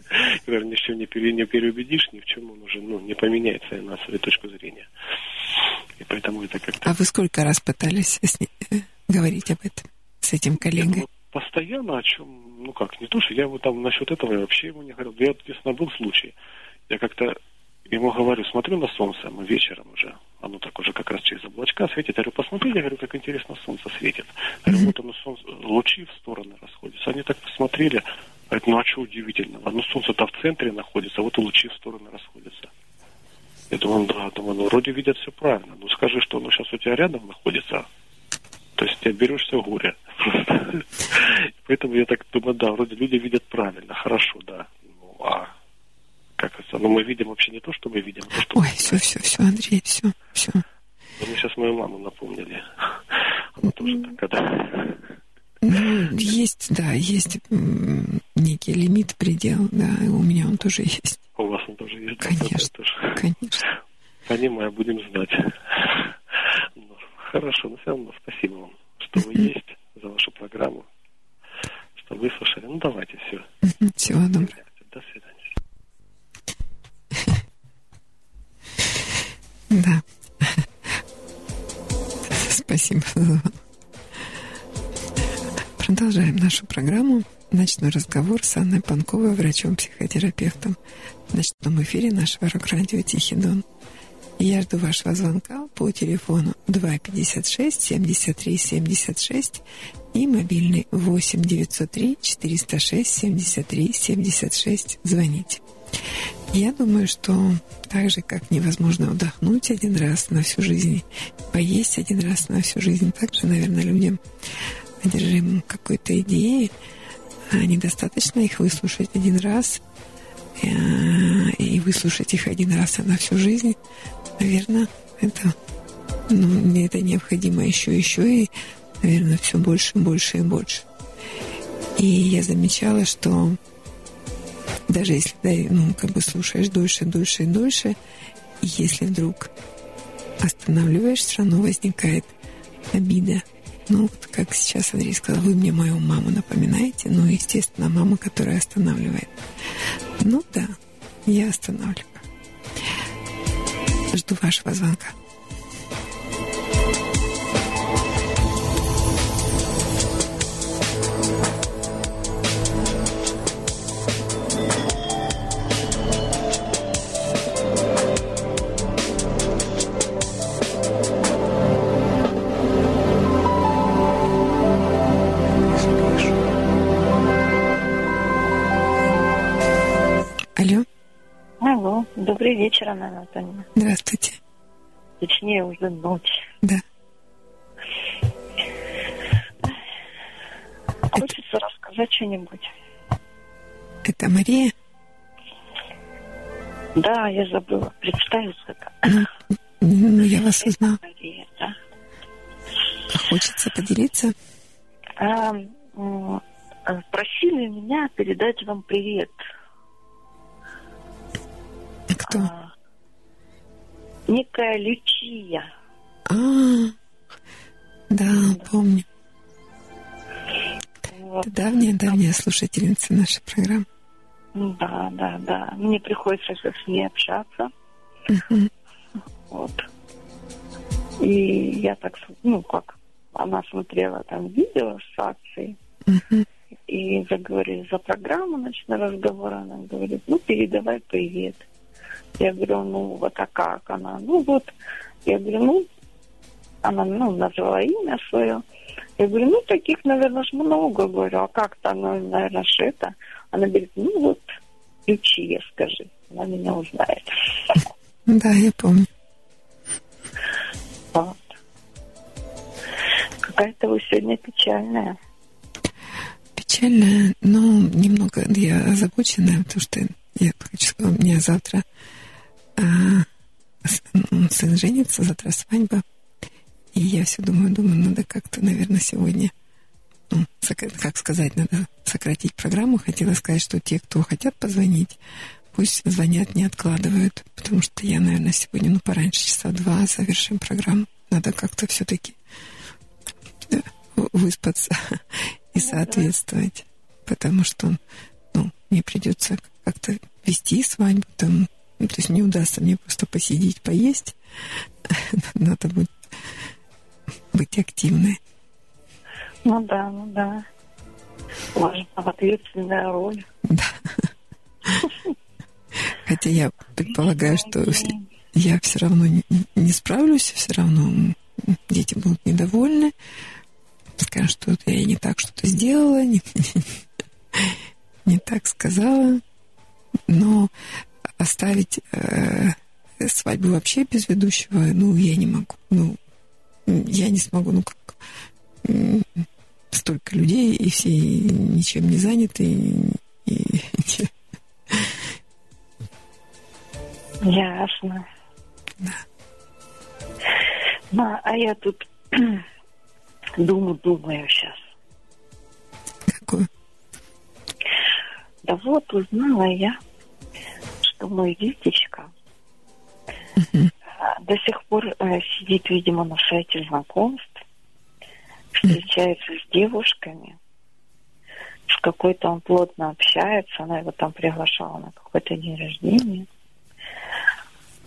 Наверное, ни в чем не, пере, не переубедишь, ни в чем он уже ну, не поменяется на свою точку зрения. И поэтому это как-то... А вы сколько раз пытались с ним, э, говорить об этом с этим коллегой? Я, постоянно о чем, ну как, не то, что я его там насчет этого я вообще ему не говорил. Я, естественно, был случай. Я как-то ему говорю, смотрю на солнце, мы вечером уже, оно так уже как раз через облачка светит. Я говорю, посмотри, я говорю, как интересно солнце светит. Я говорю, вот оно солнце, лучи в стороны расходятся. Они так посмотрели, говорят, ну а что удивительного? Ну солнце-то в центре находится, а вот и лучи в стороны расходятся. Я думаю, да, думаю, ну вроде видят все правильно. Ну скажи, что оно сейчас у тебя рядом находится, то есть ты оберешься горе. Поэтому я так думаю, да, вроде люди видят правильно, хорошо, да. Ну, а как это, но мы видим вообще не то, что мы видим, а то, что Ой, все, все, все, Андрей, все, все. Вы мне сейчас мою маму напомнили. Она тоже так, когда... Ну, есть, да, есть некий лимит, предел, да, у меня он тоже есть. У вас он тоже есть? Конечно, тоже. конечно. Понимаю, будем знать. Ну, хорошо, но все равно спасибо вам, что вы есть, за вашу программу, что выслушали. Ну, давайте, все. Всего доброго. До свидания. Да. Спасибо. Продолжаем нашу программу «Ночной разговор» с Анной Панковой, врачом-психотерапевтом в ночном эфире нашего рок-радио «Тихий Дон». Я жду вашего звонка по телефону 256 73 76 и мобильный 8 903 406 73 76. Звоните. Я думаю, что так же, как невозможно вдохнуть один раз на всю жизнь, поесть один раз на всю жизнь, так же, наверное, людям одержимым какой-то идеей, а недостаточно их выслушать один раз э, и выслушать их один раз на всю жизнь. Наверное, это, ну, это необходимо еще, еще и, наверное, все больше, больше и больше. И я замечала, что даже если ты, ну, как бы слушаешь дольше, дольше и дольше, и если вдруг останавливаешь, все равно возникает обида. Ну, вот как сейчас Андрей сказал, вы мне мою маму напоминаете. Ну, естественно, мама, которая останавливает. Ну да, я останавливаю. Жду вашего звонка. Добрый вечер, Анна Анатольевна. Здравствуйте. Точнее, уже ночь. Да. Хочется Это... рассказать что-нибудь. Это Мария? Да, я забыла представиться. Ну, ну я вас узнала. Мария, да. Хочется поделиться? А, просили меня передать вам привет. Кто? А, некая Лючия. А, да, помню. Вот. Это давняя-давняя слушательница нашей программы. Да, да, да. Мне приходится с ней общаться. Угу. Вот. И я так, ну, как, она смотрела там видео с акцией. Угу. И заговорили за программу, на разговор она говорит, ну, передавай привет. Я говорю, ну вот а как она? Ну вот, я говорю, ну, она ну, назвала имя свое. Я говорю, ну таких, наверное, ж много. Говорю, а как-то она, наверное, это? Она говорит, ну вот, Лючия, скажи. Она меня узнает. Да, я помню. Вот. Какая-то вы сегодня печальная. Печальная, но немного я озабоченная, потому что я хочу сказать, у меня завтра сын женится, завтра свадьба. И я все думаю, думаю, надо как-то, наверное, сегодня, ну, как сказать, надо сократить программу. Хотела сказать, что те, кто хотят позвонить, пусть звонят, не откладывают, потому что я, наверное, сегодня, ну, пораньше, часа два завершим программу. Надо как-то все-таки выспаться и соответствовать, потому что, ну, мне придется как-то вести свадьбу, там, ну, то есть не удастся мне просто посидеть, поесть. Надо будет быть активной. Ну да, ну да. Важна ответственная роль. Да. Хотя я предполагаю, что я все равно не, не справлюсь, все равно дети будут недовольны. Скажут, что я не так что-то сделала, не, не, не так сказала. Но оставить э, свадьбу вообще без ведущего, ну, я не могу. Ну, я не смогу, ну, как столько людей, и все ничем не заняты, и, и... Ясно. Да. Ну, а я тут думаю, думаю сейчас. Какую? Да вот, узнала я, что мой Витечка uh до сих пор э, сидит, видимо, на сайте знакомств, встречается с девушками, с какой-то он плотно общается, она его там приглашала на какой-то день рождения.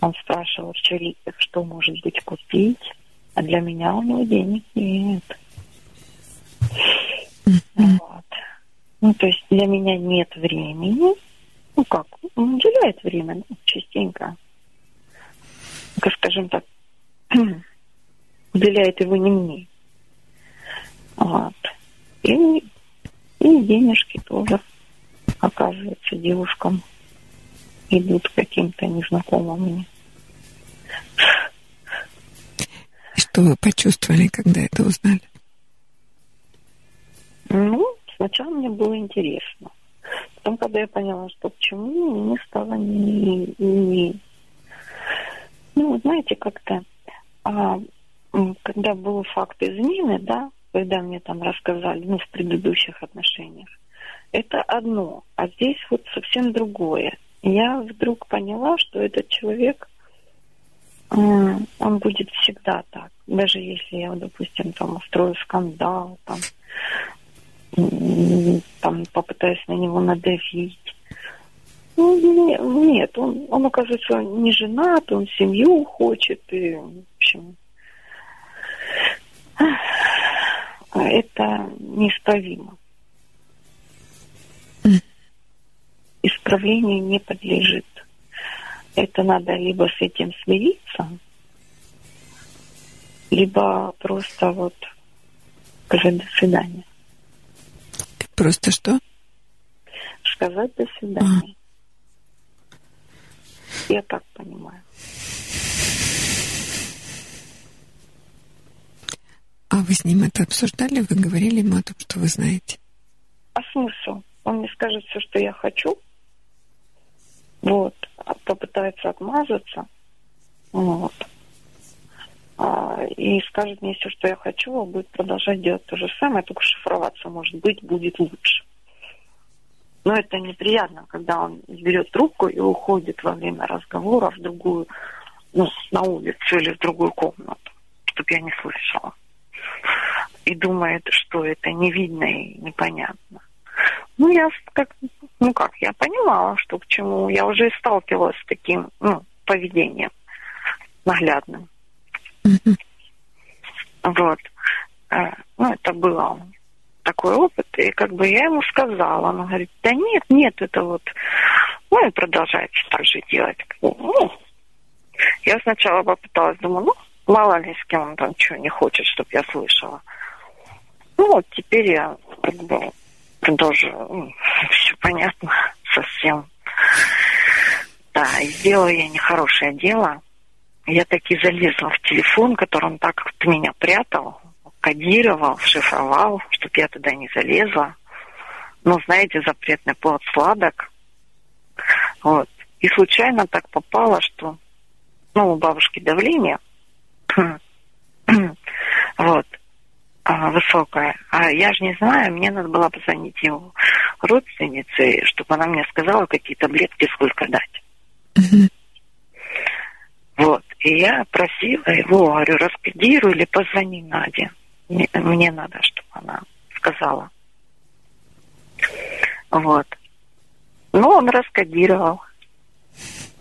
Он спрашивал, что, что может быть купить, а для меня у него денег нет. Вот. Ну, то есть для меня нет времени, ну как, он уделяет время ну, частенько. Как скажем так, уделяет его не мне. Вот. И, и денежки тоже, оказывается, девушкам. идут каким-то незнакомым мне. Что вы почувствовали, когда это узнали? Ну, сначала мне было интересно. Потом, когда я поняла, что к чему, мне стало не... не... Ну, знаете, как-то... А, когда был факт измены, да, когда мне там рассказали, ну, в предыдущих отношениях, это одно, а здесь вот совсем другое. Я вдруг поняла, что этот человек, он будет всегда так. Даже если я, допустим, там устрою скандал, там, там попытаюсь на него надавить. Ну, нет, он, он, оказывается, не женат, он семью хочет, и, в общем, это неисправимо. Исправлению не подлежит. Это надо либо с этим смириться, либо просто вот сказать до свидания. Просто что? Сказать до свидания. А. Я так понимаю. А вы с ним это обсуждали? Вы говорили ему о том, что вы знаете? А смысл? Он мне скажет все, что я хочу. Вот. А попытается отмазаться. Вот. А, и скажет мне все, что я хочу, а будет продолжать делать то же самое, только шифроваться, может быть, будет лучше. Но это неприятно, когда он берет трубку и уходит во время разговора в другую, ну, на улицу или в другую комнату, чтобы я не слышала и думает, что это не видно и непонятно. Ну, я как, ну как, я понимала, что к чему. Я уже сталкивалась с таким, ну, поведением наглядным. Mm-hmm. Вот. Э, ну, это было такой опыт, и как бы я ему сказала, он говорит, да нет, нет, это вот, ну и продолжает так же делать. Ну, я сначала попыталась, думаю, ну, мало ли с кем он там чего не хочет, чтобы я слышала. Ну вот теперь я как бы тоже ну, все понятно совсем. Да, сделала я нехорошее дело. Я таки залезла в телефон, который он так от меня прятал, кодировал, шифровал, чтобы я туда не залезла. Но, знаете, запретный плод сладок. Вот. И случайно так попало, что ну, у бабушки давление. вот а, высокая. А я же не знаю, мне надо было позвонить его родственнице, чтобы она мне сказала, какие таблетки сколько дать. Вот. И я просила его, говорю, раскодируй или позвони Наде. Мне, мне надо, чтобы она сказала. Вот. Ну, он раскодировал.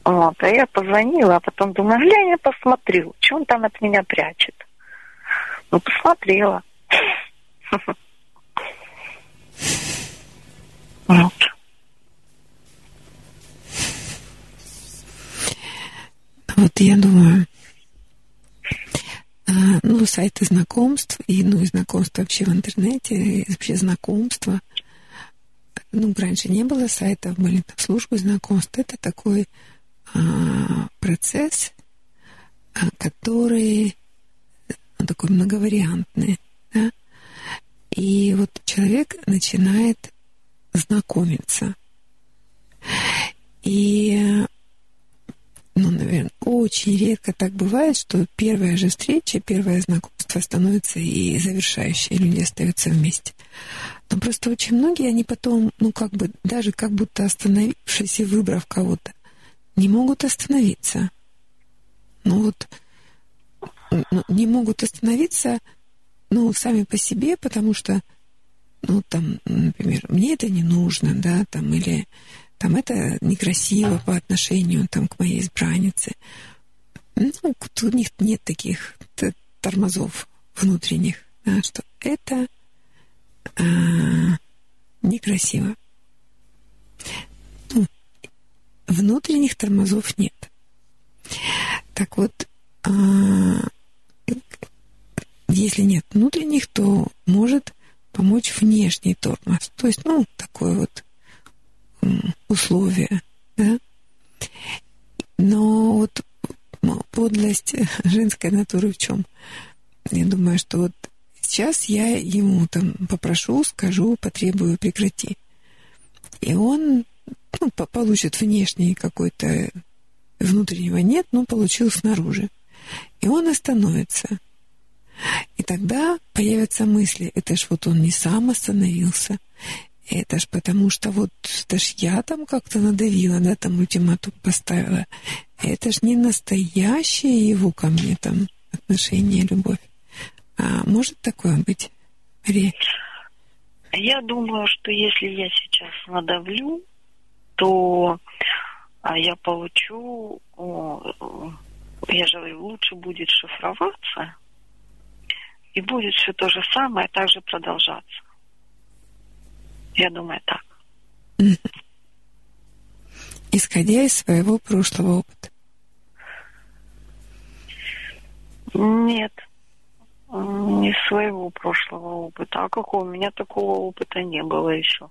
Вот. А я позвонила, а потом думаю, глянь, я посмотрю, что он там от меня прячет. Ну, посмотрела. Вот. Вот я думаю, а, ну, сайты знакомств, и, ну, и знакомства вообще в интернете, и вообще знакомства. Ну, раньше не было сайтов, были там службы знакомств. Это такой а, процесс, а, который ну, такой многовариантный. Да? И вот человек начинает знакомиться. И, ну, наверное, очень редко так бывает, что первая же встреча, первое знакомство становится и завершающее, люди остаются вместе. Но просто очень многие, они потом, ну, как бы, даже как будто остановившись и выбрав кого-то, не могут остановиться. Ну вот, ну, не могут остановиться ну, сами по себе, потому что, ну, там, например, мне это не нужно, да, там, или там это некрасиво по отношению там, к моей избраннице. Ну, у них нет таких тормозов внутренних, да, что это а, некрасиво. Ну, внутренних тормозов нет. Так вот, а, если нет внутренних, то может помочь внешний тормоз. То есть, ну, такое вот условие, да. Но вот подлость женской натуры в чем? Я думаю, что вот сейчас я ему там попрошу, скажу, потребую, прекрати. И он ну, получит внешний какой-то внутреннего нет, но получил снаружи. И он остановится. И тогда появятся мысли, это ж вот он не сам остановился, это ж потому что вот, это ж я там как-то надавила, да, там ультиматум поставила. Это ж не настоящее его ко мне там отношение, любовь. А может такое быть, Мария? Я думаю, что если я сейчас надавлю, то а, я получу, я же лучше будет шифроваться, и будет все то же самое также продолжаться. Я думаю так. Исходя из своего прошлого опыта. Нет, не своего прошлого опыта. А какого? У меня такого опыта не было еще.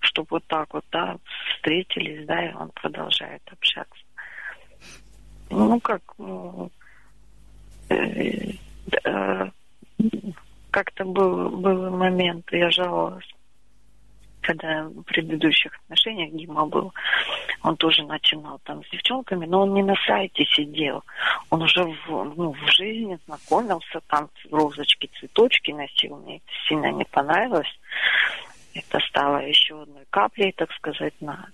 Чтобы вот так вот, да, встретились, да, и он продолжает общаться. Ну, как, ну, э, э, как-то был, был момент, я жаловалась когда в предыдущих отношениях Дима был, он тоже начинал там с девчонками, но он не на сайте сидел. Он уже в, ну, в жизни знакомился, там розочки, цветочки носил. Мне это сильно не понравилось. Это стало еще одной каплей, так сказать, на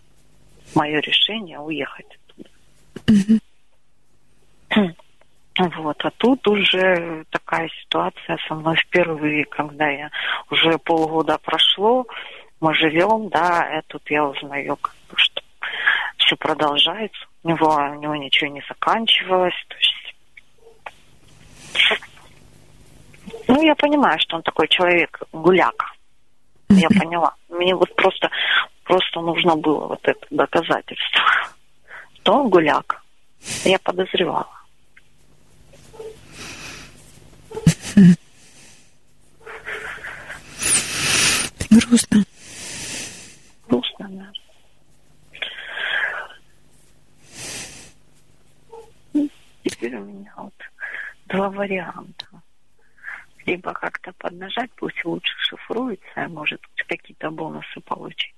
мое решение уехать оттуда. Вот, а тут уже такая ситуация со мной впервые, когда я уже полгода прошло, мы живем, да, и тут я узнаю, как бы, что все продолжается. У него, у него ничего не заканчивалось. То есть... Ну, я понимаю, что он такой человек гуляка. Я поняла. Мне вот просто, просто нужно было вот это доказательство. Что он гуляк. Я подозревала. Грустно, да. Теперь у меня вот два варианта. Либо как-то поднажать, пусть лучше шифруется, может какие-то бонусы получить.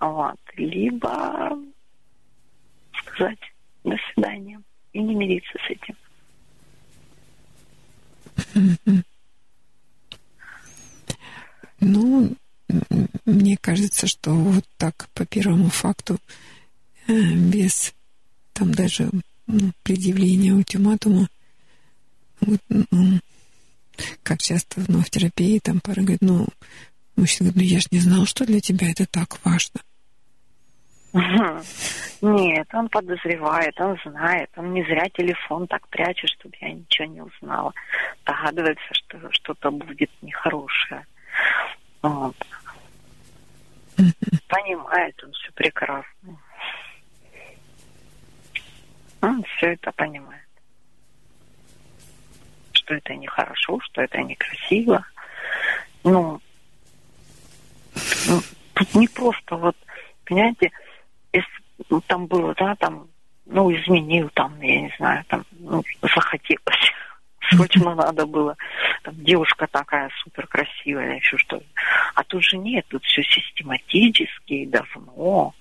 Вот. Либо сказать до свидания и не мириться с этим. Ну, мне кажется, что вот так по первому факту, э, без там даже предъявления ультиматума, вот, ну, как часто ну, в терапии там пара говорит, ну, мужчина говорит, ну я же не знал, что для тебя это так важно. Нет, он подозревает, он знает, он не зря телефон так прячет, чтобы я ничего не узнала. Догадывается, что что-то будет нехорошее. Вот. Понимает он все прекрасно. Он все это понимает. Что это нехорошо, что это некрасиво. Ну, ну, тут не просто вот, понимаете, если ну, там было, да, там, ну, изменил, там, я не знаю, там, ну, захотелось срочно надо было. Там девушка такая супер красивая, еще что -то. А тут же нет, тут все систематически и давно.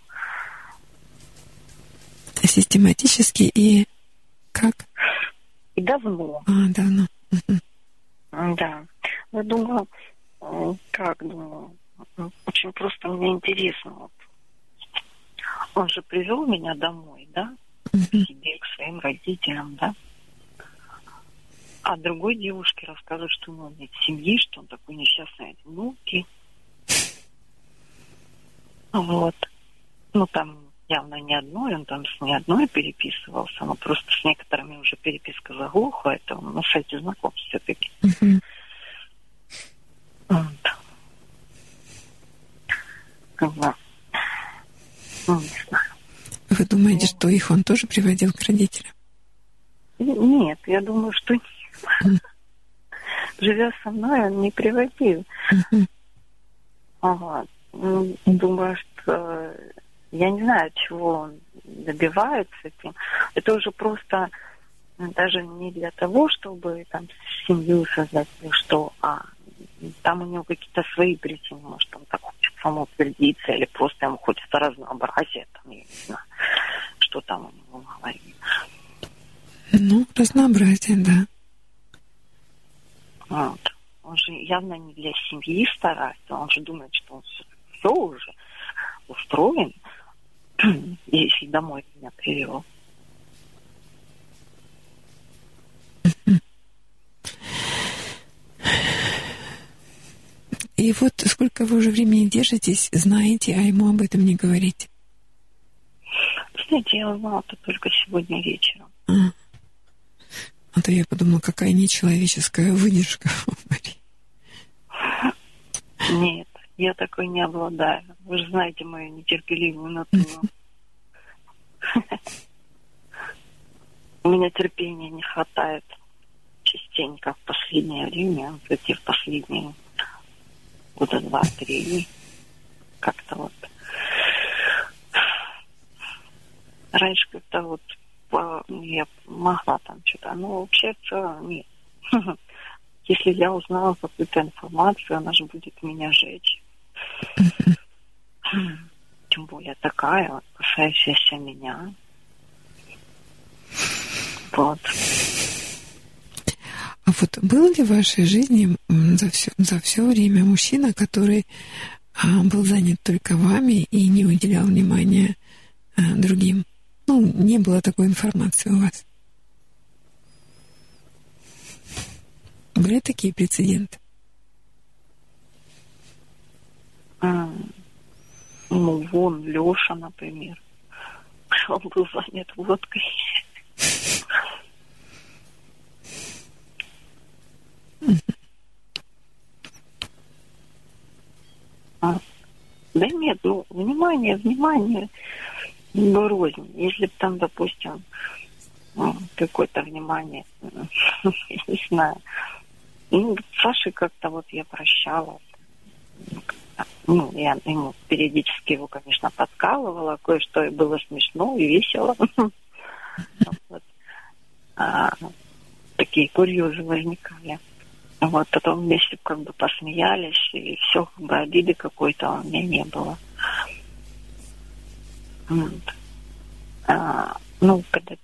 Систематически и как? И давно. А, давно. Да. Я думаю, как думаю, очень просто мне интересно. Вот. Он же привел меня домой, да, к себе, к своим родителям, да. А другой девушке рассказывают, что ну, он нет семьи, что он такой несчастный одинокий. Вот. Ну, там явно не одной, он там с не одной переписывался, но просто с некоторыми уже переписка заглохла, это он на сайте знакомств все-таки. Uh-huh. Вот. Ну, не знаю. Вы думаете, что их он тоже приводил к родителям? Нет, я думаю, что нет. Живя со мной, он не приводил. Вот. Ну, думаю, что я не знаю, чего он добиваются этим, это уже просто даже не для того, чтобы там семью создать или что, а там у него какие-то свои причины, может, он так хочет самоутвердиться, или просто ему хочется разнообразия, там, я не знаю, что там у него в голове. Ну, разнообразие, да. Вот. Он же явно не для семьи старается, он же думает, что он все уже устроен, если домой меня привел. И вот сколько вы уже времени держитесь, знаете, а ему об этом не говорите? Знаете, я узнала это только сегодня вечером. А, а то я подумала, какая нечеловеческая выдержка у Марии. Нет, я такой не обладаю. Вы же знаете мою нетерпеливую натуру. У меня терпения не хватает частенько в последнее время, в эти в последние года два-три. Как-то вот. Раньше как-то вот я могла там что-то, но вообще все нет. Если я узнала какую-то информацию, она же будет меня жечь. Тем более такая, касающаяся меня. Вот. А вот был ли в вашей жизни за все, за все время мужчина, который а, был занят только вами и не уделял внимания а, другим? Ну, не было такой информации у вас. Были такие прецеденты? Ну, вон Леша, например. Он был занят водкой. А, да нет, ну, внимание, внимание, ну, рознь. Если бы там, допустим, ну, какое-то внимание, не знаю. Ну, Саши как-то вот я прощала. Ну, я ему периодически его, конечно, подкалывала, кое-что и было смешно и весело. Вот. А, такие курьезы возникали. Вот, потом вместе как бы посмеялись, и все, как бы обиды какой-то у меня не было. Вот. А, ну, когда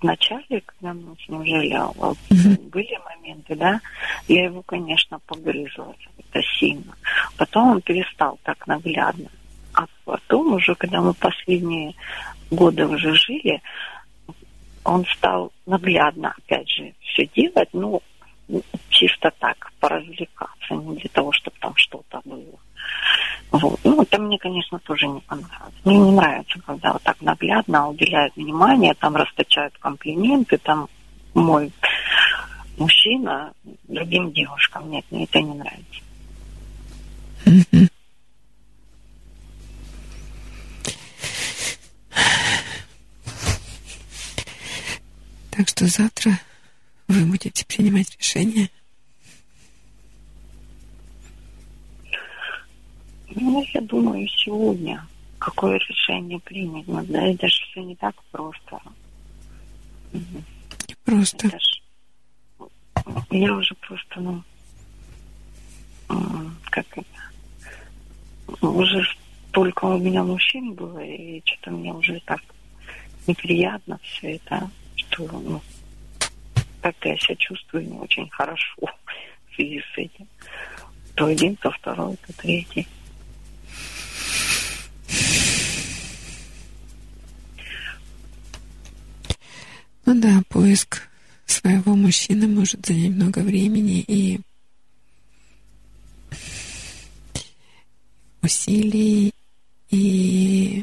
в начале, когда мы с ним жили, вот, были моменты, да, я его, конечно, погрызла это сильно. Потом он перестал так наглядно. А потом уже, когда мы последние годы уже жили, он стал наглядно, опять же, все делать, ну, чисто так, поразвлекаться, не для того, чтобы там что-то было. Вот. Ну, это мне, конечно, тоже не понравилось. Мне не нравится, когда вот так наглядно уделяют внимание, там расточают комплименты, там мой мужчина другим девушкам. Нет, мне это не нравится. Так что завтра вы будете принимать решение? Ну, я думаю, сегодня какое решение принять. Но да, это же все не так просто. Не просто. Это ж, я уже просто, ну, как это, уже столько у меня мужчин было, и что-то мне уже так неприятно все это, что, ну, как-то я себя чувствую не очень хорошо в связи с этим. То один, то второй, то третий. Ну да, поиск своего мужчины может занять много времени и усилий, и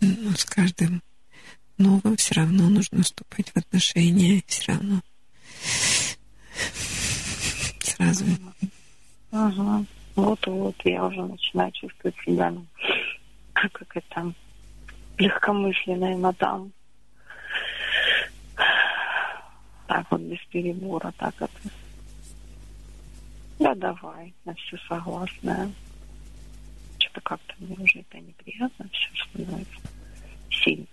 ну, с каждым новым все равно нужно вступать в отношения, все равно сразу. Ага. Вот-вот, я уже начинаю чувствовать себя, ну, как это, легкомысленная мадам. Так вот, без перебора, так это. Да давай, на все согласная. Что что как-то мне уже это неприятно все становится сильно.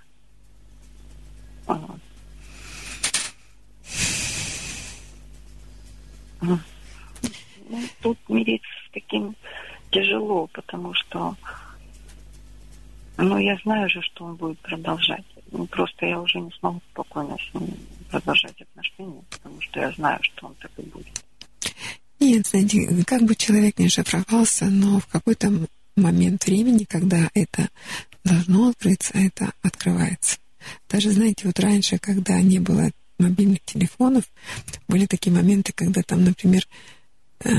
Вот. Ну, тут мириться с таким тяжело, потому что ну, я знаю же, что он будет продолжать. Ну, просто я уже не смогу спокойно с ним продолжать отношения, потому что я знаю, что он так и будет. Нет, знаете, как бы человек не шифровался, но в какой-то момент времени, когда это должно открыться, это открывается. Даже, знаете, вот раньше, когда не было мобильных телефонов, были такие моменты, когда там, например, э,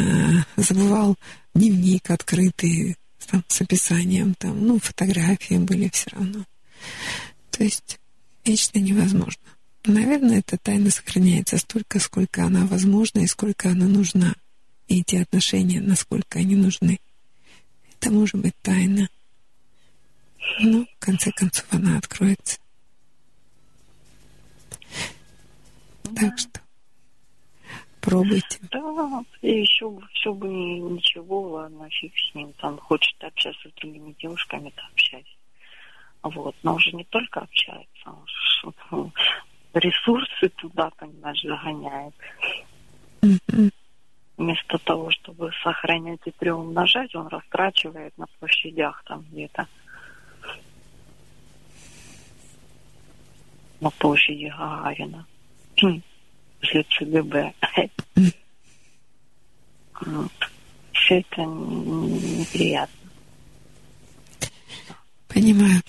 забывал дневник открытый там, с описанием, там, ну, фотографии были все равно. То есть вечно невозможно. Наверное, эта тайна сохраняется столько, сколько она возможна и сколько она нужна. И эти отношения, насколько они нужны. Это может быть тайна. Но, в конце концов, она откроется. Так что пробуйте. Да, и еще бы, все бы ничего, ладно, фиг с ним. Там хочет общаться с другими девушками, то общайся. Вот, но уже не только общается, он ресурсы туда, понимаешь, загоняет. Мгм. Вместо того, чтобы сохранять и приумножать, он растрачивает на площадях там где-то. На площади Гагарина. Возле ЦГБ. Все это неприятно. Понимаю.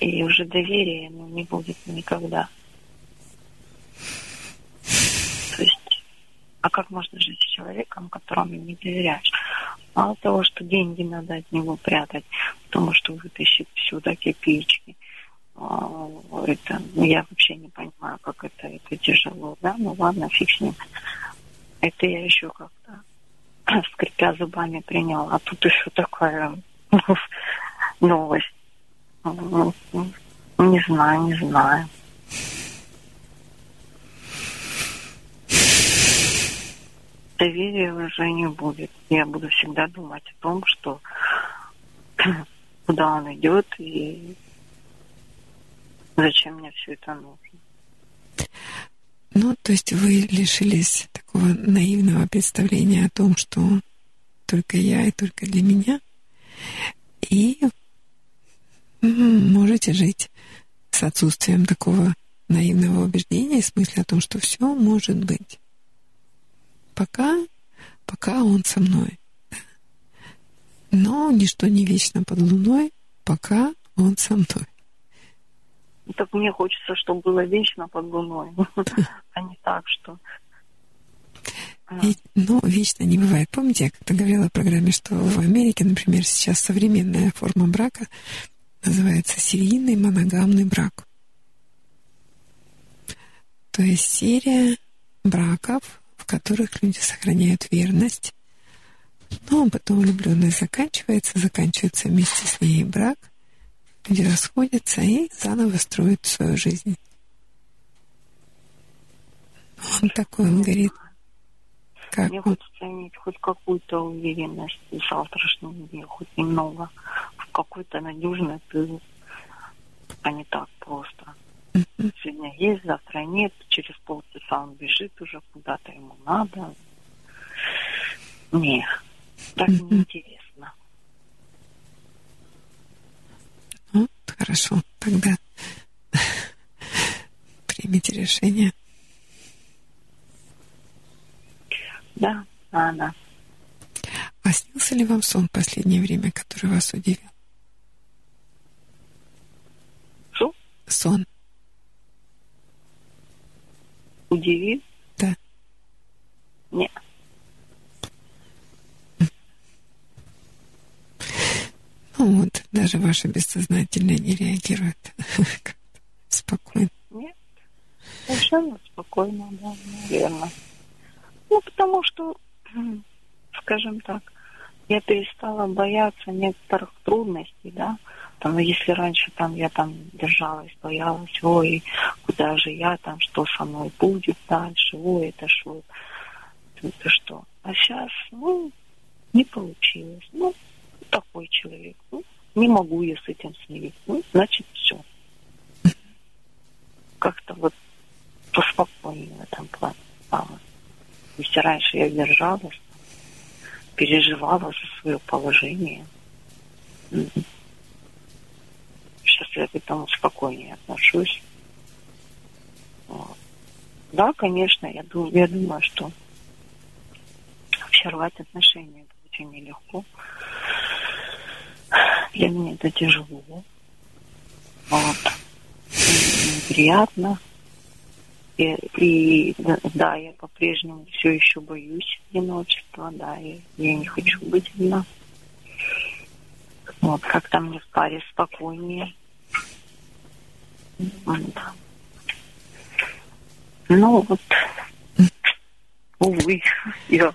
И уже доверия ну, не будет никогда. То есть, а как можно жить с человеком, которому не доверяешь? Мало того, что деньги надо от него прятать, потому что вытащит сюда кирпичики. А, Это, ну, я вообще не понимаю, как это, это тяжело, да? Ну ладно, фиг с ним. Это я еще как-то скрипя зубами приняла. А тут еще такая новость. Ну, ну, Не знаю, не знаю. Доверия уже не будет. Я буду всегда думать о том, что куда он идет и зачем мне все это нужно. Ну, то есть вы лишились такого наивного представления о том, что только я и только для меня. И можете жить с отсутствием такого наивного убеждения, в смысле о том, что все может быть. Пока, пока он со мной. Но ничто не вечно под луной, пока он со мной. Так мне хочется, чтобы было вечно под луной, а не так, что... Ведь, ну, вечно не бывает. Помните, я как-то говорила в программе, что в Америке, например, сейчас современная форма брака называется серийный моногамный брак. То есть серия браков, которых люди сохраняют верность, но потом влюбленность заканчивается, заканчивается вместе с ней брак, люди расходятся и заново строят свою жизнь. Он такой, он говорит, как Мне он хочется иметь хоть какую-то уверенность в завтрашнем дне, хоть немного, в какой-то надежный тыл, а не так просто. Сегодня есть, завтра нет, через полчаса он бежит уже куда-то ему надо. Не, так неинтересно. Ну, хорошо, тогда примите решение. Да, надо. А снился ли вам сон в последнее время, который вас удивил? Что? Сон, Удивил? да. Нет. Ну вот, даже ваше бессознательное не реагирует спокойно. Нет. Совершенно спокойно, да, наверное. Ну, потому что, скажем так, я перестала бояться некоторых трудностей, да. Ну, если раньше там я там держалась, боялась, ой, куда же я там, что со мной будет дальше, ой, это что, это что. А сейчас, ну, Не получилось. Ну, такой человек. Ну, не могу я с этим смириться. Ну, значит, все. Как-то вот поспокойнее в этом плане стало. Если раньше я держалась, переживала за свое положение, сейчас я к этому спокойнее отношусь. Да, конечно, я думаю, я думаю, что вообще рвать отношения это очень нелегко. Для меня это тяжело. Вот. Неприятно. И, и да, я по-прежнему все еще боюсь одиночества, да, я, я не хочу быть одна. Вот, как-то мне в паре спокойнее. Ну вот, увы, я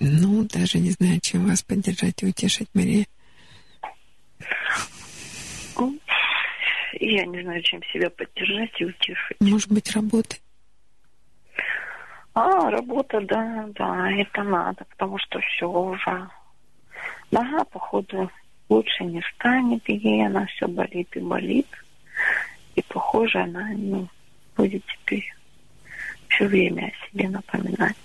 Ну, даже не знаю, чем вас поддержать и утешить, Мария. Ну, я не знаю, чем себя поддержать и утешить. Может быть, работы? А, работа, да, да, это надо, потому что все уже. Да, походу, лучше не станет ей, она все болит и болит. И, похоже, она ну, будет теперь все время о себе напоминать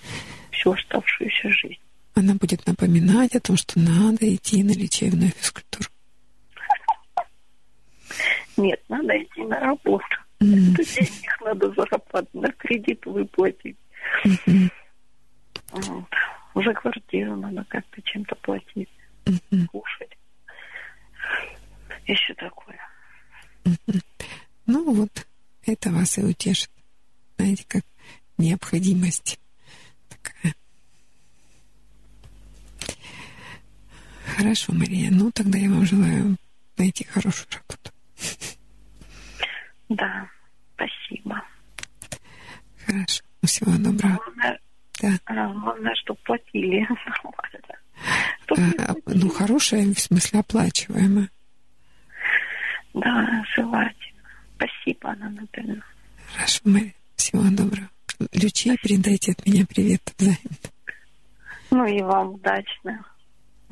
всю оставшуюся жизнь. Она будет напоминать о том, что надо идти на лечебную физкультуру. Нет, надо идти на работу. Денег надо зарабатывать, на кредит выплатить. Mm-hmm. Вот. За квартиру надо как-то чем-то платить, mm-hmm. кушать. Все такое. Mm-hmm. Ну вот, это вас и утешит. Знаете, как необходимость такая. Хорошо, Мария. Ну, тогда я вам желаю найти хорошую работу. Да, спасибо. Хорошо. Всего доброго. Главное, да. а, главное, чтобы платили А, ну, хорошая, в смысле, оплачиваемая. Да, желательно. Спасибо, Анна Анатольевна. Хорошо, Мария. Всего доброго. Лючей передайте от меня привет взаимно. Ну и вам удачно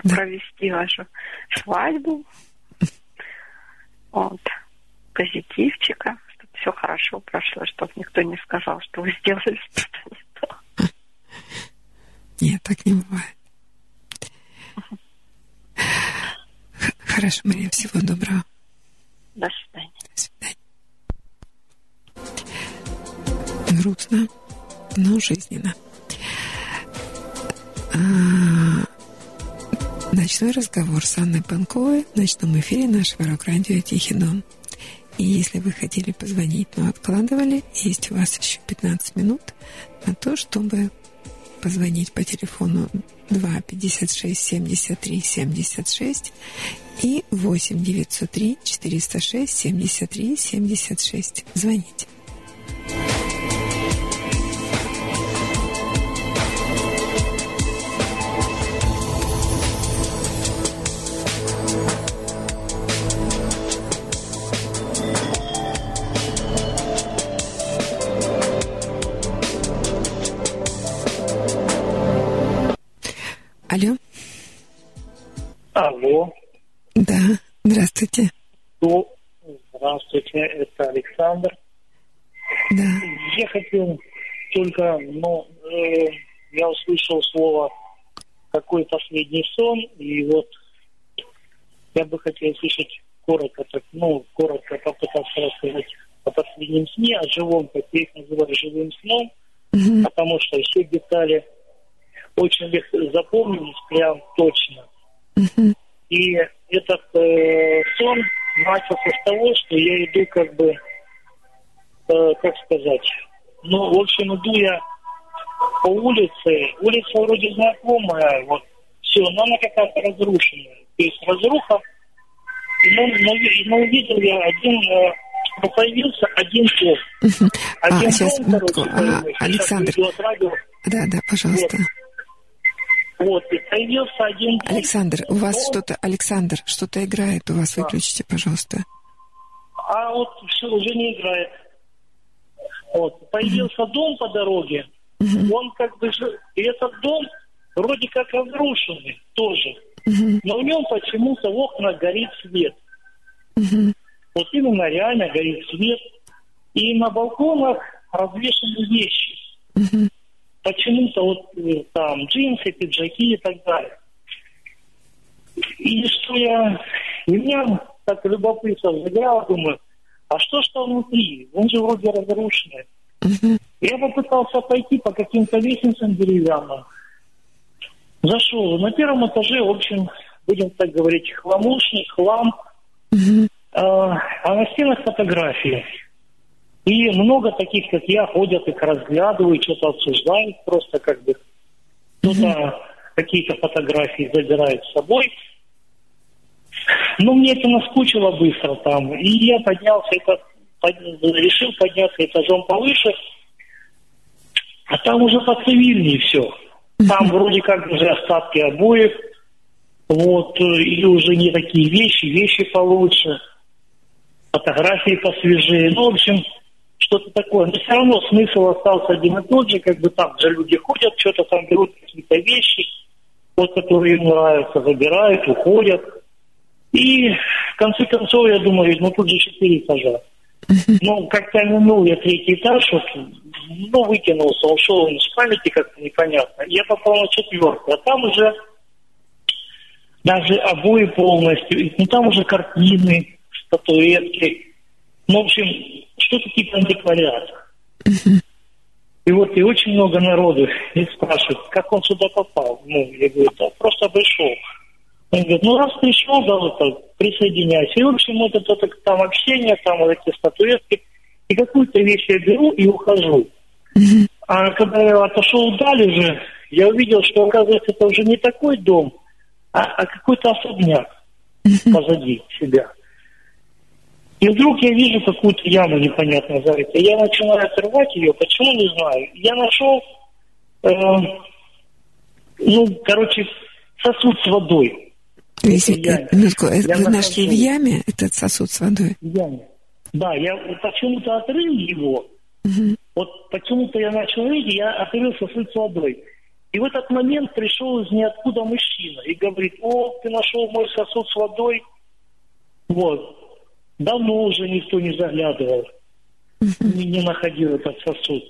да. провести вашу свадьбу. Вот. Позитивчика, чтобы все хорошо прошло, чтобы никто не сказал, что вы сделали что-то не то. Нет, так не бывает. Хорошо, Мария, всего доброго. До свидания. До свидания грустно, но жизненно. А, ночной разговор с Анной Панковой в ночном эфире нашего рок-радио «Тихий дом». И если вы хотели позвонить, но откладывали, есть у вас еще 15 минут на то, чтобы позвонить по телефону 2 56 73 76 и 8 903 406 73 76. Звоните. Алло. Алло. Да, здравствуйте. Ну, здравствуйте, это Александр. Да. Я хотел только, ну, э, я услышал слово «какой последний сон», и вот я бы хотел услышать коротко, так, ну, коротко попытаться рассказать о последнем сне, о живом, как я их называю, живым сном, Мгм. потому что все детали очень легко запомнились, прям точно. И этот э, сон начался с того, что я иду как бы, э, как сказать, ну, в общем, иду я по улице, улица вроде знакомая, вот, все, но она какая-то разрушенная. То есть разруха, но, но, но увидел я один, э, ну, появился один дом. Мгм. А, Один сейчас, дом, короче. А. Сейчас Александр. идет радио. Да, да, пожалуйста. Вот, и появился один. Александр, у вас Дом, что-то, Александр, что-то играет у вас, выключите, пожалуйста. А вот все уже не играет. появился дом по дороге, он как бы... И этот дом вроде как разрушенный тоже. Но в нем почему-то в окнах горит свет. Вот именно реально горит свет. И на балконах развешаны вещи. Почему-то вот э, там джинсы, пиджаки и так далее. И что я... Меня так любопытно взглял, думаю, а что ж там внутри? Он же вроде разрушенный. Я попытался пойти по каким-то лестницам деревянным. Зашел. На первом этаже, в общем, будем так говорить, хламушный, хлам. А, а на стенах фотографии. И много таких, как я, ходят, их разглядывают, что-то обсуждают просто как бы. Кто-то какие-то фотографии забирает с собой. Но мне это наскучило быстро там. И я поднялся, это, под- решил подняться этажом повыше. А там уже поцивильнее все. Там вроде как уже остатки обоев. Вот, э, и уже не такие вещи, вещи получше. Фотографии посвежее. Ну, в общем, что-то такое. Но все равно смысл остался один и тот же, как бы там же люди ходят, что-то там берут какие-то вещи, вот которые им нравятся, забирают, уходят. И в конце концов, я думаю, ну тут же четыре этажа. Ну, как-то минул я третий этаж, вот, ну, вытянулся, ушел из памяти как-то непонятно. Я попал на четвертый, а там уже даже обои полностью, ну, там уже картины, статуэтки. Ну, в общем, что-то типа антиквариат. И вот и очень много народу и спрашивают, как он сюда попал. Ну, я говорю, да просто пришел. Он говорит, ну раз пришел, да, вот так, присоединяйся. И, в общем, вот это, так, там общение, там вот эти статуэтки. И какую-то вещь я беру и ухожу. А когда я отошел далее же, я увидел, что, оказывается, это уже не такой дом, а, а какой-то особняк позади себя. И вдруг я вижу какую-то яму непонятно зарытой. Я начинаю отрывать ее, почему не знаю. Я нашел, э, ну, короче, сосуд с водой. То есть, Это минутку, Я вы нашли в яме этот сосуд с водой? в яме. Да, я почему-то отрыл его. Вот почему-то я начал видеть, я отрыл сосуд с водой. И в этот момент пришел из ниоткуда мужчина и говорит, о, ты нашел мой сосуд с водой. Вот. Давно уже никто не заглядывал, не, не находил этот сосуд.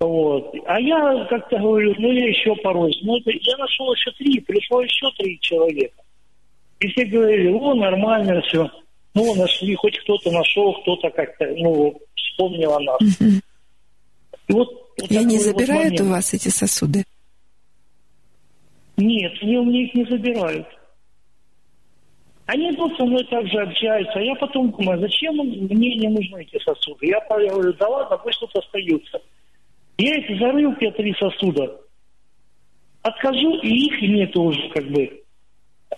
Вот. А я как-то говорю, ну я еще порой. Ну, это, я нашел еще три, пришло еще три человека. И все говорили, о, нормально все. Ну, нашли, хоть кто-то нашел, кто-то как-то, ну, вспомнил о нас. И вот, вот И они вот забирают момент. у вас эти сосуды? Нет, они у меня их не забирают. Они тут со мной также общаются. А я потом думаю, зачем мне не нужны эти сосуды? Я говорю, да ладно, пусть тут остаются. Я их зарыл, те три сосуда. Откажу, и их нету уже как бы.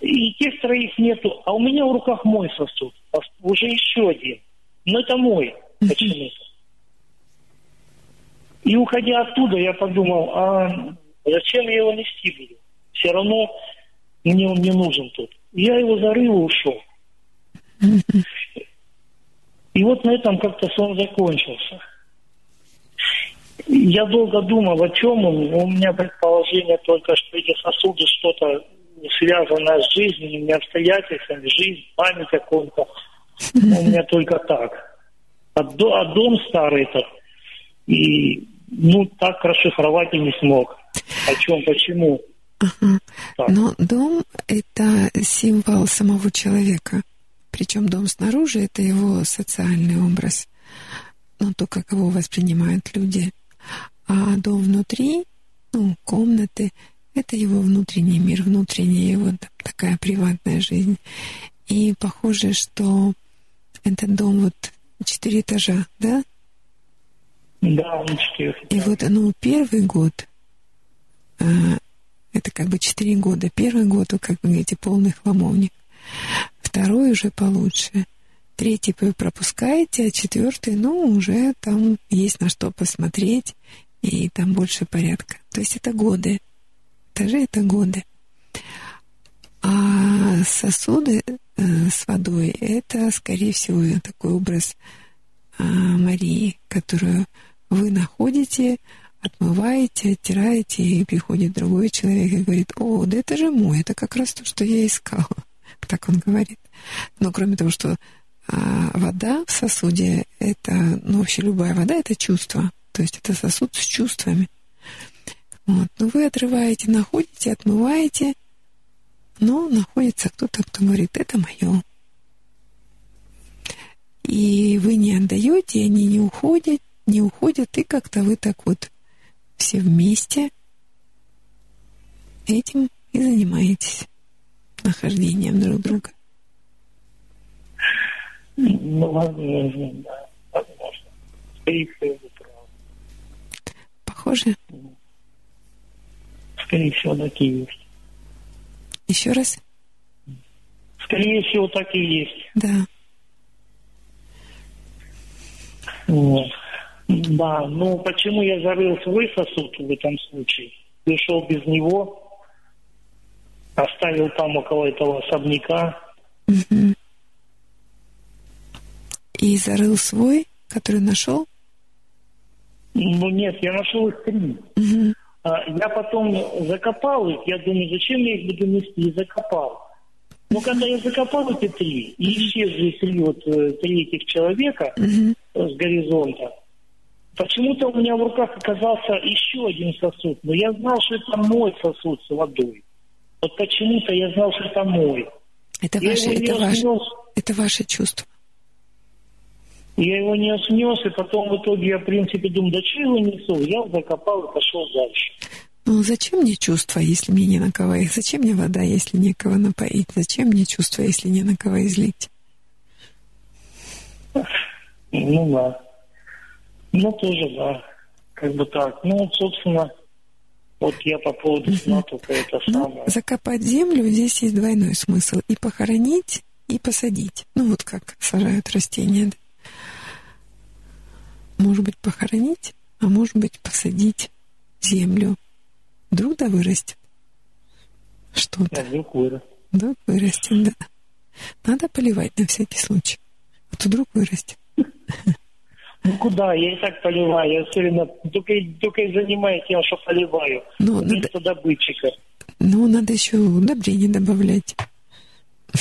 И тех троих нету. А у меня в руках мой сосуд. А Уже еще один. Но это мой почему-то. И уходя оттуда, я подумал, а зачем я его нести буду? Все равно мне он не нужен тут. Я его зарыл и ушел. И вот на этом как-то сон закончился. Я долго думал, о чем он. У меня предположение только, что эти сосуды что-то связанное с жизненными обстоятельствами, жизнь, память о ком-то. У меня только так. А, а дом старый этот, и ну так расшифровать и не смог. О чем, почему. Так. Но дом — это символ самого человека. Причем дом снаружи — это его социальный образ. Ну, то, как его воспринимают люди. А дом внутри, ну, комнаты — это его внутренний мир, внутренняя его там такая приватная жизнь. И похоже, что этот дом вот четыре этажа, да? Да, он четыре. И вот, ну, первый год, а, это как бы четыре года. Первый год, вы как вы говорите, полный хламовник. Второй уже получше. Третий вы пропускаете, а четвертый, ну, уже там есть на что посмотреть, и там больше порядка. То есть это годы. Этажи — это годы. А сосуды э, с водой — это, скорее всего, такой образ а, Марии, которую вы находите, отмываете, оттираете, и приходит другой человек и говорит, о, да это же мой, это как раз то, что я искал. Так он говорит. Но кроме того, что а, вода в сосуде, это, ну, вообще любая вода, это чувство. То есть это сосуд с чувствами. Вот. Но вы отрываете, находите, отмываете, но находится кто-то, кто говорит, это мое. И вы не отдаете, они не уходят, не уходят, и как-то вы так вот все вместе этим и занимаетесь нахождением друг друга. Ну, возможно, да, возможно. Скорее всего, вы правы. Похоже? Скорее всего, так и есть. Еще раз? Скорее всего, так и есть. Да. Вот. Да, ну почему я зарыл свой сосуд в этом случае? Пришел без него, оставил там около этого особняка. Мгм. И зарыл свой, который нашел? Ну нет, я нашел их три. А, Я потом закопал их, я думаю, зачем я их буду нести, и закопал. Но когда я закопал эти три, и исчезли три, вот, э, три этих человека э, с горизонта, почему-то у меня в руках оказался еще один сосуд, но я знал, что это мой сосуд с водой. Вот почему-то я знал, что это мой. Это Я ваше, это ваше, снес, это ваше чувство. я его не снес, и потом в итоге я, в принципе, думаю, да что его несу? Я закопал и пошел дальше. Ну, зачем мне чувства, если мне не на кого их? Зачем мне вода, если некого напоить? Зачем мне чувства, если не на кого излить? Ну да. Ну тоже да. Как бы так. Ну, вот, собственно, вот я по поводу сна только это Ну, самое. закопать землю здесь есть двойной смысл. И похоронить, и посадить. Ну, вот как сажают растения. Может быть, похоронить, а может быть, посадить землю. Вдруг да вырастет что-то. вдруг вырос. Вдруг вырастет, да. Надо поливать на всякий случай. А то вдруг вырастет. Ну куда? Я и так поливаю. Я все время только, только и занимаюсь тем, что поливаю. Ну, надо, Вместо добытчика. ну, надо еще удобрений добавлять.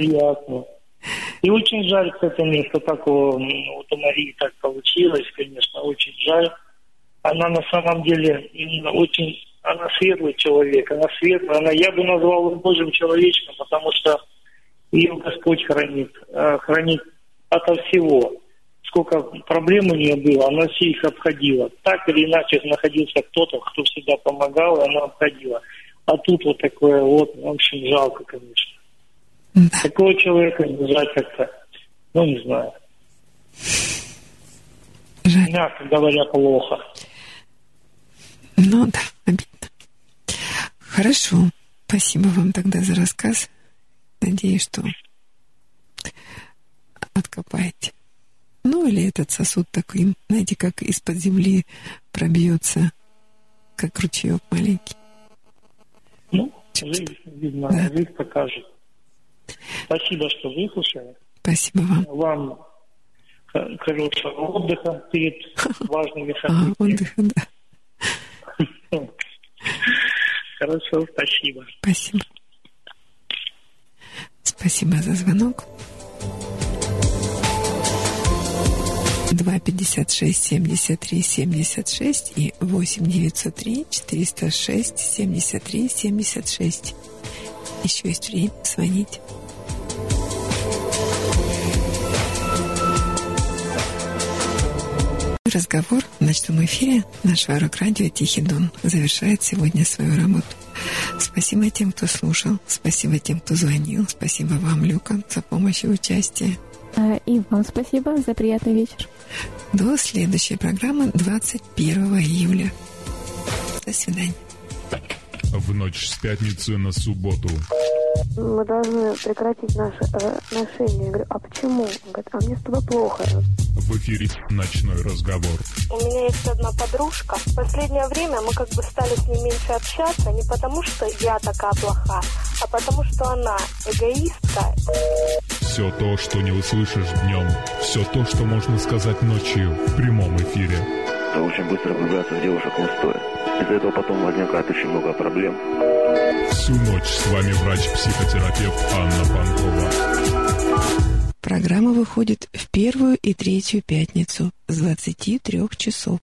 Ясно. И очень жаль, кстати, что такого, вот у Марии так получилось, конечно, очень жаль. Она на самом деле очень, она светлый человек, она светлая, она, я бы назвал ее Божьим человечком, потому что ее Господь хранит, э, хранит ото всего. Сколько проблем у нее было, она все их обходила. Так или иначе находился кто-то, кто всегда помогал, и она обходила. А тут вот такое вот, в общем, жалко, конечно. Да. Такого человека жаль как-то, ну, не знаю, Жаль. мягко говоря, плохо. Ну да, обидно. Хорошо. Спасибо вам тогда за рассказ. Надеюсь, что откопаете. Ну или этот сосуд такой, знаете, как из-под земли пробьется, как ручеек маленький. Ну, жизнь, видно, Да. жизнь покажет. Спасибо, что выслушали. Спасибо вам. Вам хорошего отдыха перед важными А, событиями. отдых, да. Хорошо, спасибо. Спасибо. Спасибо за звонок. 2 56 73 76 и 8 903 406 73 76. Еще есть время звонить. Разговор в ночном эфире нашего рок-радио «Тихий Дон» завершает сегодня свою работу. Спасибо тем, кто слушал, спасибо тем, кто звонил, спасибо вам, Люка, за помощь и участие. А, И вам спасибо за приятный вечер. До следующей программы 21 июля. До свидания. В ночь с пятницы на субботу. Мы должны прекратить наши э, отношения. Я говорю, а почему? Он говорит, а мне с тобой плохо. В эфире «Ночной разговор». У меня есть одна подружка. В последнее время мы как бы стали с ней меньше общаться, не потому что я такая плоха, а потому что она эгоистка. Все то, что не услышишь днем, все то, что можно сказать ночью в прямом эфире. Очень быстро влюбляться в девушек не стоит. Из-за этого потом возникает очень много проблем. Всю ночь с вами врач-психотерапевт Анна Панкова. Программа выходит в первую и третью пятницу с 23 часов.